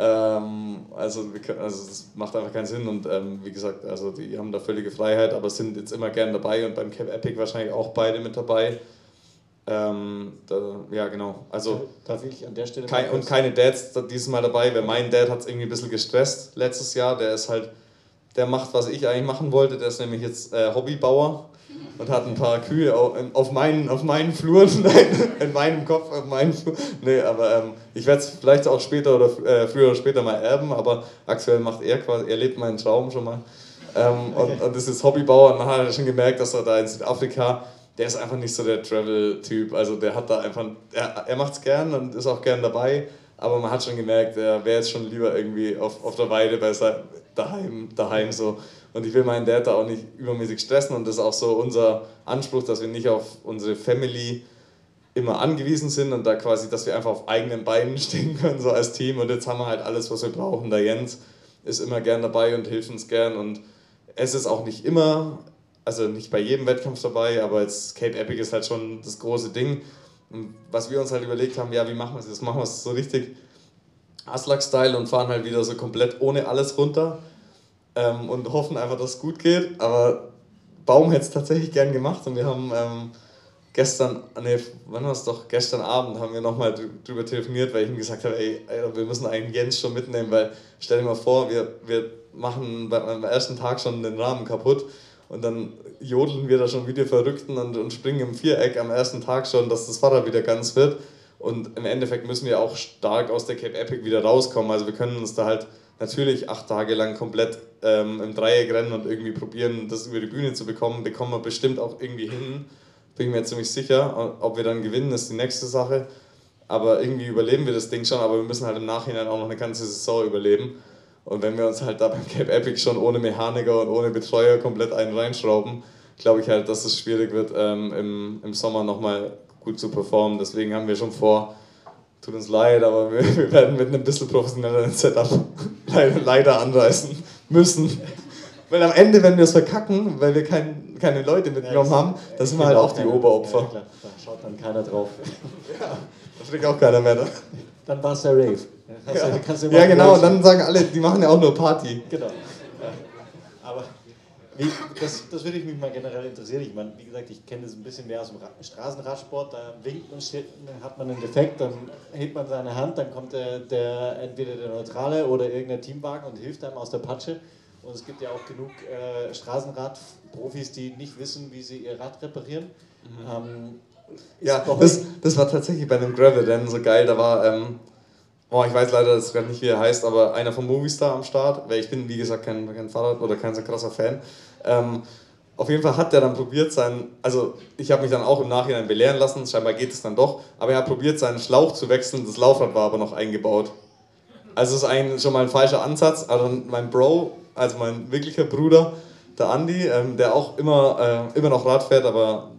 Ähm, also, wir können, also das macht einfach keinen Sinn und ähm, wie gesagt, also die haben da völlige Freiheit, aber sind jetzt immer gern dabei und beim Cap Epic wahrscheinlich auch beide mit dabei. Ähm, da, ja, genau. Also, Darf ich an der Stelle kein, und keine Dads dieses Mal dabei, weil mein Dad hat es irgendwie ein bisschen gestresst letztes Jahr. Der ist halt, der macht, was ich eigentlich machen wollte. Der ist nämlich jetzt äh, Hobbybauer und hat ein paar Kühe auf meinen, auf meinen Fluren, [LAUGHS] in meinem Kopf, auf meinen Fluren. Nee, aber ähm, ich werde es vielleicht auch später oder äh, früher oder später mal erben, aber aktuell macht er quasi, er lebt meinen Traum schon mal. Ähm, okay. und, und das ist Hobbybauer und man hat schon gemerkt, dass er da in Südafrika, der ist einfach nicht so der Travel-Typ, also der hat da einfach, er, er macht es gern und ist auch gern dabei, aber man hat schon gemerkt, er wäre jetzt schon lieber irgendwie auf, auf der Weide bei sein, daheim, daheim so. Und ich will meinen Dad da auch nicht übermäßig stressen und das ist auch so unser Anspruch, dass wir nicht auf unsere Family immer angewiesen sind und da quasi, dass wir einfach auf eigenen Beinen [LAUGHS] stehen können, so als Team. Und jetzt haben wir halt alles, was wir brauchen. Der Jens ist immer gern dabei und hilft uns gern. Und es ist auch nicht immer, also nicht bei jedem Wettkampf dabei, aber jetzt Cape Epic ist halt schon das große Ding. Und was wir uns halt überlegt haben, ja, wie machen wir es jetzt? Machen wir es so richtig Aslak-Style und fahren halt wieder so komplett ohne alles runter ähm, und hoffen einfach, dass es gut geht. Aber Baum hätte es tatsächlich gern gemacht und wir haben ähm, gestern, nee, wann war es doch? Gestern Abend haben wir nochmal drüber telefoniert, weil ich ihm gesagt habe, ey, Alter, wir müssen eigentlich Jens schon mitnehmen, weil stell dir mal vor, wir, wir machen beim ersten Tag schon den Rahmen kaputt und dann jodeln wir da schon wie die Verrückten und, und springen im Viereck am ersten Tag schon, dass das Fahrrad wieder ganz wird. Und im Endeffekt müssen wir auch stark aus der Cape Epic wieder rauskommen. Also wir können uns da halt natürlich acht Tage lang komplett ähm, im Dreieck rennen und irgendwie probieren, das über die Bühne zu bekommen, bekommen wir bestimmt auch irgendwie hin. Bin ich mir ziemlich sicher. Ob wir dann gewinnen, ist die nächste Sache. Aber irgendwie überleben wir das Ding schon, aber wir müssen halt im Nachhinein auch noch eine ganze Saison überleben. Und wenn wir uns halt da beim Cape Epic schon ohne Mechaniker und ohne Betreuer komplett einen reinschrauben, glaube ich halt, dass es schwierig wird, ähm, im, im Sommer nochmal gut zu performen. Deswegen haben wir schon vor, tut uns leid, aber wir, wir werden mit einem bisschen professionelleren Setup [LAUGHS] leider, leider anreißen müssen. Weil am Ende, wenn wir es verkacken, weil wir kein, keine Leute mitgenommen ja, haben, dann sind wir halt auch die Oberopfer. Ja, klar. Da schaut dann keiner drauf. [LAUGHS] ja, da steckt auch keiner mehr da. Dann war es der Rave. Ja, ja genau, und dann sagen alle, die machen ja auch nur Party. Genau. Wie, das, das würde mich mal generell interessieren. Ich meine, wie gesagt, ich kenne das ein bisschen mehr aus dem Straßenradsport. Da winkt man, hat man einen Defekt, dann hebt man seine Hand, dann kommt der, der entweder der Neutrale oder irgendein Teamwagen und hilft einem aus der Patsche. Und es gibt ja auch genug äh, Straßenradprofis, die nicht wissen, wie sie ihr Rad reparieren. Mhm. Ähm, ja, das, das war tatsächlich bei einem Gravel-Rennen so geil. Da war ähm, Oh, ich weiß leider das nicht, wie er heißt, aber einer vom Movistar am Start, weil ich bin, wie gesagt, kein, kein Fahrrad oder kein so krasser Fan. Ähm, auf jeden Fall hat der dann probiert, sein, also ich habe mich dann auch im Nachhinein belehren lassen, scheinbar geht es dann doch, aber er hat probiert, seinen Schlauch zu wechseln, das Laufrad war aber noch eingebaut. Also ist eigentlich schon mal ein falscher Ansatz. Also mein Bro, also mein wirklicher Bruder, der Andi, ähm, der auch immer, äh, immer noch Rad fährt, aber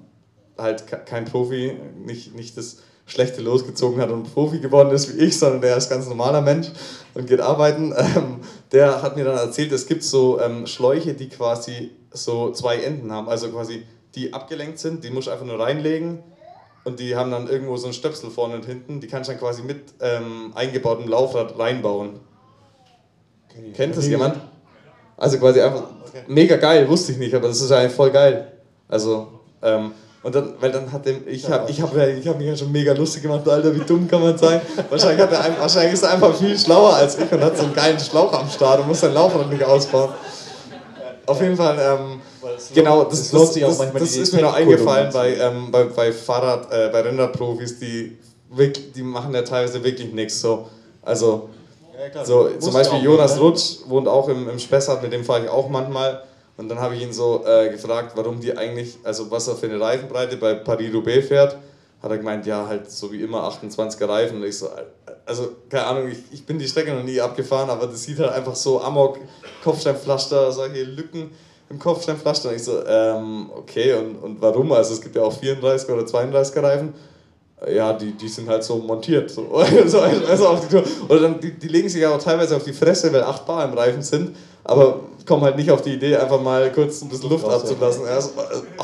halt kein Profi, nicht, nicht das schlechte losgezogen hat und Profi geworden ist wie ich, sondern der ist ganz normaler Mensch und geht arbeiten. Ähm, der hat mir dann erzählt, es gibt so ähm, Schläuche, die quasi so zwei Enden haben, also quasi die abgelenkt sind, die musst du einfach nur reinlegen und die haben dann irgendwo so einen Stöpsel vorne und hinten, die kannst du dann quasi mit ähm, eingebautem Laufrad reinbauen. Okay. Kennt das jemand? Also quasi einfach okay. mega geil, wusste ich nicht, aber das ist ja eigentlich voll geil. Also, ähm, und dann, weil dann hat dem, ich habe ich hab, ich hab mich ja schon mega lustig gemacht, Alter, wie dumm kann man sein? Wahrscheinlich, hat er, wahrscheinlich ist er einfach viel schlauer als ich und hat so einen geilen Schlauch am Start und muss sein Laufrad nicht ausbauen. Auf jeden Fall, ähm, genau, das, das, das, das ist mir noch eingefallen bei, ähm, bei, bei Fahrrad, äh, bei Renderprofis, die, wirklich, die machen ja teilweise wirklich nichts. So. Also, ja, so, zum Beispiel Jonas Rutsch wohnt auch im, im Spessart, mit dem fahre ich auch manchmal. Und dann habe ich ihn so äh, gefragt, warum die eigentlich, also was er für eine Reifenbreite bei Paris-Roubaix fährt. Hat er gemeint, ja, halt so wie immer 28er Reifen. Und ich so, also keine Ahnung, ich, ich bin die Strecke noch nie abgefahren, aber das sieht halt einfach so amok, Kopfsteinpflaster, solche Lücken im Kopfsteinpflaster. Und ich so, ähm, okay, und, und warum? Also es gibt ja auch 34er oder 32er Reifen ja, die, die sind halt so montiert. [LAUGHS] So. also, auf die Tour. Oder dann, die, die legen sich ja auch teilweise auf die Fresse, weil 8 Bar im Reifen sind, aber kommen halt nicht auf die Idee, einfach mal kurz ein bisschen Luft abzulassen. Also, oh,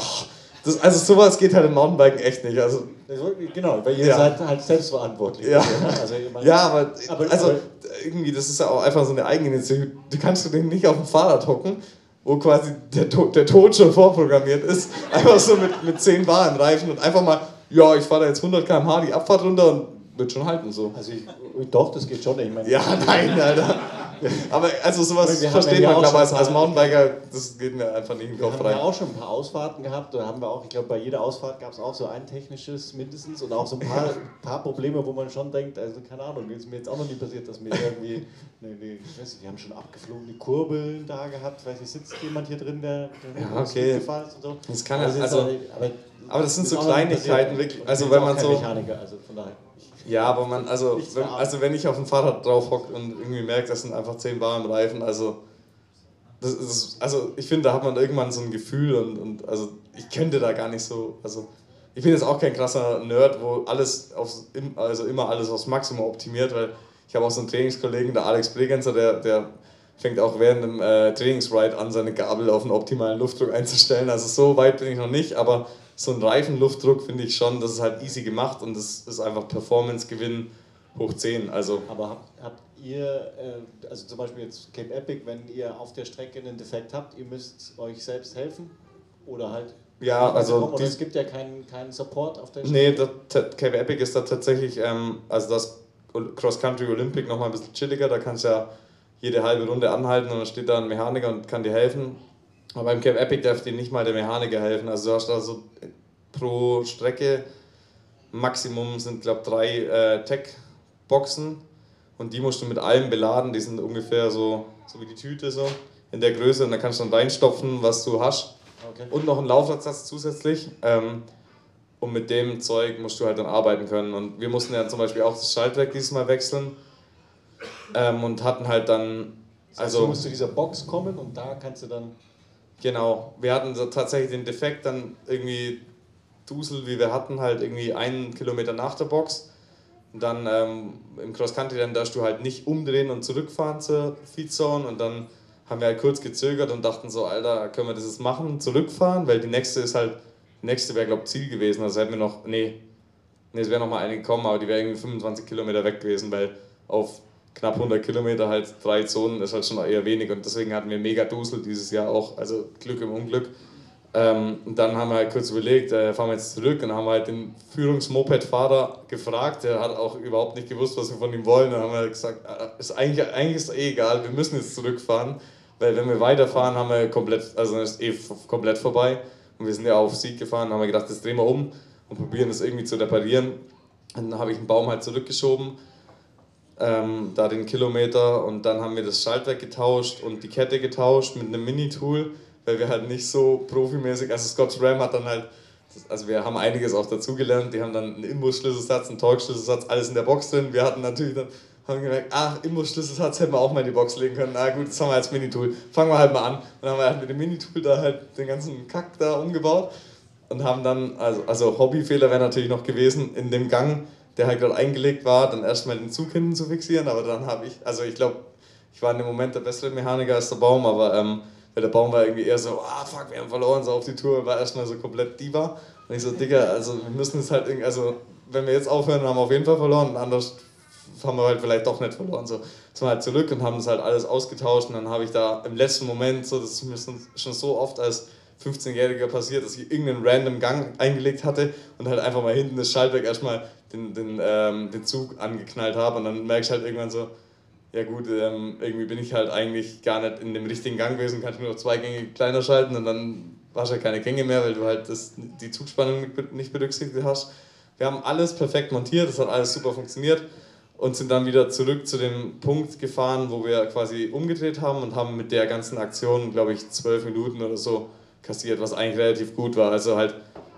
das, also sowas geht halt im Mountainbiken echt nicht. Also, genau, weil ihr ja. seid halt selbstverantwortlich. Ja, also, ja aber, aber, also aber, irgendwie, das ist ja auch einfach so eine Eigeninitiative. Du kannst du nicht auf dem Fahrrad hocken, wo quasi der, der Tod schon vorprogrammiert ist, [LAUGHS] einfach so mit, mit 10 Bar im Reifen und einfach mal ja, ich fahre da jetzt 100 km/h die Abfahrt runter und wird schon halten so. Also ich, doch, das geht schon. Ich meine, ja, nein, Alter. [LAUGHS] Aber also sowas wir versteht man, glaube ich, als, Mountainbiker, das geht mir einfach nicht in den Kopf rein. Wir haben ja auch schon ein paar Ausfahrten gehabt, da haben wir auch, ich glaube, bei jeder Ausfahrt gab es auch so ein technisches mindestens und auch so ein paar, [LAUGHS] paar Probleme, wo man schon denkt, also keine Ahnung, ist mir jetzt auch noch nie passiert, dass mir irgendwie, ne, ne, ich weiß nicht, die haben schon abgeflogene Kurbeln da gehabt, weiß nicht, sitzt jemand hier drin, der, der ja, okay. gefallen ist und so. Das kann also, also aber aber das sind so Kleinigkeiten, wirklich. Also wenn man so. Mechaniker, also von daher. Ja, aber man, also wenn, also wenn ich auf dem Fahrrad drauf hocke und irgendwie merke, das sind einfach 10 Bar im Reifen, also das ist, also ich finde, da hat man irgendwann so ein Gefühl und, und also ich könnte da gar nicht so, also ich bin jetzt auch kein krasser Nerd, wo alles aufs, also immer alles aufs Maximum optimiert, weil ich habe auch so einen Trainingskollegen, der Alex Bregenzer, der, der fängt auch während dem äh, Trainingsride an, seine Gabel auf einen optimalen Luftdruck einzustellen. Also so weit bin ich noch nicht, aber so ein Reifenluftdruck finde ich schon, das ist halt easy gemacht und das ist einfach Performance-Gewinn hoch 10. Also Aber habt, habt ihr, äh, also zum Beispiel jetzt Cape Epic, wenn ihr auf der Strecke einen Defekt habt, ihr müsst euch selbst helfen? Oder halt ja, also die, es gibt ja keinen, keinen Support auf der Strecke. Nee, das, Cape Epic ist da tatsächlich, ähm, also das Cross Country Olympic nochmal ein bisschen chilliger, da kannst du ja jede halbe Runde anhalten und dann steht da ein Mechaniker und kann dir helfen. Aber beim Camp Epic darf dir nicht mal der Mechaniker helfen. Also du hast da so pro Strecke Maximum sind, glaube ich, drei äh, Tech-Boxen und die musst du mit allem beladen. Die sind ungefähr so, so wie die Tüte so in der Größe und da kannst du dann reinstopfen, was du hast. Okay. Und noch einen Laufradsatz zusätzlich. Ähm, und mit dem Zeug musst du halt dann arbeiten können. Und wir mussten ja zum Beispiel auch das Schaltwerk dieses Mal wechseln ähm, und hatten halt dann. Das heißt, also, du musst zu dieser Box kommen und da kannst du dann. Genau, wir hatten so tatsächlich den Defekt dann irgendwie Dusel, wie wir hatten, halt irgendwie einen Kilometer nach der Box. Und dann ähm, im Cross-Country, dann darfst du halt nicht umdrehen und zurückfahren zur Feedzone. Und dann haben wir halt kurz gezögert und dachten so, Alter, können wir das jetzt machen, zurückfahren? Weil die nächste ist halt, die nächste wäre, glaube ich, Ziel gewesen. Also hätten wir noch, nee, nee es wäre noch mal eine gekommen, aber die wäre irgendwie 25 Kilometer weg gewesen, weil auf knapp 100 Kilometer halt drei Zonen ist halt schon eher wenig und deswegen hatten wir mega Dusel dieses Jahr auch, also Glück im Unglück. Ähm, dann haben wir halt kurz überlegt, äh, fahren wir jetzt zurück und dann haben halt den Führungsmoped-Fahrer gefragt, der hat auch überhaupt nicht gewusst, was wir von ihm wollen. Dann haben wir gesagt, äh, ist eigentlich, eigentlich ist eh egal, wir müssen jetzt zurückfahren, weil wenn wir weiterfahren, haben wir komplett, also dann ist eh komplett vorbei. Und wir sind ja auf Sieg gefahren, haben wir gedacht, das drehen wir um und probieren das irgendwie zu reparieren. Und dann habe ich einen Baum halt zurückgeschoben ähm, da den Kilometer und dann haben wir das Schaltwerk getauscht und die Kette getauscht mit einem Mini-Tool, weil wir halt nicht so profimäßig, also Scott Ram hat dann halt, also wir haben einiges auch dazugelernt, die haben dann einen Imbusschlüsselsatz, einen Torx-Schlüsselsatz, alles in der Box drin, wir hatten natürlich dann, haben gemerkt, ach, Imbusschlüsselsatz hätten wir auch mal in die Box legen können, na gut, das haben wir als Mini-Tool, fangen wir halt mal an. Und dann haben wir halt mit dem Mini-Tool da halt den ganzen Kack da umgebaut und haben dann, also, also Hobbyfehler wäre natürlich noch gewesen, in dem Gang, der halt gerade eingelegt war, dann erstmal den Zug hinten zu fixieren, aber dann habe ich, also ich glaube, ich war in dem Moment der bessere Mechaniker als der Baum, aber ähm, der Baum war irgendwie eher so, ah fuck, wir haben verloren, so auf die Tour, war erstmal so komplett Diva. Und ich so, Digga, also wir müssen es halt irgendwie, also wenn wir jetzt aufhören, haben wir auf jeden Fall verloren, anders haben wir halt vielleicht doch nicht verloren. So, sind wir halt zurück und haben das halt alles ausgetauscht und dann habe ich da im letzten Moment, so, das ist mir schon so oft als 15-Jähriger passiert, dass ich irgendeinen random Gang eingelegt hatte und halt einfach mal hinten das Schaltwerk erstmal den, den, ähm, den Zug angeknallt habe und dann merke ich halt irgendwann so, ja gut, ähm, irgendwie bin ich halt eigentlich gar nicht in dem richtigen Gang gewesen, kann ich nur noch zwei Gänge kleiner schalten und dann hast du halt keine Gänge mehr, weil du halt das, die Zugspannung nicht berücksichtigt hast. Wir haben alles perfekt montiert, das hat alles super funktioniert und sind dann wieder zurück zu dem Punkt gefahren, wo wir quasi umgedreht haben und haben mit der ganzen Aktion, glaube ich, zwölf Minuten oder so kassiert, was eigentlich relativ gut war. Also halt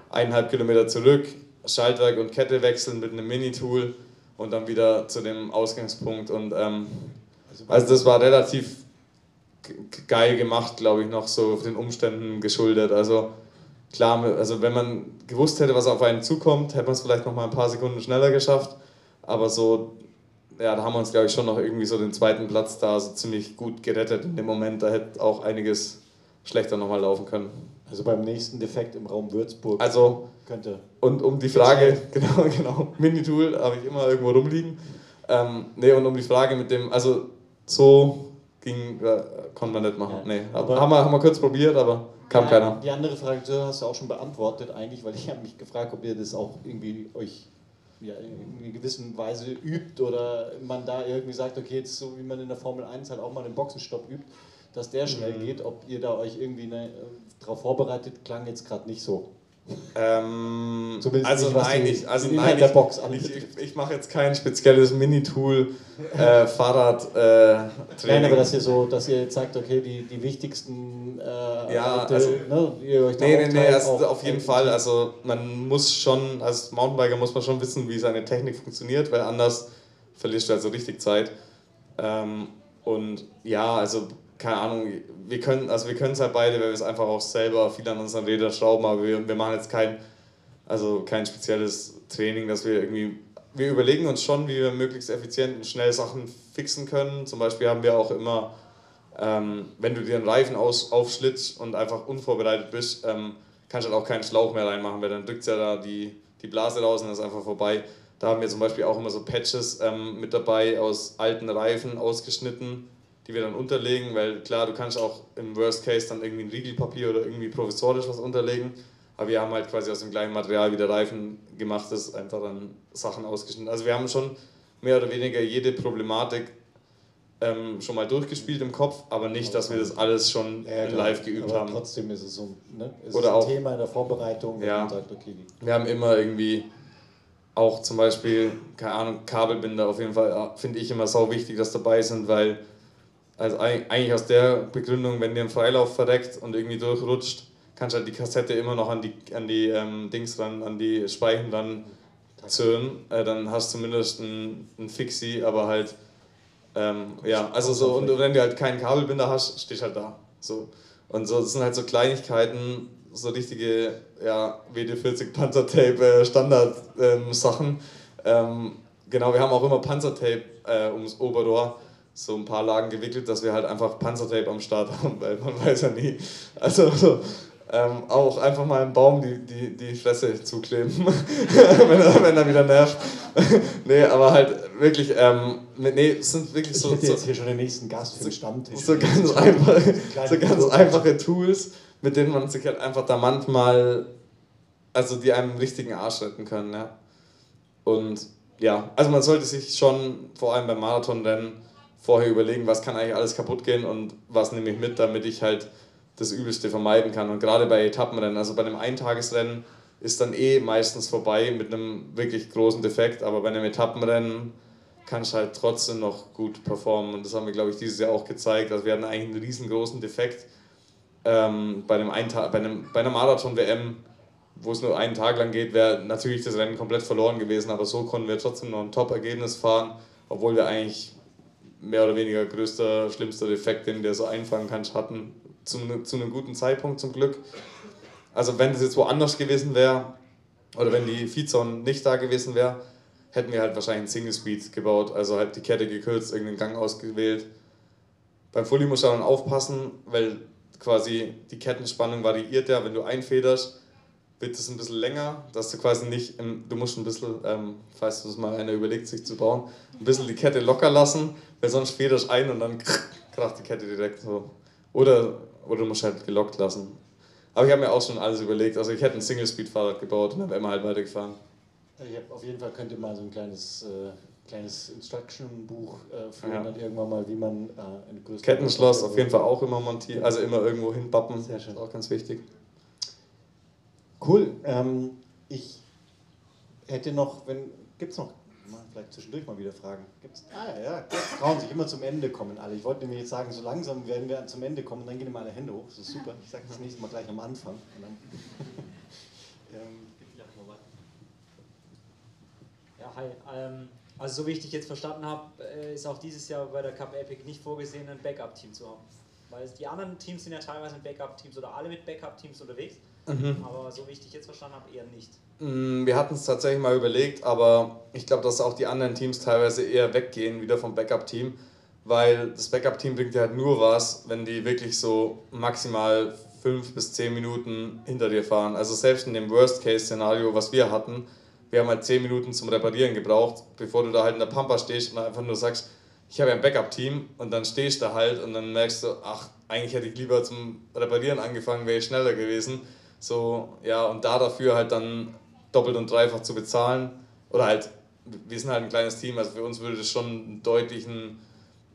eineinhalb Kilometer zurück, Schaltwerk und Kette wechseln mit einem Mini-Tool und dann wieder zu dem Ausgangspunkt. Und ähm, also das war relativ geil gemacht, glaube ich, noch so den Umständen geschuldet. Also klar, also wenn man gewusst hätte, was auf einen zukommt, hätte man es vielleicht noch mal ein paar Sekunden schneller geschafft. Aber so, ja, da haben wir uns, glaube ich, schon noch irgendwie so den zweiten Platz da so ziemlich gut gerettet in dem Moment. Da hätte auch einiges schlechter nochmal laufen können. Also beim nächsten Defekt im Raum Würzburg also, könnte. Und um die Frage, [LAUGHS] genau, genau, Minitool habe ich immer irgendwo rumliegen. Ähm, nee, und um die Frage mit dem, also so ging, äh, konnte man nicht machen. Ja, nee, aber haben, wir, haben wir kurz probiert, aber kam ja, keiner. Die andere Frage hast du auch schon beantwortet eigentlich, weil ich habe mich gefragt, ob ihr das auch irgendwie euch ja, in einer gewissen Weise übt oder man da irgendwie sagt, okay, jetzt so wie man in der Formel 1 halt auch mal den Boxenstopp übt dass der schnell mhm. geht. Ob ihr da euch irgendwie ne, darauf vorbereitet, klang jetzt gerade nicht so. Ähm, also nicht, nein, ich, also nein, der Box ich, ich, ich mache jetzt kein spezielles Mini-Tool äh, [LAUGHS] Fahrrad äh, Nein, aber dass ihr so, dass ihr jetzt sagt, okay, die, die wichtigsten äh, ja, also, ne, ihr euch da Nee, nee, nee, also auf jeden Fall. Also man muss schon, als Mountainbiker muss man schon wissen, wie seine Technik funktioniert, weil anders verlierst du also richtig Zeit. Ähm, und ja, also keine Ahnung, wir können also wir es halt beide, weil wir es einfach auch selber viel an unseren Rädern schrauben, aber wir, wir machen jetzt kein, also kein spezielles Training, dass wir irgendwie, wir überlegen uns schon, wie wir möglichst effizient und schnell Sachen fixen können. Zum Beispiel haben wir auch immer, ähm, wenn du dir einen Reifen aus, aufschlitzt und einfach unvorbereitet bist, ähm, kannst du halt auch keinen Schlauch mehr reinmachen, weil dann drückt ja da die, die Blase raus und dann ist einfach vorbei. Da haben wir zum Beispiel auch immer so Patches ähm, mit dabei aus alten Reifen ausgeschnitten die wir dann unterlegen, weil klar, du kannst auch im Worst Case dann irgendwie ein Riegelpapier oder irgendwie provisorisch was unterlegen, aber wir haben halt quasi aus dem gleichen Material wie der Reifen gemacht, das einfach dann Sachen ausgeschnitten. Also wir haben schon mehr oder weniger jede Problematik ähm, schon mal durchgespielt im Kopf, aber nicht, dass wir das alles schon ja, live geübt aber haben. Trotzdem ist es so ne? es oder ist ein auch, Thema in der Vorbereitung, ja, sagt, okay, wir haben immer irgendwie auch zum Beispiel, keine Ahnung, Kabelbinder auf jeden Fall, finde ich immer sau wichtig, dass dabei sind, weil also eigentlich aus der Begründung, wenn dir ein Freilauf verreckt und irgendwie durchrutscht, kannst du halt die Kassette immer noch an die, an die ähm, Dings ran, an die Speichen dann zören. Äh, dann hast du zumindest ein, ein Fixie, aber halt, ähm, ja, also so, und wenn du halt keinen Kabelbinder hast, stehst halt da. So. Und so, das sind halt so Kleinigkeiten, so richtige ja, WD-40 Panzertape äh, Standard-Sachen. Ähm, genau, wir haben auch immer Panzertape äh, ums Oberrohr so ein paar Lagen gewickelt, dass wir halt einfach Panzertape am Start [LAUGHS] haben, weil man weiß ja nie. Also so, ähm, auch einfach mal einem Baum die, die, die Fresse zukleben, [LAUGHS] wenn, er, wenn er wieder nervt. [LAUGHS] nee, aber halt wirklich, ähm, nee, es sind wirklich so. Ich hätte jetzt hier schon den nächsten Gast für den Stammtisch. So ganz, einfache, so ganz einfache Tools, mit denen man sich halt einfach da manchmal, also die einem richtigen Arsch retten können, ja. Und ja, also man sollte sich schon, vor allem beim Marathonrennen, vorher überlegen, was kann eigentlich alles kaputt gehen und was nehme ich mit, damit ich halt das Übelste vermeiden kann. Und gerade bei Etappenrennen, also bei einem Eintagesrennen ist dann eh meistens vorbei mit einem wirklich großen Defekt, aber bei einem Etappenrennen kannst du halt trotzdem noch gut performen. Und das haben wir, glaube ich, dieses Jahr auch gezeigt. Also wir hatten eigentlich einen riesengroßen Defekt ähm, bei, einem Eintag, bei, einem, bei einer Marathon-WM, wo es nur einen Tag lang geht, wäre natürlich das Rennen komplett verloren gewesen, aber so konnten wir trotzdem noch ein Top-Ergebnis fahren, obwohl wir eigentlich mehr oder weniger größter, schlimmster Defekt, den der so einfangen kann, hatten. Zu, zu einem guten Zeitpunkt zum Glück. Also wenn das jetzt woanders gewesen wäre, oder wenn die Feedzone nicht da gewesen wäre, hätten wir halt wahrscheinlich einen Single Speed gebaut, also halt die Kette gekürzt, irgendeinen Gang ausgewählt. Beim Fully muss man dann aufpassen, weil quasi die Kettenspannung variiert ja, wenn du einfederst, wird es ein bisschen länger, dass du quasi nicht, im, du musst ein bisschen, ähm, falls das mal einer überlegt, sich zu bauen, ein bisschen die Kette locker lassen, weil sonst federst ein und dann [LAUGHS] kracht die Kette direkt so. Oder, oder du musst halt gelockt lassen. Aber ich habe mir auch schon alles überlegt. Also ich hätte ein Single-Speed-Fahrrad gebaut und dann wäre man halt weitergefahren. Ich habe auf jeden Fall könnte mal so ein kleines, äh, kleines Instruction-Buch äh, führen, ja. dann irgendwann mal, wie man äh, eine größere. Kettenschloss auf jeden Fall auch immer montieren, also immer irgendwo hinbappen. Sehr schön. Das ist auch ganz wichtig. Cool. Ähm, ich hätte noch, wenn gibt es noch vielleicht zwischendurch mal wieder Fragen. Gibt's? Ah ja, trauen sich immer zum Ende kommen alle. Ich wollte nämlich jetzt sagen, so langsam werden wir zum Ende kommen, dann gehen immer alle Hände hoch. Das ist super. Ich sage das nächste Mal gleich am Anfang. [LAUGHS] ähm, ja, hi. Ähm, also so wie ich dich jetzt verstanden habe, äh, ist auch dieses Jahr bei der Cup Epic nicht vorgesehen, ein Backup-Team zu haben. Weil die anderen Teams sind ja teilweise mit Backup-Teams oder alle mit Backup-Teams unterwegs. Mhm. Aber so wie ich dich jetzt verstanden habe, eher nicht. Mm, wir hatten es tatsächlich mal überlegt, aber ich glaube, dass auch die anderen Teams teilweise eher weggehen, wieder vom Backup-Team, weil das Backup-Team bringt dir halt nur was, wenn die wirklich so maximal fünf bis zehn Minuten hinter dir fahren. Also selbst in dem Worst-Case-Szenario, was wir hatten, wir haben halt zehn Minuten zum Reparieren gebraucht, bevor du da halt in der Pampa stehst und einfach nur sagst, ich habe ein Backup-Team und dann stehst du halt und dann merkst du, ach, eigentlich hätte ich lieber zum Reparieren angefangen, wäre ich schneller gewesen. So, ja, und da dafür halt dann doppelt und dreifach zu bezahlen. Oder halt, wir sind halt ein kleines Team, also für uns würde das schon einen deutlichen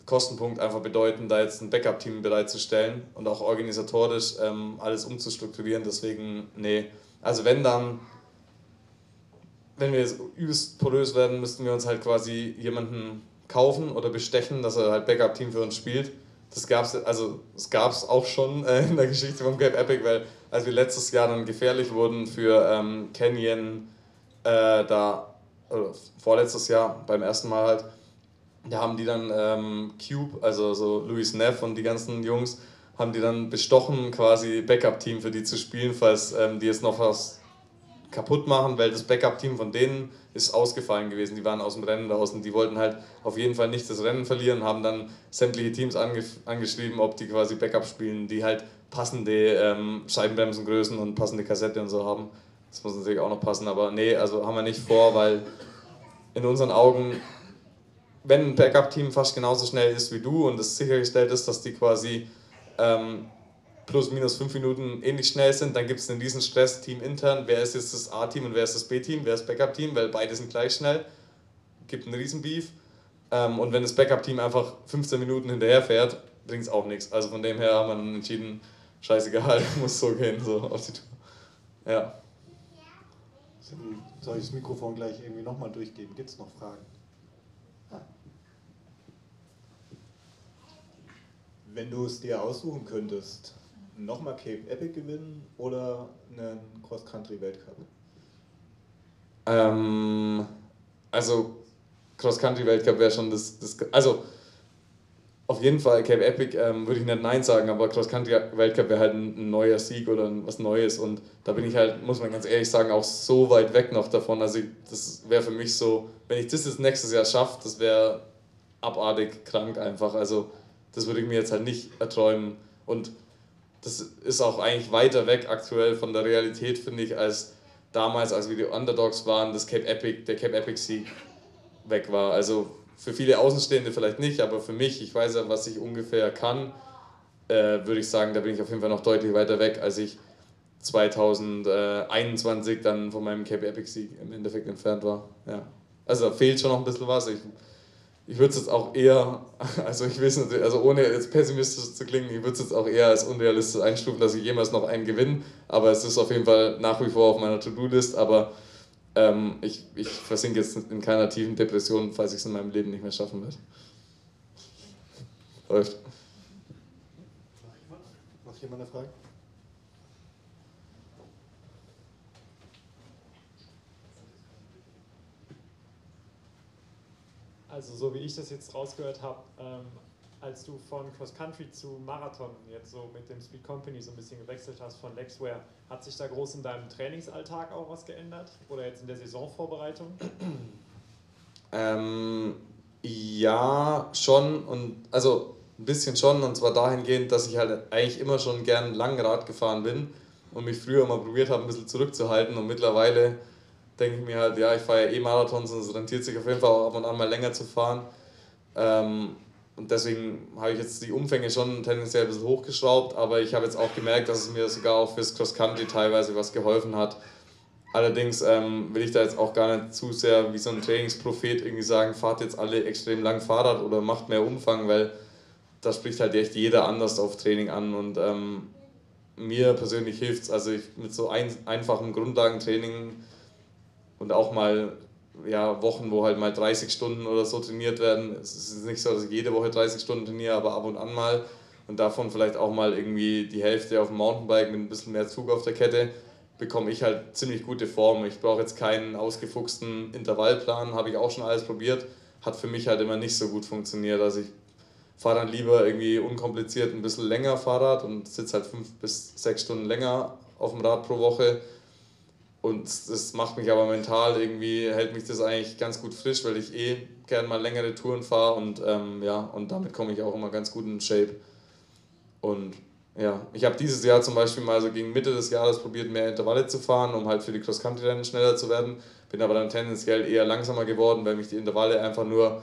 Kostenpunkt einfach bedeuten, da jetzt ein Backup-Team bereitzustellen und auch organisatorisch ähm, alles umzustrukturieren. Deswegen, nee. Also wenn dann, wenn wir jetzt übelst porös werden, müssten wir uns halt quasi jemanden kaufen oder bestechen, dass er halt Backup-Team für uns spielt. Das also gab es auch schon [LAUGHS] äh, in der Geschichte vom Cape Epic, weil als wir letztes Jahr dann gefährlich wurden für ähm, Canyon, äh, da, oder vorletztes Jahr beim ersten Mal halt, da haben die dann ähm, Cube, also so Louis Neff und die ganzen Jungs, haben die dann bestochen, quasi Backup-Team für die zu spielen, falls ähm, die jetzt noch was kaputt machen, weil das Backup-Team von denen ist ausgefallen gewesen. Die waren aus dem Rennen draußen. Die wollten halt auf jeden Fall nicht das Rennen verlieren, haben dann sämtliche Teams ange angeschrieben, ob die quasi Backup spielen, die halt passende ähm, Scheibenbremsengrößen und passende Kassette und so haben. Das muss natürlich auch noch passen, aber nee, also haben wir nicht vor, weil in unseren Augen, wenn ein Backup-Team fast genauso schnell ist wie du und es sichergestellt ist, dass die quasi ähm, plus minus fünf Minuten ähnlich schnell sind, dann gibt es einen riesen Stress Team intern. Wer ist jetzt das A-Team und wer ist das B-Team? Wer ist das Backup-Team? Weil beide sind gleich schnell. Gibt einen riesen Beef. Ähm, und wenn das Backup-Team einfach 15 Minuten hinterher fährt, bringt es auch nichts. Also von dem her haben wir entschieden, scheißegal, [LAUGHS] muss so gehen, so auf die Tour. Ja. Soll ich das Mikrofon gleich irgendwie nochmal durchgeben? Gibt es noch Fragen? Wenn du es dir aussuchen könntest, nochmal Cape Epic gewinnen oder einen Cross-Country-Weltcup? Ähm, also Cross-Country-Weltcup wäre schon das, das. Also auf jeden Fall Cape Epic ähm, würde ich nicht Nein sagen, aber Cross-Country-Weltcup wäre halt ein, ein, neuer Sieg oder ein, was Neues und da bin ich halt, muss man ganz ehrlich sagen, auch so weit weg noch davon. Also ich, das wäre für mich so, wenn ich das jetzt nächstes Jahr schaffe, das wäre abartig krank einfach. Also das würde ich mir jetzt halt nicht erträumen und das ist auch eigentlich weiter weg aktuell von der Realität, finde ich, als damals, als wir die Underdogs waren, das Cape Epic, der Cape Epic Sieg weg war. Also für viele Außenstehende vielleicht nicht, aber für mich, ich weiß ja, was ich ungefähr kann, äh, würde ich sagen, da bin ich auf jeden Fall noch deutlich weiter weg, als ich 2021 dann von meinem Cape Epic Sieg im Endeffekt entfernt war. Ja. Also da fehlt schon noch ein bisschen was. Ich ich würde es jetzt auch eher, [LAUGHS] also ich weiß nicht, also ohne jetzt pessimistisch zu klingen, ich würde es jetzt auch eher als unrealistisch einstufen, dass ich jemals noch einen gewinne, aber es ist auf jeden Fall nach wie vor auf meiner To-Do-List, aber ähm, ich, ich versinke jetzt in keiner tiefen Depression, falls ich es in meinem Leben nicht mehr schaffen werde. Läuft. Noch jemand eine Frage? Also so wie ich das jetzt rausgehört habe, ähm, als du von Cross Country zu Marathon jetzt so mit dem Speed Company so ein bisschen gewechselt hast von Lexware, hat sich da groß in deinem Trainingsalltag auch was geändert? Oder jetzt in der Saisonvorbereitung? Ähm, ja, schon und also ein bisschen schon und zwar dahingehend, dass ich halt eigentlich immer schon gern Langrad gefahren bin und mich früher immer probiert habe, ein bisschen zurückzuhalten und mittlerweile denke ich mir halt, ja, ich fahre ja eh Marathons und es rentiert sich auf jeden Fall auch ab und an mal länger zu fahren. Ähm, und deswegen habe ich jetzt die Umfänge schon tendenziell ein bisschen hochgeschraubt, aber ich habe jetzt auch gemerkt, dass es mir sogar auch fürs Cross Country teilweise was geholfen hat. Allerdings ähm, will ich da jetzt auch gar nicht zu sehr wie so ein Trainingsprophet irgendwie sagen, fahrt jetzt alle extrem lang Fahrrad oder macht mehr Umfang, weil da spricht halt echt jeder anders auf Training an und ähm, mir persönlich hilft es, also ich, mit so ein, einfachem Grundlagentraining und auch mal ja, Wochen, wo halt mal 30 Stunden oder so trainiert werden. Es ist nicht so, dass ich jede Woche 30 Stunden trainiere, aber ab und an mal. Und davon vielleicht auch mal irgendwie die Hälfte auf dem Mountainbike mit ein bisschen mehr Zug auf der Kette, bekomme ich halt ziemlich gute Form. Ich brauche jetzt keinen ausgefuchsten Intervallplan, habe ich auch schon alles probiert. Hat für mich halt immer nicht so gut funktioniert. Also ich fahre dann lieber irgendwie unkompliziert ein bisschen länger Fahrrad und sitze halt fünf bis sechs Stunden länger auf dem Rad pro Woche und das macht mich aber mental irgendwie, hält mich das eigentlich ganz gut frisch, weil ich eh gern mal längere Touren fahre und ähm, ja, und damit komme ich auch immer ganz gut in Shape. Und ja, ich habe dieses Jahr zum Beispiel mal so gegen Mitte des Jahres probiert, mehr Intervalle zu fahren, um halt für die Cross-Country-Rennen schneller zu werden. Bin aber dann tendenziell eher langsamer geworden, weil mich die Intervalle einfach nur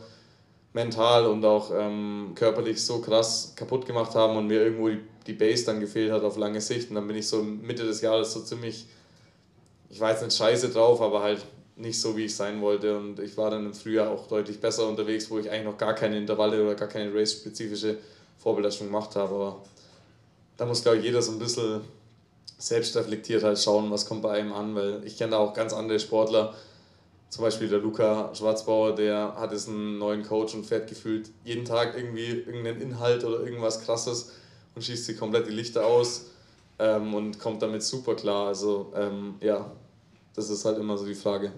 mental und auch ähm, körperlich so krass kaputt gemacht haben und mir irgendwo die, die Base dann gefehlt hat auf lange Sicht. Und dann bin ich so Mitte des Jahres so ziemlich ich war jetzt nicht scheiße drauf, aber halt nicht so, wie ich sein wollte. Und ich war dann im Frühjahr auch deutlich besser unterwegs, wo ich eigentlich noch gar keine Intervalle oder gar keine race-spezifische Vorbelastung gemacht habe. Aber da muss, glaube ich, jeder so ein bisschen selbst reflektiert halt schauen, was kommt bei einem an, weil ich kenne da auch ganz andere Sportler, zum Beispiel der Luca Schwarzbauer, der hat jetzt einen neuen Coach und fährt gefühlt jeden Tag irgendwie irgendeinen Inhalt oder irgendwas krasses und schießt sich komplett die Lichter aus ähm, und kommt damit super klar. Also ähm, ja, das ist halt immer so die Frage,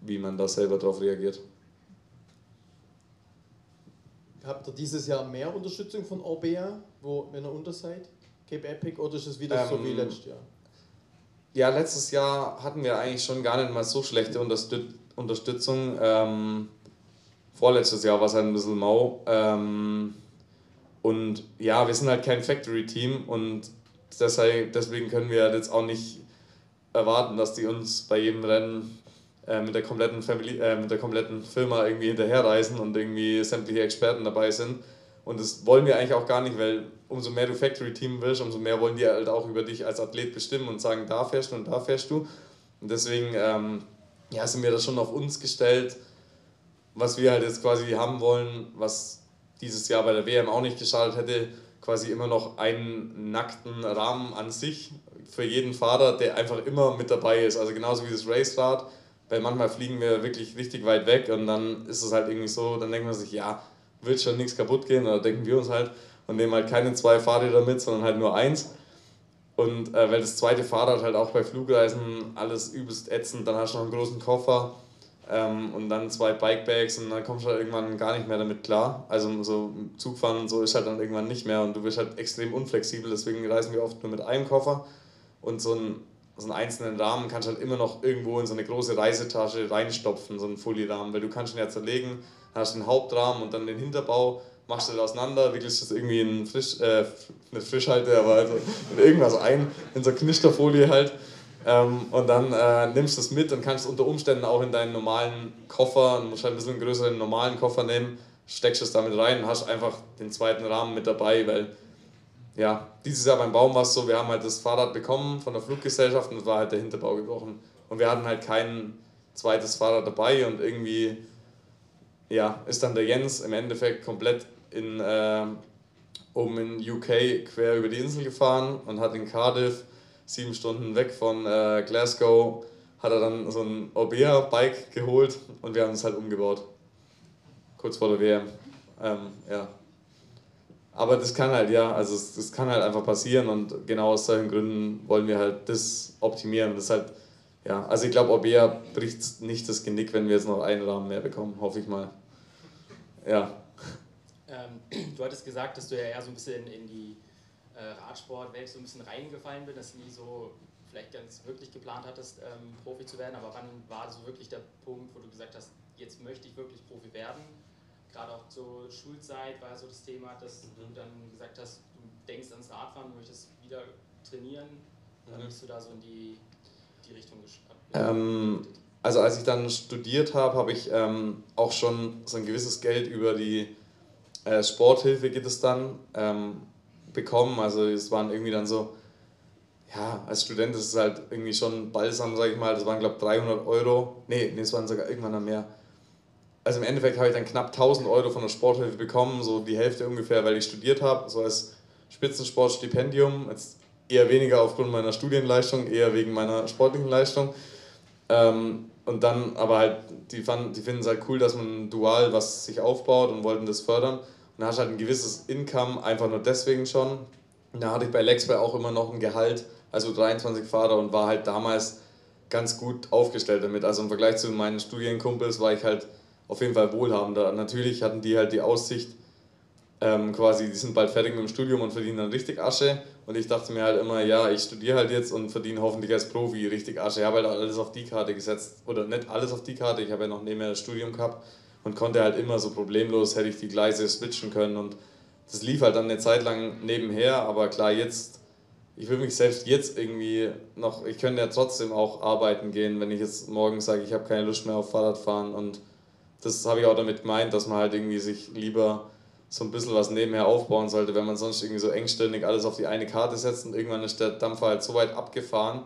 wie man da selber darauf reagiert. Habt ihr dieses Jahr mehr Unterstützung von OBA, wo wenn ihr unter seid? Cape Epic oder ist es wieder ähm, so wie ähm, letztes Jahr? Ja, letztes Jahr hatten wir eigentlich schon gar nicht mal so schlechte Unterstützung. Ähm, vorletztes Jahr war es halt ein bisschen mau. Ähm, und ja, wir sind halt kein Factory-Team und deshalb, deswegen können wir jetzt auch nicht erwarten, dass die uns bei jedem Rennen äh, mit, der kompletten Family, äh, mit der kompletten Firma irgendwie hinterherreisen und irgendwie sämtliche Experten dabei sind. Und das wollen wir eigentlich auch gar nicht, weil umso mehr du Factory-Team wirst, umso mehr wollen die halt auch über dich als Athlet bestimmen und sagen, da fährst du und da fährst du. Und deswegen ähm, ja, sind wir das schon auf uns gestellt, was wir halt jetzt quasi haben wollen, was dieses Jahr bei der WM auch nicht geschadet hätte, quasi immer noch einen nackten Rahmen an sich für jeden Fahrer, der einfach immer mit dabei ist. Also genauso wie das Racerad, weil manchmal fliegen wir wirklich richtig weit weg und dann ist es halt irgendwie so, dann denkt man sich, ja, wird schon nichts kaputt gehen, oder denken wir uns halt und nehmen halt keine zwei Fahrräder mit, sondern halt nur eins. Und äh, weil das zweite Fahrrad halt auch bei Flugreisen alles übelst ätzend, dann hast du noch einen großen Koffer ähm, und dann zwei Bikebags und dann kommst du halt irgendwann gar nicht mehr damit klar. Also so Zugfahren und so ist halt dann irgendwann nicht mehr und du bist halt extrem unflexibel, deswegen reisen wir oft nur mit einem Koffer und so einen, so einen einzelnen Rahmen kannst du halt immer noch irgendwo in so eine große Reisetasche reinstopfen, so einen Fully-Rahmen, weil du kannst ihn ja zerlegen, hast den Hauptrahmen und dann den Hinterbau, machst du das auseinander, wickelst das irgendwie in Frisch, äh, nicht Frischhalte, aber also in irgendwas ein, in so Knisterfolie halt. Ähm, und dann äh, nimmst du es mit und kannst unter Umständen auch in deinen normalen Koffer, musst halt ein bisschen größeren normalen Koffer nehmen, steckst es damit rein und hast einfach den zweiten Rahmen mit dabei, weil ja, dieses Jahr beim Baum war es so, wir haben halt das Fahrrad bekommen von der Fluggesellschaft und war halt der Hinterbau gebrochen. Und wir hatten halt kein zweites Fahrrad dabei und irgendwie ja, ist dann der Jens im Endeffekt komplett in, äh, oben in UK quer über die Insel gefahren und hat in Cardiff sieben Stunden weg von äh, Glasgow, hat er dann so ein Orbea-Bike geholt und wir haben es halt umgebaut. Kurz vor der WM. Ähm, ja. Aber das kann halt, ja, also das kann halt einfach passieren und genau aus solchen Gründen wollen wir halt das optimieren. Das halt, ja, also ich glaube, Orbea bricht nicht das Genick, wenn wir jetzt noch einen Rahmen mehr bekommen, hoffe ich mal. Ja. Ähm, du hattest gesagt, dass du ja eher so ein bisschen in die äh, Radsportwelt so ein bisschen reingefallen bist, dass du nie so vielleicht ganz wirklich geplant hattest, ähm, Profi zu werden, aber wann war so wirklich der Punkt, wo du gesagt hast, jetzt möchte ich wirklich Profi werden? Gerade auch zur Schulzeit war so das Thema, dass mhm. du dann gesagt hast, du denkst ans Radfahren, du möchtest wieder trainieren. Mhm. bist du da so in die, die Richtung ähm, Also als ich dann studiert habe, habe ich ähm, auch schon so ein gewisses Geld über die äh, Sporthilfe geht es dann ähm, bekommen. Also es waren irgendwie dann so ja, als Student ist es halt irgendwie schon balsam, sag ich mal. Das waren, glaube ich, 300 Euro. Nee, nee, es waren sogar irgendwann dann mehr. Also im Endeffekt habe ich dann knapp 1000 Euro von der Sporthilfe bekommen, so die Hälfte ungefähr, weil ich studiert habe, so als Spitzensportstipendium. Jetzt eher weniger aufgrund meiner Studienleistung, eher wegen meiner sportlichen Leistung. Ähm, und dann, aber halt, die, fanden, die finden es halt cool, dass man dual was sich aufbaut und wollten das fördern. Und dann hast du halt ein gewisses Income, einfach nur deswegen schon. Und da hatte ich bei Lexway auch immer noch ein Gehalt, also 23 Fahrer und war halt damals ganz gut aufgestellt damit. Also im Vergleich zu meinen Studienkumpels war ich halt auf jeden Fall wohlhabender. Natürlich hatten die halt die Aussicht, ähm, quasi, die sind bald fertig mit dem Studium und verdienen dann richtig Asche. Und ich dachte mir halt immer, ja, ich studiere halt jetzt und verdiene hoffentlich als Profi richtig Asche. Ich habe halt alles auf die Karte gesetzt. Oder nicht alles auf die Karte, ich habe ja noch nebenher das Studium gehabt und konnte halt immer so problemlos, hätte ich die Gleise switchen können. Und das lief halt dann eine Zeit lang nebenher, aber klar, jetzt ich will mich selbst jetzt irgendwie noch, ich könnte ja trotzdem auch arbeiten gehen, wenn ich jetzt morgen sage, ich habe keine Lust mehr auf Fahrradfahren und das habe ich auch damit gemeint, dass man halt irgendwie sich lieber so ein bisschen was nebenher aufbauen sollte, wenn man sonst irgendwie so engständig alles auf die eine Karte setzt und irgendwann ist der Dampfer halt so weit abgefahren.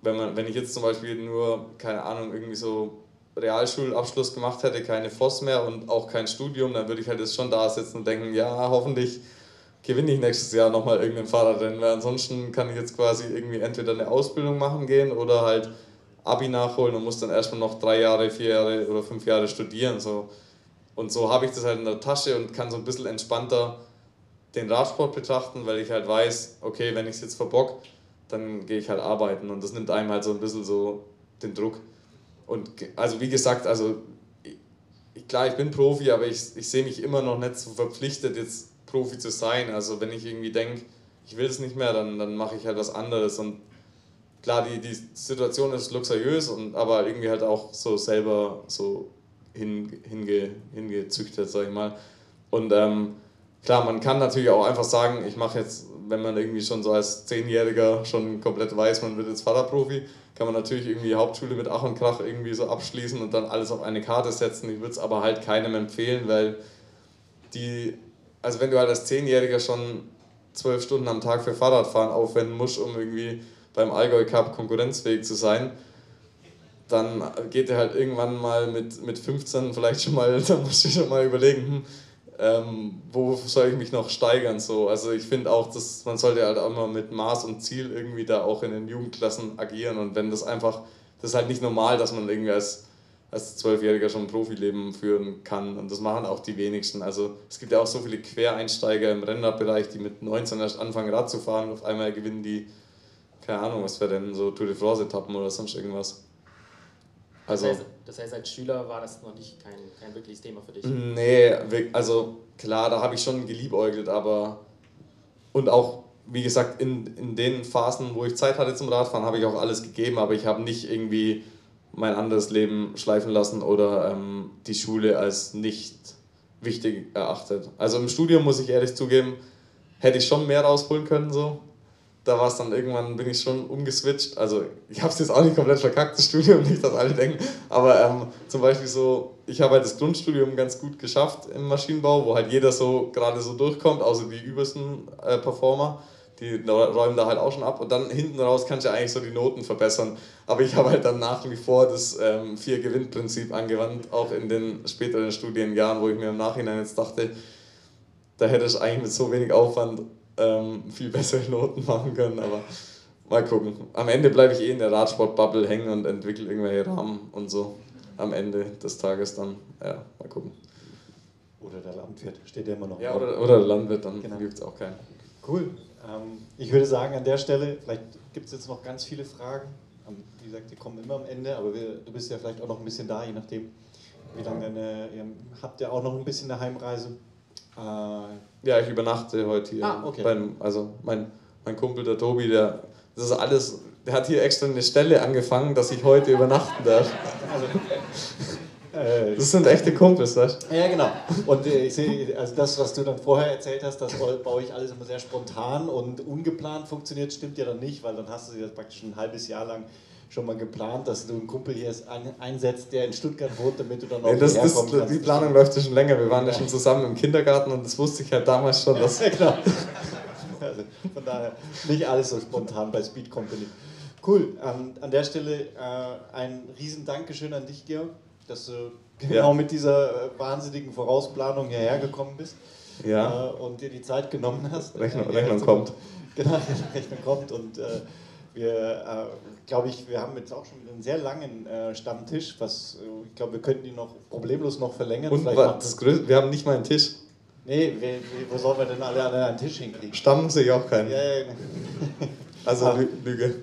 Wenn, man, wenn ich jetzt zum Beispiel nur, keine Ahnung, irgendwie so Realschulabschluss gemacht hätte, keine FOS mehr und auch kein Studium, dann würde ich halt jetzt schon da sitzen und denken, ja, hoffentlich gewinne ich nächstes Jahr nochmal irgendein Fahrradrennen, weil ansonsten kann ich jetzt quasi irgendwie entweder eine Ausbildung machen gehen oder halt Abi nachholen und muss dann erstmal noch drei Jahre, vier Jahre oder fünf Jahre studieren. So. Und so habe ich das halt in der Tasche und kann so ein bisschen entspannter den Radsport betrachten, weil ich halt weiß, okay, wenn ich es jetzt verbock, dann gehe ich halt arbeiten und das nimmt einem halt so ein bisschen so den Druck. Und also wie gesagt, also ich, klar, ich bin Profi, aber ich, ich sehe mich immer noch nicht so verpflichtet, jetzt Profi zu sein. Also wenn ich irgendwie denke, ich will es nicht mehr, dann, dann mache ich halt was anderes. Und klar, die, die Situation ist luxuriös, und, aber irgendwie halt auch so selber so hin, hinge, hingezüchtet, sag ich mal. Und ähm, klar, man kann natürlich auch einfach sagen, ich mache jetzt, wenn man irgendwie schon so als Zehnjähriger schon komplett weiß, man wird jetzt Fahrradprofi, kann man natürlich irgendwie Hauptschule mit Ach und Krach irgendwie so abschließen und dann alles auf eine Karte setzen. Ich würde es aber halt keinem empfehlen, weil die also wenn du halt als Zehnjähriger schon zwölf Stunden am Tag für Fahrradfahren aufwenden musst, um irgendwie beim Allgäu Cup konkurrenzfähig zu sein, dann geht er halt irgendwann mal mit, mit 15 vielleicht schon mal, [LAUGHS] dann musst du schon mal überlegen, hm, ähm, wo soll ich mich noch steigern? So. Also ich finde auch, dass man sollte halt auch immer mit Maß und Ziel irgendwie da auch in den Jugendklassen agieren und wenn das einfach, das ist halt nicht normal, dass man irgendwie als als Zwölfjähriger schon ein Profileben führen kann. Und das machen auch die wenigsten. Also es gibt ja auch so viele Quereinsteiger im Rennradbereich, die mit 19 erst anfangen Rad zu fahren und auf einmal gewinnen die, keine Ahnung, was wäre denn, so Tour de France-Etappen oder sonst irgendwas. Also, das, heißt, das heißt, als Schüler war das noch nicht kein, kein wirkliches Thema für dich? Nee, also klar, da habe ich schon geliebäugelt, aber und auch, wie gesagt, in, in den Phasen, wo ich Zeit hatte zum Radfahren, habe ich auch alles gegeben, aber ich habe nicht irgendwie mein anderes Leben schleifen lassen oder ähm, die Schule als nicht wichtig erachtet. Also im Studium muss ich ehrlich zugeben, hätte ich schon mehr rausholen können so. Da war es dann irgendwann, bin ich schon umgeswitcht. Also ich habe es jetzt auch nicht komplett verkackt, das Studium, [LAUGHS] nicht, dass alle denken. Aber ähm, zum Beispiel so, ich habe halt das Grundstudium ganz gut geschafft im Maschinenbau, wo halt jeder so gerade so durchkommt, außer die übelsten äh, Performer die räumen da halt auch schon ab und dann hinten raus kannst du ja eigentlich so die Noten verbessern. Aber ich habe halt dann nach wie vor das ähm, Vier-Gewinn-Prinzip angewandt, auch in den späteren Studienjahren, wo ich mir im Nachhinein jetzt dachte, da hätte ich eigentlich mit so wenig Aufwand ähm, viel [LAUGHS] bessere Noten machen können, aber mal gucken. Am Ende bleibe ich eh in der Radsport-Bubble hängen und entwickle irgendwelche Rahmen und so. Am Ende des Tages dann, ja, mal gucken. Oder der Landwirt, steht ja immer noch. Ja, oder, oder der Landwirt, dann genau. gibt es auch keinen. Cool. Ähm, ich würde sagen, an der Stelle, vielleicht gibt es jetzt noch ganz viele Fragen. Wie gesagt, die kommen immer am Ende, aber wir, du bist ja vielleicht auch noch ein bisschen da, je nachdem, wie lange deine, ihr habt ja auch noch ein bisschen eine Heimreise. Äh, Ja, ich übernachte heute hier. Ah, okay. Beim, also mein, mein Kumpel, der Tobi, der, das ist alles, der hat hier extra eine Stelle angefangen, dass ich heute übernachten darf. [LAUGHS] äh, Das sind echte Kumpels, weißt du? Ja, genau. Und äh, ich sehe, also das, was du dann vorher erzählt hast, dass eu- bei euch alles immer sehr spontan und ungeplant funktioniert, stimmt ja dann nicht, weil dann hast du das praktisch ein halbes Jahr lang schon mal geplant, dass du einen Kumpel hier ein, einsetzt, der in Stuttgart wohnt, damit du dann auch Nee, das, das, kannst. die Planung läuft ja schon länger. Wir waren ja schon zusammen im Kindergarten und das wusste ich halt damals schon. Dass, [LAUGHS] Ja, genau. Also von daher nicht alles so spontan bei Speed Company. Cool. An, an der Stelle äh, ein riesen Dankeschön an dich, Georg, dass du genau mit dieser äh, wahnsinnigen Vorausplanung hierher gekommen bist Ja. äh, und dir die Zeit genommen hast. Rechnung- äh, Rechnung kommt. [LAUGHS] Genau, Rechnung kommt und äh, wir, äh, glaube ich, wir haben jetzt auch schon einen sehr langen äh, Stammtisch, was äh, ich glaube, wir könnten ihn noch problemlos noch verlängern. und das Größte, wir haben nicht mal einen Tisch. Nee, wie, wo sollen wir denn alle an einen Tisch hinkriegen? Stamm sehe ich auch keinen. Ja, ja, Also Ah. Lü- Lüge.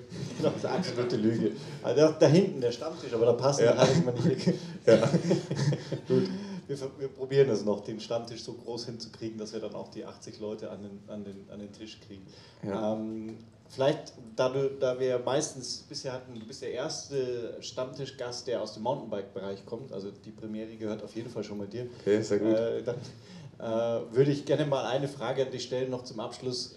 Das ist eine absolute Lüge. Also da, da hinten der Stammtisch, aber da passen Ja. ja. alles immer nicht weg. Ja. [LAUGHS] Gut, wir, wir probieren es noch, den Stammtisch so groß hinzukriegen, dass wir dann auch die 80 Leute an den, an den, an den Tisch kriegen. Ja. Ähm, vielleicht, da, du, da wir meistens bisher hatten, du bist der erste Stammtischgast, der aus dem Mountainbike-Bereich kommt, also die Premiere gehört auf jeden Fall schon mal dir. Okay, sehr gut. Äh, dann äh, würde ich gerne mal eine Frage an dich stellen, noch zum Abschluss.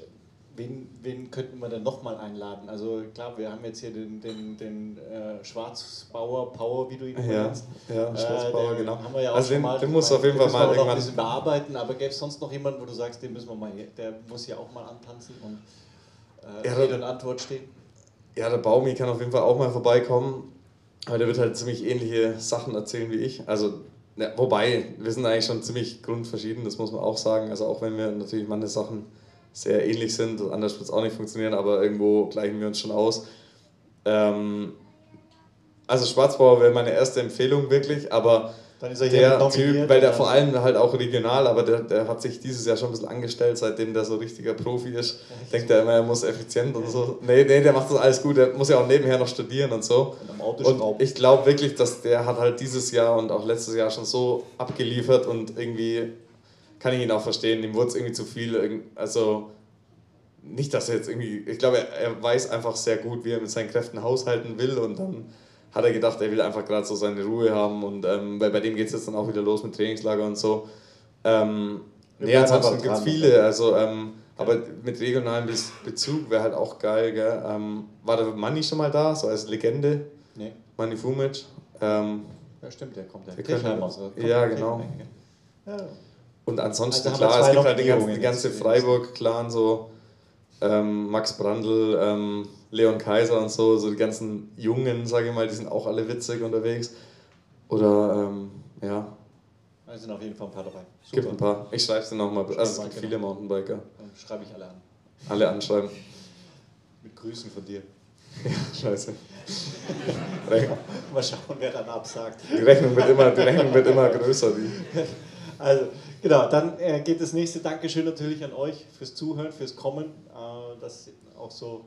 Wen, wen könnten wir denn nochmal einladen? Also klar, wir haben jetzt hier den, den, den äh, Schwarzbauer Power, wie du ihn Ja, nennst. ja, Schwarzbauer, den genau. Haben wir ja auch Also schon den- mal. den muss auf jeden den Fall mal irgendwann- ein bisschen bearbeiten, aber gäbe es sonst noch jemanden, wo du sagst, den müssen wir mal der muss hier auch mal antanzen und äh, Ja, Rede und Antwort stehen? Ja, der Baumi kann auf jeden Fall auch mal vorbeikommen. Aber der wird halt ziemlich ähnliche Sachen erzählen wie ich. Also, ja, wobei, wir sind eigentlich schon ziemlich grundverschieden, das muss man auch sagen. Also, auch wenn wir natürlich manche Sachen sehr ähnlich sind, anders wird es auch nicht funktionieren, aber irgendwo gleichen wir uns schon aus. Ähm, also, Schwarzbauer wäre meine erste Empfehlung wirklich, aber Dann ist er der nominiert Typ, weil der vor allem halt auch regional, aber der, der hat sich dieses Jahr schon ein bisschen angestellt, seitdem der so richtiger Profi ist. Denkt er immer, er muss effizient und so. Nee, nee, der macht das alles gut, der muss ja auch nebenher noch studieren und so. Und ich glaube wirklich, dass der hat halt dieses Jahr und auch letztes Jahr schon so abgeliefert und irgendwie kann ich ihn auch verstehen, ihm wurde es irgendwie zu viel. Also nicht, dass er jetzt irgendwie, ich glaube, er, er weiß einfach sehr gut, wie er mit seinen Kräften haushalten will und dann hat er gedacht, er will einfach gerade so seine Ruhe haben und ähm, weil bei dem geht es jetzt dann auch wieder los mit Trainingslager und so. Ähm, nee, ansonsten gibt es viele, also ähm, aber mit regionalem Bez- Bezug wäre halt auch geil, gell? Ähm, war der Manni schon mal da, so als Legende? Nee. Manni Fumic. Ähm, Ja, stimmt, der kommt ja. Wir Kirchheim können- aus. kommt Ja, genau. Kirchheim, gell? Ja. und ansonsten, Also klar, es gibt halt die ganze, Nominierungen die ganze. Freiburg-Clan, so ähm, Max Brandl, ähm, Leon Kaiser und so, so die ganzen Jungen, sage ich mal, die sind auch alle witzig unterwegs. Oder, ähm, ja, Da sind auf jeden Fall ein paar dabei. es gibt ein paar. Ich schreibe dir nochmal. Also es gibt genau. viele Mountainbiker. Dann schreibe ich alle an. Alle anschreiben. Mit Grüßen von dir. Scheiße. [LAUGHS] Mal schauen, wer dann absagt. Die Rechnung wird immer, die Rechnung wird immer größer. Die. [LAUGHS] Also, genau, dann äh, geht das nächste Dankeschön natürlich an euch fürs Zuhören, fürs Kommen, äh, dass auch so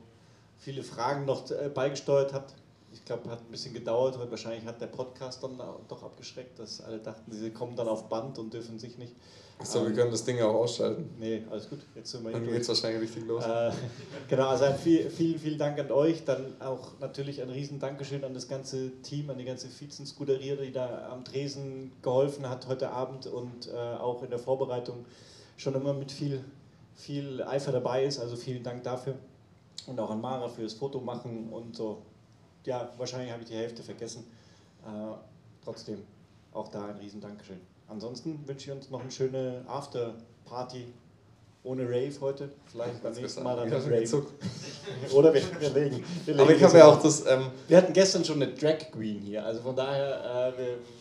viele Fragen noch äh, beigesteuert habt. Ich glaube, hat ein bisschen gedauert, weil wahrscheinlich hat der Podcast dann doch abgeschreckt, dass alle dachten, sie kommen dann auf Band und dürfen sich nicht. Achso, wir Ähm, können das Ding auch ausschalten. Nee, alles gut, jetzt sind wir hier Dann geht es wahrscheinlich richtig los. Äh, [LAUGHS] genau, also ein viel, vielen, vielen Dank an euch. Dann auch natürlich ein riesen Dankeschön an das ganze Team, an die ganze Vizen-Scuderia, die da am Tresen geholfen hat heute Abend und äh, auch in der Vorbereitung schon immer mit viel, viel Eifer dabei ist. Also vielen Dank dafür. Und auch an Mara fürs Foto machen und so. Ja, wahrscheinlich habe ich die Hälfte vergessen. Äh, trotzdem auch da ein riesen Dankeschön. Ansonsten wünsche ich uns noch eine schöne After-Party ohne Rave heute. Vielleicht beim nächsten. Mal dann mit Rave. [LAUGHS] Oder wir, wir legen. Wir Aber legen ich habe ja auch das. Ähm, Wir hatten gestern schon eine Drag Queen hier, also von daher, äh,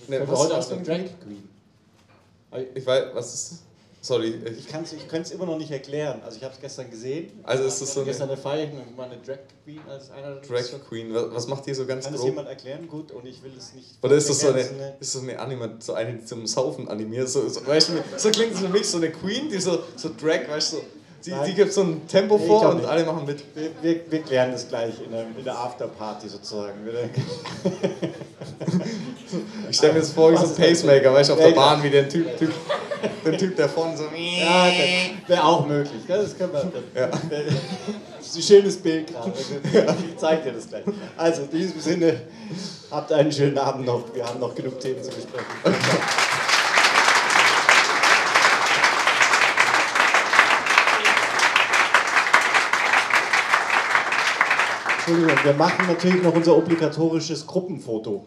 wir, Ne, was- heute auch eine Drag Queen. ich weiß, was ist. Sorry. Ich, Ich, kann's- ich könnte es immer noch nicht erklären. Also ich habe es gestern gesehen. Also ist das so eine- gestern eine Feier, war eine Drag Queen als einer. Drag Queen, was, macht die so ganz Kann das grob? jemand erklären? Gut, und ich will es nicht. Oder ist das so eine, ergänzen, ist das eine Anime, so eine, die zum Saufen animiert? So, so, weißt du, so klingt es für mich so eine Queen, die so, so Drag, weißt du, so, die, Nein. die gibt so ein Tempo Nee, vor und nicht. alle machen mit. Wir, wir, wir klären das gleich in der, in der Afterparty sozusagen. [LAUGHS] Ich stelle mir jetzt vor, wie so ein das? Pacemaker, weißt du, auf der. Bahn, wie der Typ, typ den Typ, der vorne so. Ja, wäre auch möglich. Das können wir. Ja. [LAUGHS] Das ist ein schönes Bild gerade. Ich zeige dir das gleich. Also, in diesem Sinne, habt einen schönen Abend noch. Wir haben noch genug Themen zu besprechen. Entschuldigung, wir machen natürlich noch unser obligatorisches Gruppenfoto.